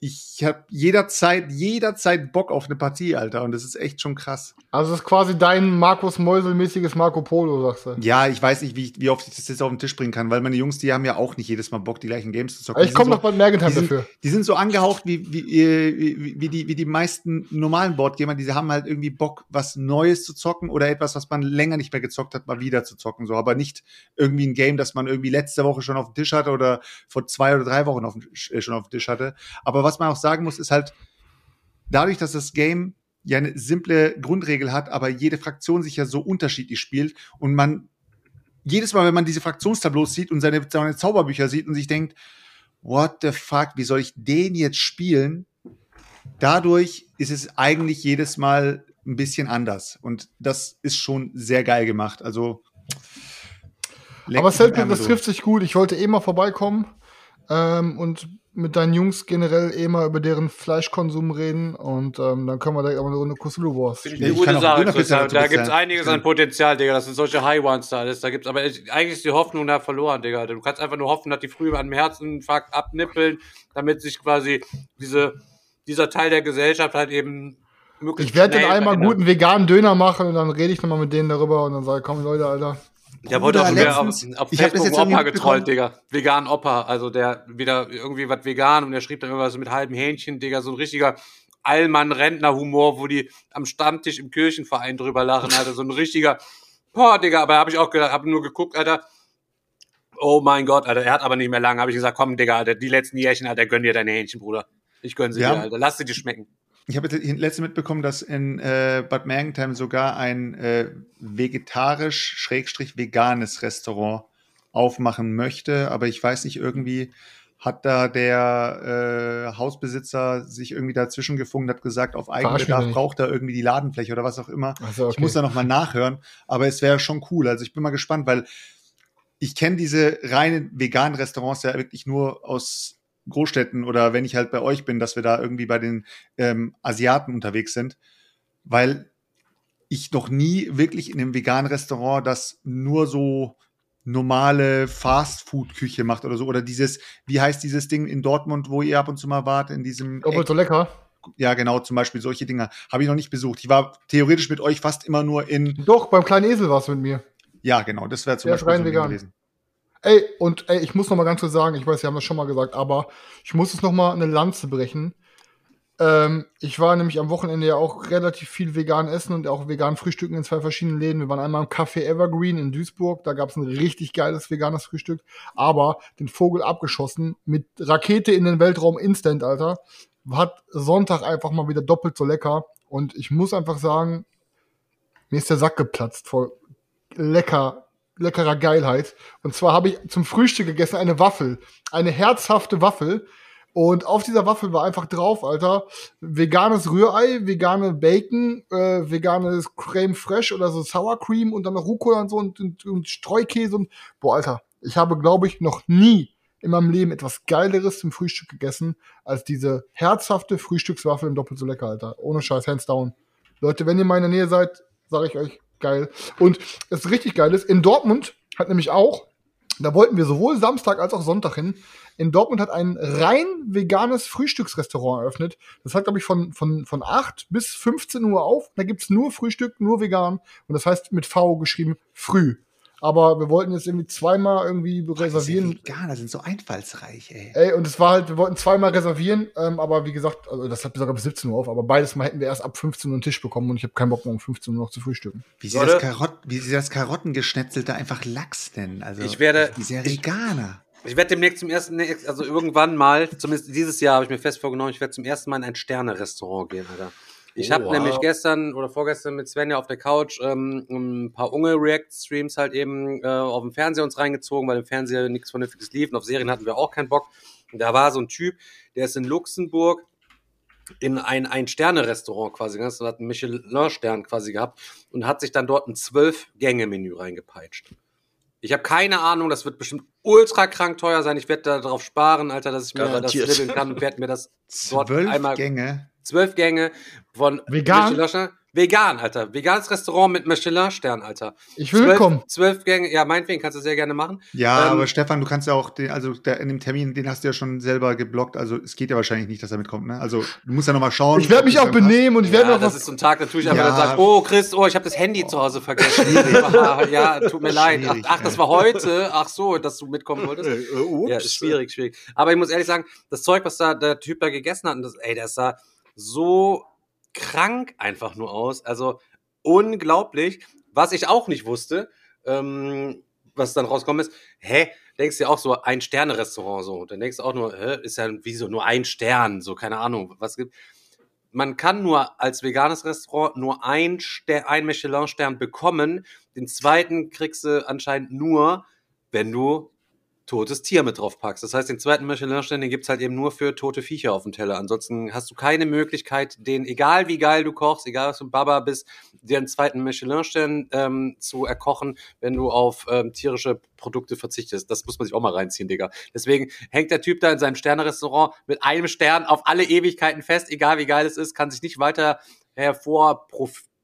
ich habe jederzeit, jederzeit Bock auf eine Partie, Alter. Und das ist echt schon krass.
Also das ist quasi dein Markus Meusel-mäßiges Marco Polo, sagst du.
Ja, ich weiß nicht, wie, wie oft ich das jetzt auf den Tisch bringen kann, weil meine Jungs, die haben ja auch nicht jedes Mal Bock, die gleichen Games zu zocken.
Ich komme noch bald Mergentheim dafür.
Die sind so angehaucht wie, wie, wie, wie, die, wie die meisten normalen Boardgamer. Die haben halt irgendwie Bock, was Neues zu zocken oder etwas, was man länger nicht mehr gezockt hat, mal wieder zu zocken. So, aber nicht irgendwie ein Game, das man irgendwie letzte Woche schon auf dem Tisch hatte oder vor zwei oder drei Wochen auf dem, äh, schon auf dem Tisch hatte. Aber was man auch sagen muss, ist halt, dadurch, dass das Game ja eine simple Grundregel hat, aber jede Fraktion sich ja so unterschiedlich spielt und man jedes Mal, wenn man diese Fraktionstableaus sieht und seine, seine Zauberbücher sieht und sich denkt, what the fuck, wie soll ich den jetzt spielen? Dadurch ist es eigentlich jedes Mal ein bisschen anders. Und das ist schon sehr geil gemacht. Also.
Aber
einmal
das trifft sich gut. Ich wollte eh mal vorbeikommen ähm, und mit deinen Jungs generell eh mal über deren Fleischkonsum reden. Und ähm, dann können wir direkt auch mal eine Runde Cthulhu Wars
Finde ich
spielen.
eine gute Sache,
dazu
Da gibt es einiges an Potenzial, Digga. Das sind solche High Ones da alles. Da gibt's, aber ich, eigentlich ist die Hoffnung da verloren, Digga. Du kannst einfach nur hoffen, dass die früh an einem Herzinfarkt abnippeln, damit sich quasi diese, dieser Teil der Gesellschaft halt eben möglichst
Ich werde den
schnell
einmal guten veganen Döner machen und dann rede ich nochmal mit denen darüber und dann sage ich, komm Leute, Alter.
Der wurde auch
Bruder,
wieder auf,
letztens-
auf
ich hab das
Facebook
jetzt
Opa getrollt. Digga. Vegan Opa. Also der wieder irgendwie was vegan und der schrieb dann irgendwas mit halbem Hähnchen, Digga. So ein richtiger Allmann-Rentner-Humor, wo die am Stammtisch im Kirchenverein drüber lachen, Alter. So ein richtiger, boah, Digga. Aber habe ich auch gedacht, habe nur geguckt, Alter. Oh mein Gott, Alter. Er hat aber nicht mehr lange. Habe ich gesagt, komm, Digga, Alter. Die letzten Jährchen, Alter, gönn dir deine Hähnchen, Bruder. Ich gönn sie
Ja.
dir, Alter. Lass sie dir schmecken.
Ich habe jetzt letzte mitbekommen, dass in äh, Bad Mergentheim sogar ein äh, vegetarisch-veganes Restaurant aufmachen möchte, aber ich weiß nicht, irgendwie hat da der äh, Hausbesitzer sich irgendwie dazwischen gefunden, hat gesagt, auf Eigenbedarf braucht er irgendwie die Ladenfläche oder was auch immer.
Also,
Ich muss da noch mal nachhören, aber es wäre schon cool. Also ich bin mal gespannt, weil ich kenne diese reinen veganen Restaurants ja wirklich nur aus Großstädten oder wenn ich halt bei euch bin, dass wir da irgendwie bei den ähm, Asiaten unterwegs sind, weil ich noch nie wirklich in einem veganen Restaurant das nur so normale Fast-Food-Küche macht oder so. Oder dieses, wie heißt dieses Ding in Dortmund, wo ihr ab und zu mal wart, in diesem
doppelt so lecker.
ja, genau, zum Beispiel solche Dinger habe ich noch nicht besucht. Ich war theoretisch mit euch fast immer nur in,
Doch, beim kleinen Esel warst du mit mir.
ja, genau, das wäre zum
Der
Beispiel so gewesen.
Ey, und ey, ich muss noch mal ganz kurz sagen, ich weiß, Sie haben das schon mal gesagt, aber ich muss es noch mal eine Lanze brechen. Ähm, ich war nämlich am Wochenende ja auch relativ viel vegan essen und auch vegan frühstücken in zwei verschiedenen Läden. Wir waren einmal im Café Evergreen in Duisburg, da gab es ein richtig geiles veganes Frühstück, aber den Vogel abgeschossen mit Rakete in den Weltraum instant, Alter. Hat Sonntag einfach mal wieder doppelt so lecker und ich muss einfach sagen, mir ist der Sack geplatzt vor lecker, leckerer Geilheit. Und zwar habe ich zum Frühstück gegessen eine Waffel, eine herzhafte Waffel. Und auf dieser Waffel war einfach drauf, Alter, veganes Rührei, vegane Bacon, äh, veganes Creme Fraiche oder so Sour Cream und dann noch Rucola und so und, und, und Streukäse und boah, Alter, ich habe, glaube ich, noch nie in meinem Leben etwas Geileres zum Frühstück gegessen als diese herzhafte Frühstückswaffel im Doppelt so lecker, Alter. Ohne Scheiß, hands down. Leute, wenn ihr in meiner Nähe seid, sage ich euch, geil. Und das richtig geil ist, in Dortmund hat nämlich auch, da wollten wir sowohl Samstag als auch Sonntag hin, in Dortmund hat ein rein veganes Frühstücksrestaurant eröffnet. Das hat, glaube ich, von, von, von 8 bis 15 Uhr auf. Da gibt's nur Frühstück, nur vegan. Und das heißt mit V geschrieben früh. Aber wir wollten jetzt irgendwie zweimal irgendwie reservieren.
Diese Veganer sind so einfallsreich, ey.
Ey, und es war halt, wir wollten zweimal reservieren, ähm, aber wie gesagt, also das hat sogar bis 17 Uhr auf, aber beides Mal hätten wir erst ab 15 Uhr einen Tisch bekommen und ich habe keinen Bock mehr um 15 Uhr noch zu frühstücken.
Wie sie,
Leute.
das Karott, wie sie das Karottengeschnetzelte einfach Lachs nennen. Also,
Ich werde-
Diese
ich-
Veganer.
Ich werde demnächst zum ersten, also irgendwann mal, zumindest dieses Jahr habe ich mir fest vorgenommen, ich werde zum ersten Mal in ein Sterne-Restaurant gehen, Alter. Ich habe
Oh,
nämlich
wow.
gestern oder vorgestern mit Svenja auf der Couch ähm, ein paar Unge-React-Streams halt eben äh, auf dem Fernseher uns reingezogen, weil im Fernseher nichts Vernünftiges lief und auf Serien hatten wir auch keinen Bock. Und da war so ein Typ, der ist in Luxemburg in ein Ein-Sterne-Restaurant quasi, das hat einen Michelin-Stern quasi gehabt und hat sich dann dort ein Zwölf-Gänge-Menü reingepeitscht. Ich habe keine Ahnung, das wird bestimmt ultra krank teuer sein. Ich werde da drauf sparen, Alter, dass ich mir
Garantiert.
das libbeln kann und werde mir das dort
Zwölf
einmal
Gänge.
Zwölf Gänge von
Vegan?
Michelin- Vegan, Alter. Veganes Restaurant mit Michelin-Stern, Alter.
Ich will
zwölf,
mitkommen.
Zwölf Gänge, ja, meinetwegen kannst du sehr gerne machen.
Ja,
Ähm,
aber Stefan, du kannst ja auch, den, also der, in dem Termin, den hast du ja schon selber geblockt. Also es geht ja wahrscheinlich nicht, dass er mitkommt. Ne? Also du musst ja noch mal schauen.
Ich werde mich auch benehmen und ich werde
Ja,
noch
das
was.
ist so ein Tag natürlich, aber
Ja.
dann sagt, oh Chris, oh, ich habe das Handy zu Hause vergessen. ja, tut mir leid. Ach, ach, das war heute. Ach so, dass du mitkommen wolltest.
Äh, äh, ups.
Ja, ist schwierig, schwierig. Aber ich muss ehrlich sagen, das Zeug, was da der Typ da gegessen hat, und das, ey, das sah so krank einfach nur aus. Also unglaublich. Was ich auch nicht wusste, ähm, was dann rausgekommen ist, hä, denkst du ja auch so ein Sterne-Restaurant so. Dann denkst du auch nur, hä, ist ja wieso nur ein Stern, so keine Ahnung, was gibt. Man kann nur als veganes Restaurant nur ein, Ster ein Michelin-Stern bekommen. Den zweiten kriegst du anscheinend nur, wenn du totes Tier mit drauf packst. Das heißt, den zweiten Michelin-Stern, den gibt's halt eben nur für tote Viecher auf dem Teller. Ansonsten hast du keine Möglichkeit, den, egal wie geil du kochst, egal was du Baba bist, dir einen zweiten Michelin-Stern ähm, zu erkochen, wenn du auf ähm, tierische Produkte verzichtest. Das muss man sich auch mal reinziehen, Digga. Deswegen hängt der Typ da in seinem Sterne-Restaurant mit einem Stern auf alle Ewigkeiten fest, egal wie geil es ist, kann sich nicht weiter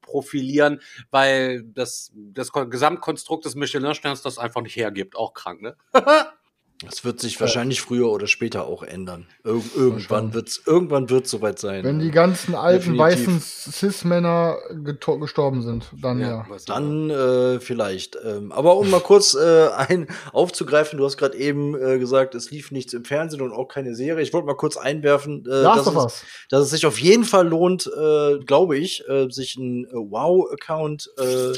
hervorprofilieren, weil das, das Gesamtkonstrukt des Michelin-Sterns das einfach nicht hergibt. Auch krank, ne?
Das wird sich wahrscheinlich früher oder später auch ändern. Ir irgendwann wird's, irgendwann wird's soweit sein.
Wenn die ganzen alten
Definitiv.
weißen Cis-Männer gestorben sind, dann ja.
nicht.
Dann äh, vielleicht. Ähm, aber um mal kurz äh, ein aufzugreifen, du hast gerade eben äh, gesagt, es lief nichts im Fernsehen und auch keine Serie. Ich wollte mal kurz einwerfen, äh, dass, es, dass es sich auf jeden Fall lohnt, äh, glaube ich, äh, sich einen äh, Wow-Account äh,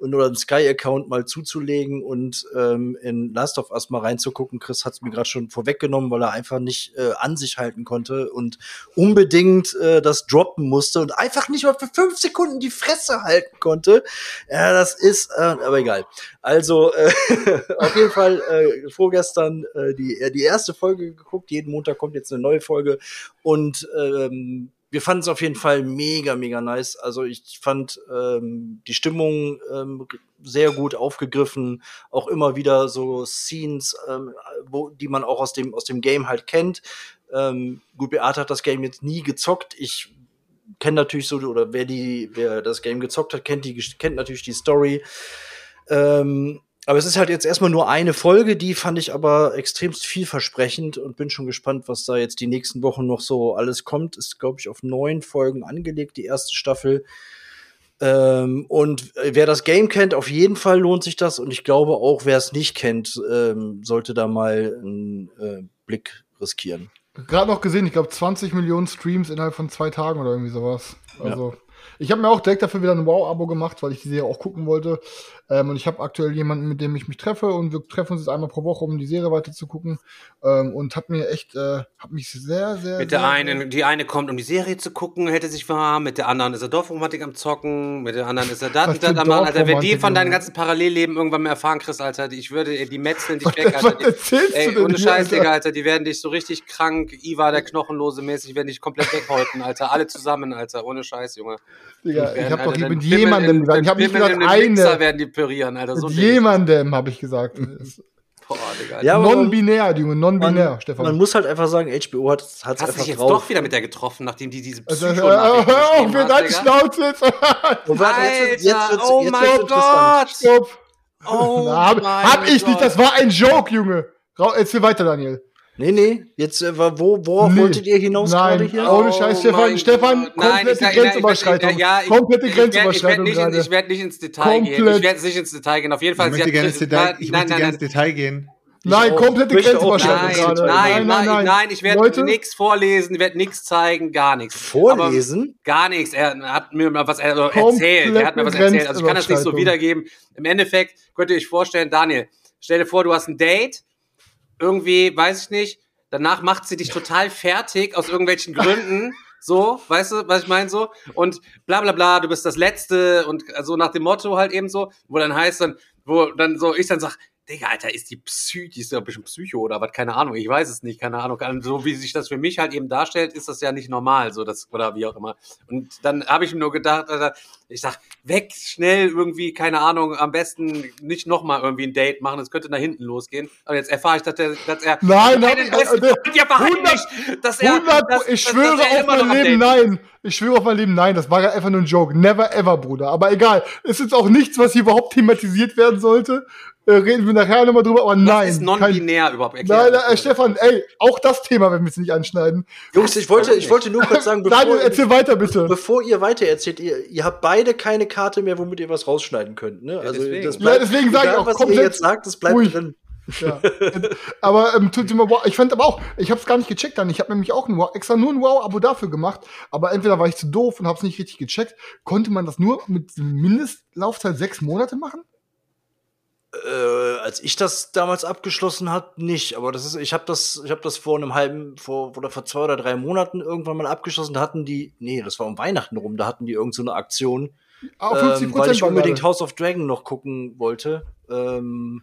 und oder einen Sky-Account mal zuzulegen und ähm, in Last of Us mal reinzugucken. Chris hat es mir gerade schon vorweggenommen, weil er einfach nicht äh, an sich halten konnte und unbedingt äh, das droppen musste und einfach nicht mal für fünf Sekunden die Fresse halten konnte. Ja, das ist, äh, aber egal. Also äh, auf jeden Fall äh, vorgestern äh, die, die erste Folge geguckt. Jeden Montag kommt jetzt eine neue Folge und ähm, wir fanden es auf jeden Fall mega, mega nice. Also ich fand ähm, die Stimmung ähm, sehr gut aufgegriffen. Auch immer wieder so Scenes, ähm, wo, die man auch aus dem, aus dem Game halt kennt. Ähm, gut, Beate hat das Game jetzt nie gezockt. Ich kenne natürlich so, oder wer die, wer das Game gezockt hat, kennt die, kennt natürlich die Story. Ähm, aber es ist halt jetzt erstmal nur eine Folge, die fand ich aber extremst vielversprechend und bin schon gespannt, was da jetzt die nächsten Wochen noch so alles kommt. Ist, glaube ich, auf neun Folgen angelegt, die erste Staffel. Ähm, und wer das Game kennt, auf jeden Fall lohnt sich das. Und ich glaube auch, wer es nicht kennt, ähm, sollte da mal einen äh, Blick riskieren.
Gerade noch gesehen, ich glaube 20 Millionen Streams innerhalb von zwei Tagen oder irgendwie sowas. Also, ich habe mir auch direkt dafür wieder ein Wow-Abo gemacht, weil ich die Serie auch gucken wollte. Ähm, und ich habe aktuell jemanden, mit dem ich mich treffe und wir treffen uns jetzt einmal pro Woche, um die Serie weiter zu gucken. Ähm, und hat mir echt, äh, hat mich sehr, sehr.
Mit der
sehr,
einen, die eine kommt, um die Serie zu gucken, hätte sich warm, mit der anderen ist er Dorfromantik am Zocken, mit der anderen ist er das
Was
und das am machen. Alter, wenn die von deinem
Junge?
ganzen Parallelleben irgendwann mal erfahren, Chris, Alter, ich würde, die metzeln dich weg,
was
Alter. Die,
erzählst
ey, ohne Scheiß? Digga, Alter, die werden dich so richtig krank, Iva, der Knochenlose mäßig, werden dich komplett weghäuten, Alter. Alle zusammen, Alter, ohne Scheiß, Junge.
Digga, ich habe doch hier mit jemandem
in-
gesagt. Ich habe nicht gesagt eine.
werden die pürieren, Alter. So
Mit jemandem habe ich gesagt.
Boah, Digga.
Ja,
Non-binär, Junge, non-binär,
Man,
Stefan.
man muss halt einfach sagen, HBO hat es
Hast
einfach
dich jetzt
drauf.
doch wieder mit der getroffen, nachdem die diese
also, hör
Psycho-Nachrichten
hör auf,
geschrieben
wir
hat,
deine
Digga?
Schnauze jetzt.
Oh,
Alter,
wird's-
oh
jetzt
mein. Gott!
Stopp.
Oh
Na, hab,
mein
hab ich
Gott.
nicht, das war ein Joke, Junge. Erzähl weiter, Daniel.
Nee, nee, jetzt, äh, wo, worauf
Nee.
wolltet ihr hinaus gerade
Nein,
hier?
ohne Scheiß,
Oh
Stefan. Stefan.
Nein,
komplette
nein,
Grenzüberschreitung.
ich- ja, ich-
komplette
ich
Grenzüberschreitung
Ich werde
gerade.
nicht, ich werd nicht ins Detail gehen.
Komplett.
Ich werde nicht ins Detail gehen. Auf jeden Fall.
Ich möchte gerne ins Detail,
nein,
ich
nein,
möchte
nein,
gerne
nein.
ins Detail gehen.
Nein, komplette Grenzüberschreitung
Nein,
gerade.
nein, nein, nein, ich werde nichts vorlesen, ich werde nichts zeigen, gar nichts.
Vorlesen?
Aber gar nichts. Er hat mir mal was er- also
Komplette
erzählt. Er hat mir was erzählt. Also ich kann das nicht so wiedergeben. Im Endeffekt könnt ihr euch vorstellen, Daniel, stell dir vor, du hast ein Date. Irgendwie, weiß ich nicht. Danach macht sie dich total fertig aus irgendwelchen Gründen. So, weißt du, was ich meine so? Und bla bla bla, du bist das Letzte und so nach dem Motto halt eben so, wo dann heißt dann, wo dann so ich dann sag, Digga, Alter, ist die Psy, die ist ja ein bisschen Psycho oder was, keine Ahnung, ich weiß es nicht, keine Ahnung. So wie sich das für mich halt eben darstellt, ist das ja nicht normal, so das, oder wie auch immer. Und dann habe ich mir nur gedacht, Alter, ich sag, weg, schnell irgendwie, keine Ahnung, am besten nicht nochmal irgendwie ein Date machen, es könnte nach hinten losgehen. Aber jetzt erfahre ich, dass, der, dass er
Nein, nein, äh,
Freund ja verheimlicht, dass er,
100,
dass,
ich
dass-
schwöre
dass er
auf mein Leben, nein. Ich schwöre auf mein Leben, nein. Das war ja einfach nur ein Joke. Never ever, Bruder. Aber egal. Ist auch nichts, was hier überhaupt thematisiert werden sollte. Äh, reden wir nachher nochmal drüber, aber nein.
Das ist
kein-
non-binär überhaupt
Nein,
erklärt.
nein, äh, Stefan, ey, auch das Thema werden wir jetzt nicht anschneiden.
Jungs, ich wollte, ich wollte nur kurz sagen,
Daniel,
bevor,
erzähl weiter, bitte.
bevor ihr weiter erzählt, ihr, ihr habt beide keine Karte mehr, womit ihr was rausschneiden könnt. Ne? Also
deswegen.
das
Ja, deswegen sag ich auch,
was
komplett
ihr jetzt sagt, das bleibt
ruhig.
drin.
Ja. aber ähm, tut mir wow. ich fand aber auch, ich habe es gar nicht gecheckt dann. Ich habe nämlich auch ein wow, extra nur ein Wow-Abo dafür gemacht. Aber entweder war ich zu doof und habe es nicht richtig gecheckt. Konnte man das nur mit Mindestlaufzeit sechs Monate machen?
Äh, als ich das damals abgeschlossen hat, nicht. Aber das ist, ich habe das, ich habe das vor einem halben, vor oder vor zwei oder drei Monaten irgendwann mal abgeschlossen. Da hatten die, nee, das war um Weihnachten rum. Da hatten die irgend so eine Aktion,
Ah, 50
ähm, weil ich unbedingt
gerade.
House of Dragon noch gucken wollte. Ähm,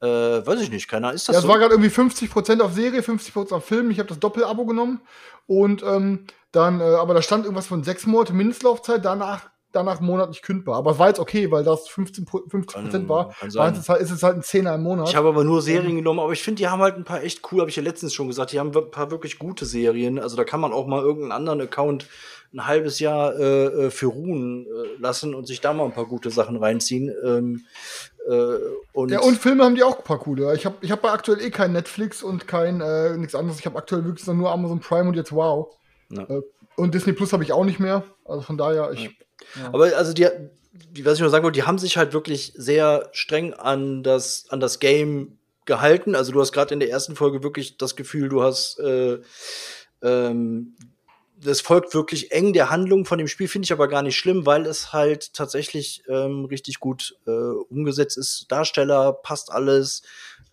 äh, weiß ich nicht, keiner ist das
Ja, es
so?
war gerade irgendwie 50% auf Serie, 50% auf Film. Ich habe das Doppelabo genommen. Und ähm, dann, äh, aber da stand irgendwas von sechs Monate Mindestlaufzeit, danach, danach monatlich kündbar. Aber es war jetzt okay, weil das 15, Pro- 50%
Kann-
war. War es halt, ist es halt ein Zehner im Monat.
Ich habe aber nur Serien genommen, aber ich finde, die haben halt ein paar echt cool, habe ich ja letztens schon gesagt, die haben ein paar wirklich gute Serien. Also da kann man auch mal irgendeinen anderen Account ein halbes Jahr äh, äh, für ruhen äh, lassen und sich da mal ein paar gute Sachen reinziehen. Ähm, äh, und,
Ja, und Filme haben die auch ein paar coole. Ich habe ich hab aktuell eh kein Netflix und kein äh, nichts anderes. Ich habe aktuell wirklich nur Amazon Prime und jetzt Wow.
Ja.
Äh, und Disney Plus habe ich auch nicht mehr. Also von daher, ich.
aber also die, die, was ich nur sagen wollte, die haben sich halt wirklich sehr streng an das, an das Game gehalten. Also du hast gerade in der ersten Folge wirklich das Gefühl, du hast äh, ähm, das folgt wirklich eng der Handlung von dem Spiel, finde ich aber gar nicht schlimm, weil es halt tatsächlich ähm, richtig gut äh, umgesetzt ist. Darsteller passt alles,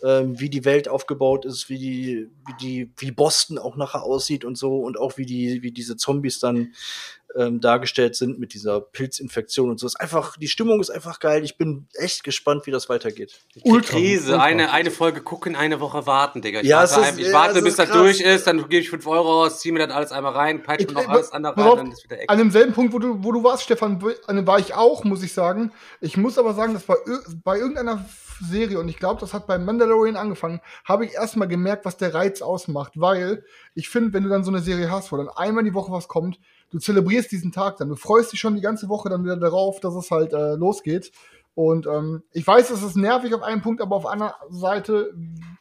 ähm, wie die Welt aufgebaut ist, wie die, wie die, wie Boston auch nachher aussieht und so und auch wie die, wie diese Zombies dann ähm, dargestellt sind mit dieser Pilzinfektion und so. Ist einfach, die Stimmung ist einfach geil. Ich bin echt gespannt, wie das weitergeht.
Ultra.
Krise,
ultra.
eine, eine Folge gucken, eine Woche warten, Digga. Ich
Ja,
warte,
ist-
ein- ich
ja,
warte
es
bis das
krass.
durch ist, dann gebe ich 5 Euro aus, ziehe mir das alles einmal rein, peitsche mir noch alles andere rein, dann ist wieder Eck.
An demselben Punkt, wo du, wo du warst, Stefan, war ich auch, muss ich sagen. Ich muss aber sagen, dass bei, ir- bei irgendeiner Serie, und ich glaube, das hat bei Mandalorian angefangen, habe ich erstmal gemerkt, was der Reiz ausmacht. Weil ich finde, wenn du dann so eine Serie hast, wo dann einmal die Woche was kommt, du zelebrierst diesen Tag dann. Du freust dich schon die ganze Woche dann wieder darauf, dass es halt äh, losgeht. Und ähm, ich weiß, es ist nervig auf einem Punkt, aber auf einer Seite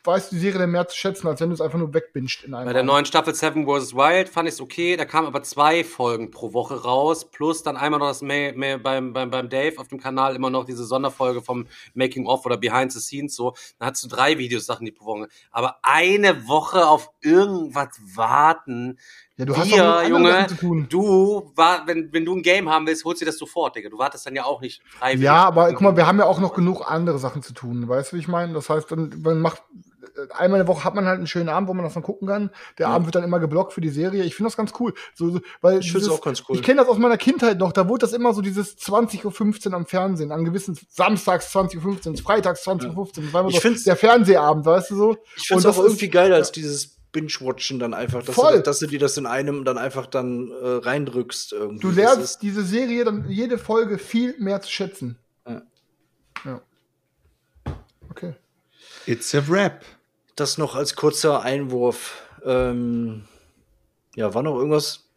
weißt du die Serie dann mehr zu schätzen, als wenn du es einfach nur wegbingst in einem
Bei der neuen Staffel Seven vs. Wild fand ich es okay, da kamen aber zwei Folgen pro Woche raus, plus dann einmal noch das Ma Ma beim, beim, beim Dave auf dem Kanal immer noch diese Sonderfolge vom Making of oder Behind the Scenes so. Dann hast du drei Videosachen die pro Woche. Aber eine Woche auf irgendwas warten.
Ja, du hast
Dir,
andere
Junge,
Sachen zu tun.
du, war, wenn, wenn du ein Game haben willst, holst du das sofort, Digga. Du wartest dann ja auch nicht freiwillig.
Ja, aber guck mal, wir haben ja auch noch genug andere Sachen zu tun. Weißt du, wie ich meine? Das heißt, dann, man macht einmal in der Woche hat man halt einen schönen Abend, wo man das dann gucken kann. Der Abend wird dann immer geblockt für die Serie. Ich finde das ganz cool. So, so, weil
Ich
dieses-
auch ganz cool.
Ich kenne das aus meiner Kindheit noch. Da wurde das immer so dieses 20.15 Uhr am Fernsehen. An gewissen Samstags 20.15 Uhr, Freitags 20.15 Uhr. Immer
Ich
so
find's-
der Fernsehabend, weißt du so?
Ich finde es
Und
auch
das ist-
irgendwie geil, als dieses Binge-Watchen dann einfach, dass
Voll.
du, dass du dir das in einem dann einfach dann äh, reindrückst irgendwie.
Du lernst diese Serie dann jede Folge viel mehr zu schätzen.
Ja.
Ja. Okay.
It's a rap.
Das noch als kurzer Einwurf. Ähm, ja, war noch irgendwas?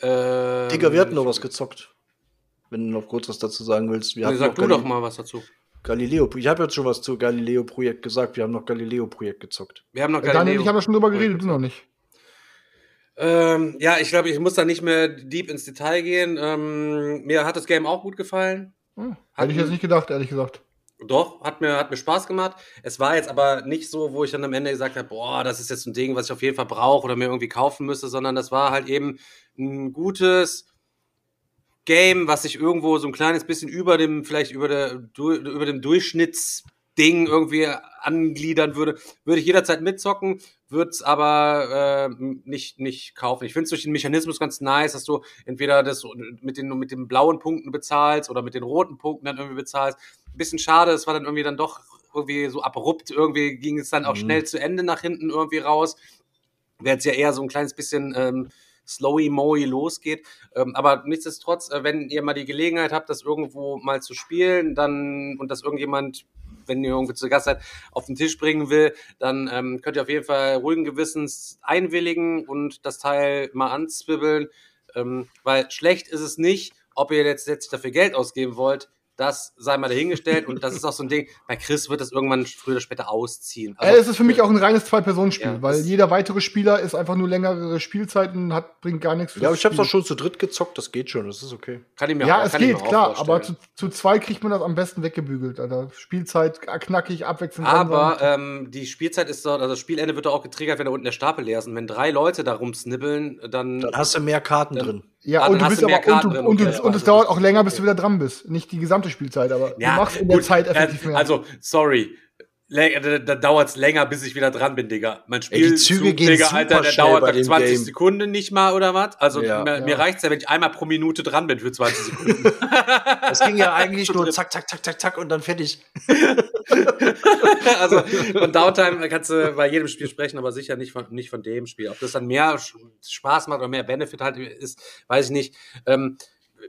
Ähm,
Digga, wir hatten noch was gezockt. Wenn du noch kurz was dazu sagen willst. Wir
Nee, sag
noch
du doch mal was dazu.
Galileo. Ich habe jetzt schon was zu Galileo-Projekt gesagt. Wir haben noch Galileo-Projekt gezockt.
Wir haben noch
Daniel und
Galileo.
ich haben ja schon drüber geredet, du noch nicht.
Ähm, ja, ich glaube, ich muss da nicht mehr deep ins Detail gehen. Ähm, mir hat das Game auch gut gefallen.
Hm, hätte ich jetzt nicht gedacht, ehrlich gesagt.
Doch, hat mir, hat mir Spaß gemacht. Es war jetzt aber nicht so, wo ich dann am Ende gesagt habe, boah, das ist jetzt ein Ding, was ich auf jeden Fall brauche oder mir irgendwie kaufen müsste, sondern das war halt eben ein gutes Game, was sich irgendwo so ein kleines bisschen über dem, vielleicht über, der, du- über dem Durchschnitts Ding irgendwie angliedern würde, würde ich jederzeit mitzocken, würde es aber äh, nicht, nicht kaufen. Ich finde es durch den Mechanismus ganz nice, dass du entweder das mit den, mit den blauen Punkten bezahlst oder mit den roten Punkten dann irgendwie bezahlst. Ein bisschen schade, es war dann irgendwie dann doch irgendwie so abrupt, irgendwie ging es dann auch mhm. schnell zu Ende nach hinten irgendwie raus. Wäre jetzt ja eher so ein kleines bisschen ähm, slowy moey losgeht. Ähm, aber nichtsdestotrotz, äh, wenn ihr mal die Gelegenheit habt, das irgendwo mal zu spielen, dann und das irgendjemand wenn ihr irgendwie zu Gast seid, auf den Tisch bringen will, dann ähm, könnt ihr auf jeden Fall ruhigen Gewissens einwilligen und das Teil mal anzwibbeln, ähm, weil schlecht ist es nicht, ob ihr jetzt, jetzt dafür Geld ausgeben wollt, das sei mal dahingestellt und das ist auch so ein Ding, bei Chris wird das irgendwann früher oder später ausziehen.
Also, es ist für mich auch ein reines Zwei-Personen-Spiel, ja, weil jeder weitere Spieler ist einfach nur längere Spielzeiten, hat, bringt gar nichts.
Ja, ich hab's auch schon zu dritt gezockt, das geht schon, das ist okay.
Kann ich mir ja, auch, es geht, klar, aber zu, zu, zwei kriegt man das am besten weggebügelt, Alter. Spielzeit knackig, abwechselnd.
Aber ähm, die Spielzeit ist dort, also das Spielende wird doch auch getriggert, wenn da unten der Stapel leer ist. Und wenn drei Leute da rumsnibbeln, dann.
Dann hast du mehr Karten dann, drin.
Ja, und du bist aber, und, du, und, okay, und es dauert auch länger, bis du wieder dran bist. Nicht die gesamte Spielzeit, aber
ja,
du machst in der gut, Zeit effektiv mehr.
Also, sorry. Da, da dauert es länger, bis ich wieder dran bin, Digga. Mein Spiel,
Ey, die Züge gehen Digga, Alter, der dauert
nach 20 Game. Sekunden nicht mal, oder was? Also ja, mir, ja. mir reicht's ja, wenn ich einmal pro Minute dran bin für 20 Sekunden.
das ging ja eigentlich nur zack, zack, zack, zack, zack und dann fertig.
also von Downtime kannst du bei jedem Spiel sprechen, aber sicher nicht von, nicht von dem Spiel. Ob das dann mehr Spaß macht oder mehr Benefit halt ist, weiß ich nicht. Ähm,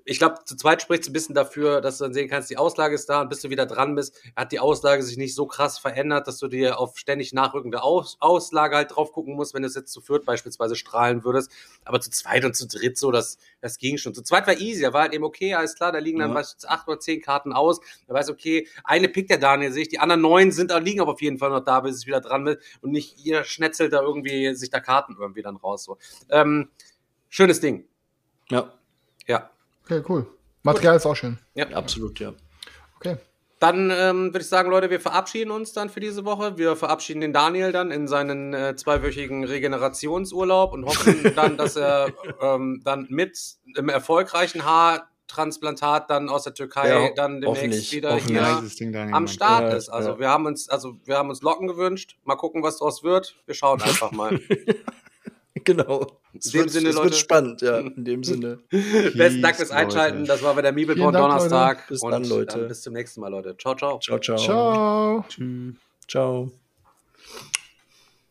ich glaube, zu zweit spricht es ein bisschen dafür, dass du dann sehen kannst, die Auslage ist da und bis du wieder dran bist, hat die Auslage sich nicht so krass verändert, dass du dir auf ständig nachrückende Aus Auslage halt drauf gucken musst, wenn du es jetzt zu viert beispielsweise strahlen würdest. Aber zu zweit und zu dritt so, das, das ging schon. Zu zweit war easy, da war halt eben okay, alles klar, da liegen dann ja. acht oder zehn Karten aus. Da weiß okay, eine pickt der Daniel sich, die anderen neun sind da, liegen aber auf jeden Fall noch da, bis es wieder dran ist und nicht ihr schnetzelt da irgendwie sich da Karten irgendwie dann raus. So. Ähm, schönes Ding.
Ja.
Ja. Okay, cool. Material Gut. ist auch schön.
Ja, absolut, ja.
Okay.
Dann ähm, würde ich sagen, Leute, wir verabschieden uns dann für diese Woche. Wir verabschieden den Daniel dann in seinen äh, zweiwöchigen Regenerationsurlaub und hoffen dann, dass er ähm, dann mit im erfolgreichen Haartransplantat dann aus der Türkei ja, dann demnächst wieder hier am Start ja, ist. Also ja. wir haben uns, also wir haben uns Locken gewünscht. Mal gucken, was daraus wird. Wir schauen einfach mal.
Genau. Es, wird, Sinne, es wird, spannend, ja, in dem Sinne.
Besten Dank fürs Einschalten. Leute. Das war bei der Meeple-Porn Donnerstag.
Leute. Bis dann, Leute. Dann
bis zum nächsten Mal, Leute. Ciao, ciao.
Ciao, ciao.
Ciao.
Ciao.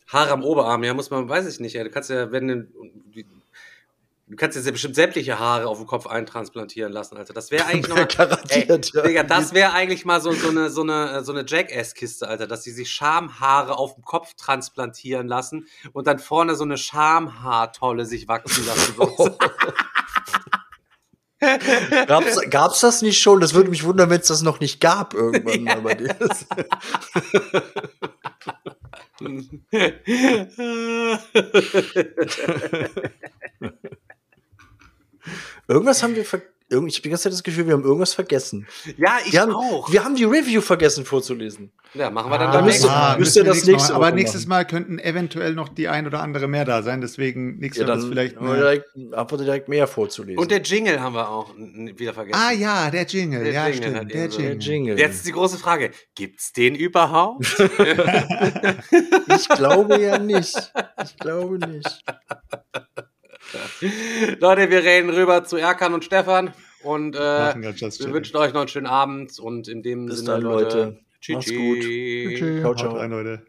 Haare am Oberarm, ja, muss man, weiß ich nicht, ja. Du kannst ja, wenn Du kannst jetzt ja bestimmt sämtliche Haare auf dem Kopf eintransplantieren lassen, Alter. Das wäre eigentlich nochmal. Garantiert, ey, ja. Digga, das wäre eigentlich mal so, so eine, so eine, so eine Jackass-Kiste, Alter, dass sie sich Schamhaare auf dem Kopf transplantieren lassen und dann vorne so eine Schamhaartolle sich wachsen lassen.
gab's, gab's das nicht schon? Das würde mich wundern, wenn es das noch nicht gab irgendwann ja. mal bei dir. Irgendwas haben wir ver ich habe die ganze Zeit das Gefühl, wir haben irgendwas vergessen.
Ja, ich
wir haben,
auch.
Wir haben die Review vergessen vorzulesen.
Ja, machen wir dann ah, beim nächsten
Mal. Müsst ihr das nächste Mal. Aber nächstes Mal könnten eventuell noch die ein oder andere mehr da sein. Deswegen nächstes
ja, Mal vielleicht mehr. Direkt, einfach direkt mehr vorzulesen.
Und der Jingle haben wir auch wieder vergessen.
Ah ja, der Jingle. Der ja, Jingle stimmt. Der,
Jingle. der Jingle. Jetzt ist die große Frage: Gibt's den überhaupt?
ich glaube ja nicht. Ich glaube nicht.
Leute, wir reden rüber zu Erkan und Stefan und äh, wir wünschen euch noch einen schönen Abend und in dem
Bis
Sinne,
dann, Leute.
Tschüss. Macht's gut.
Tschüss. Ciao, ciao. Rein, Leute.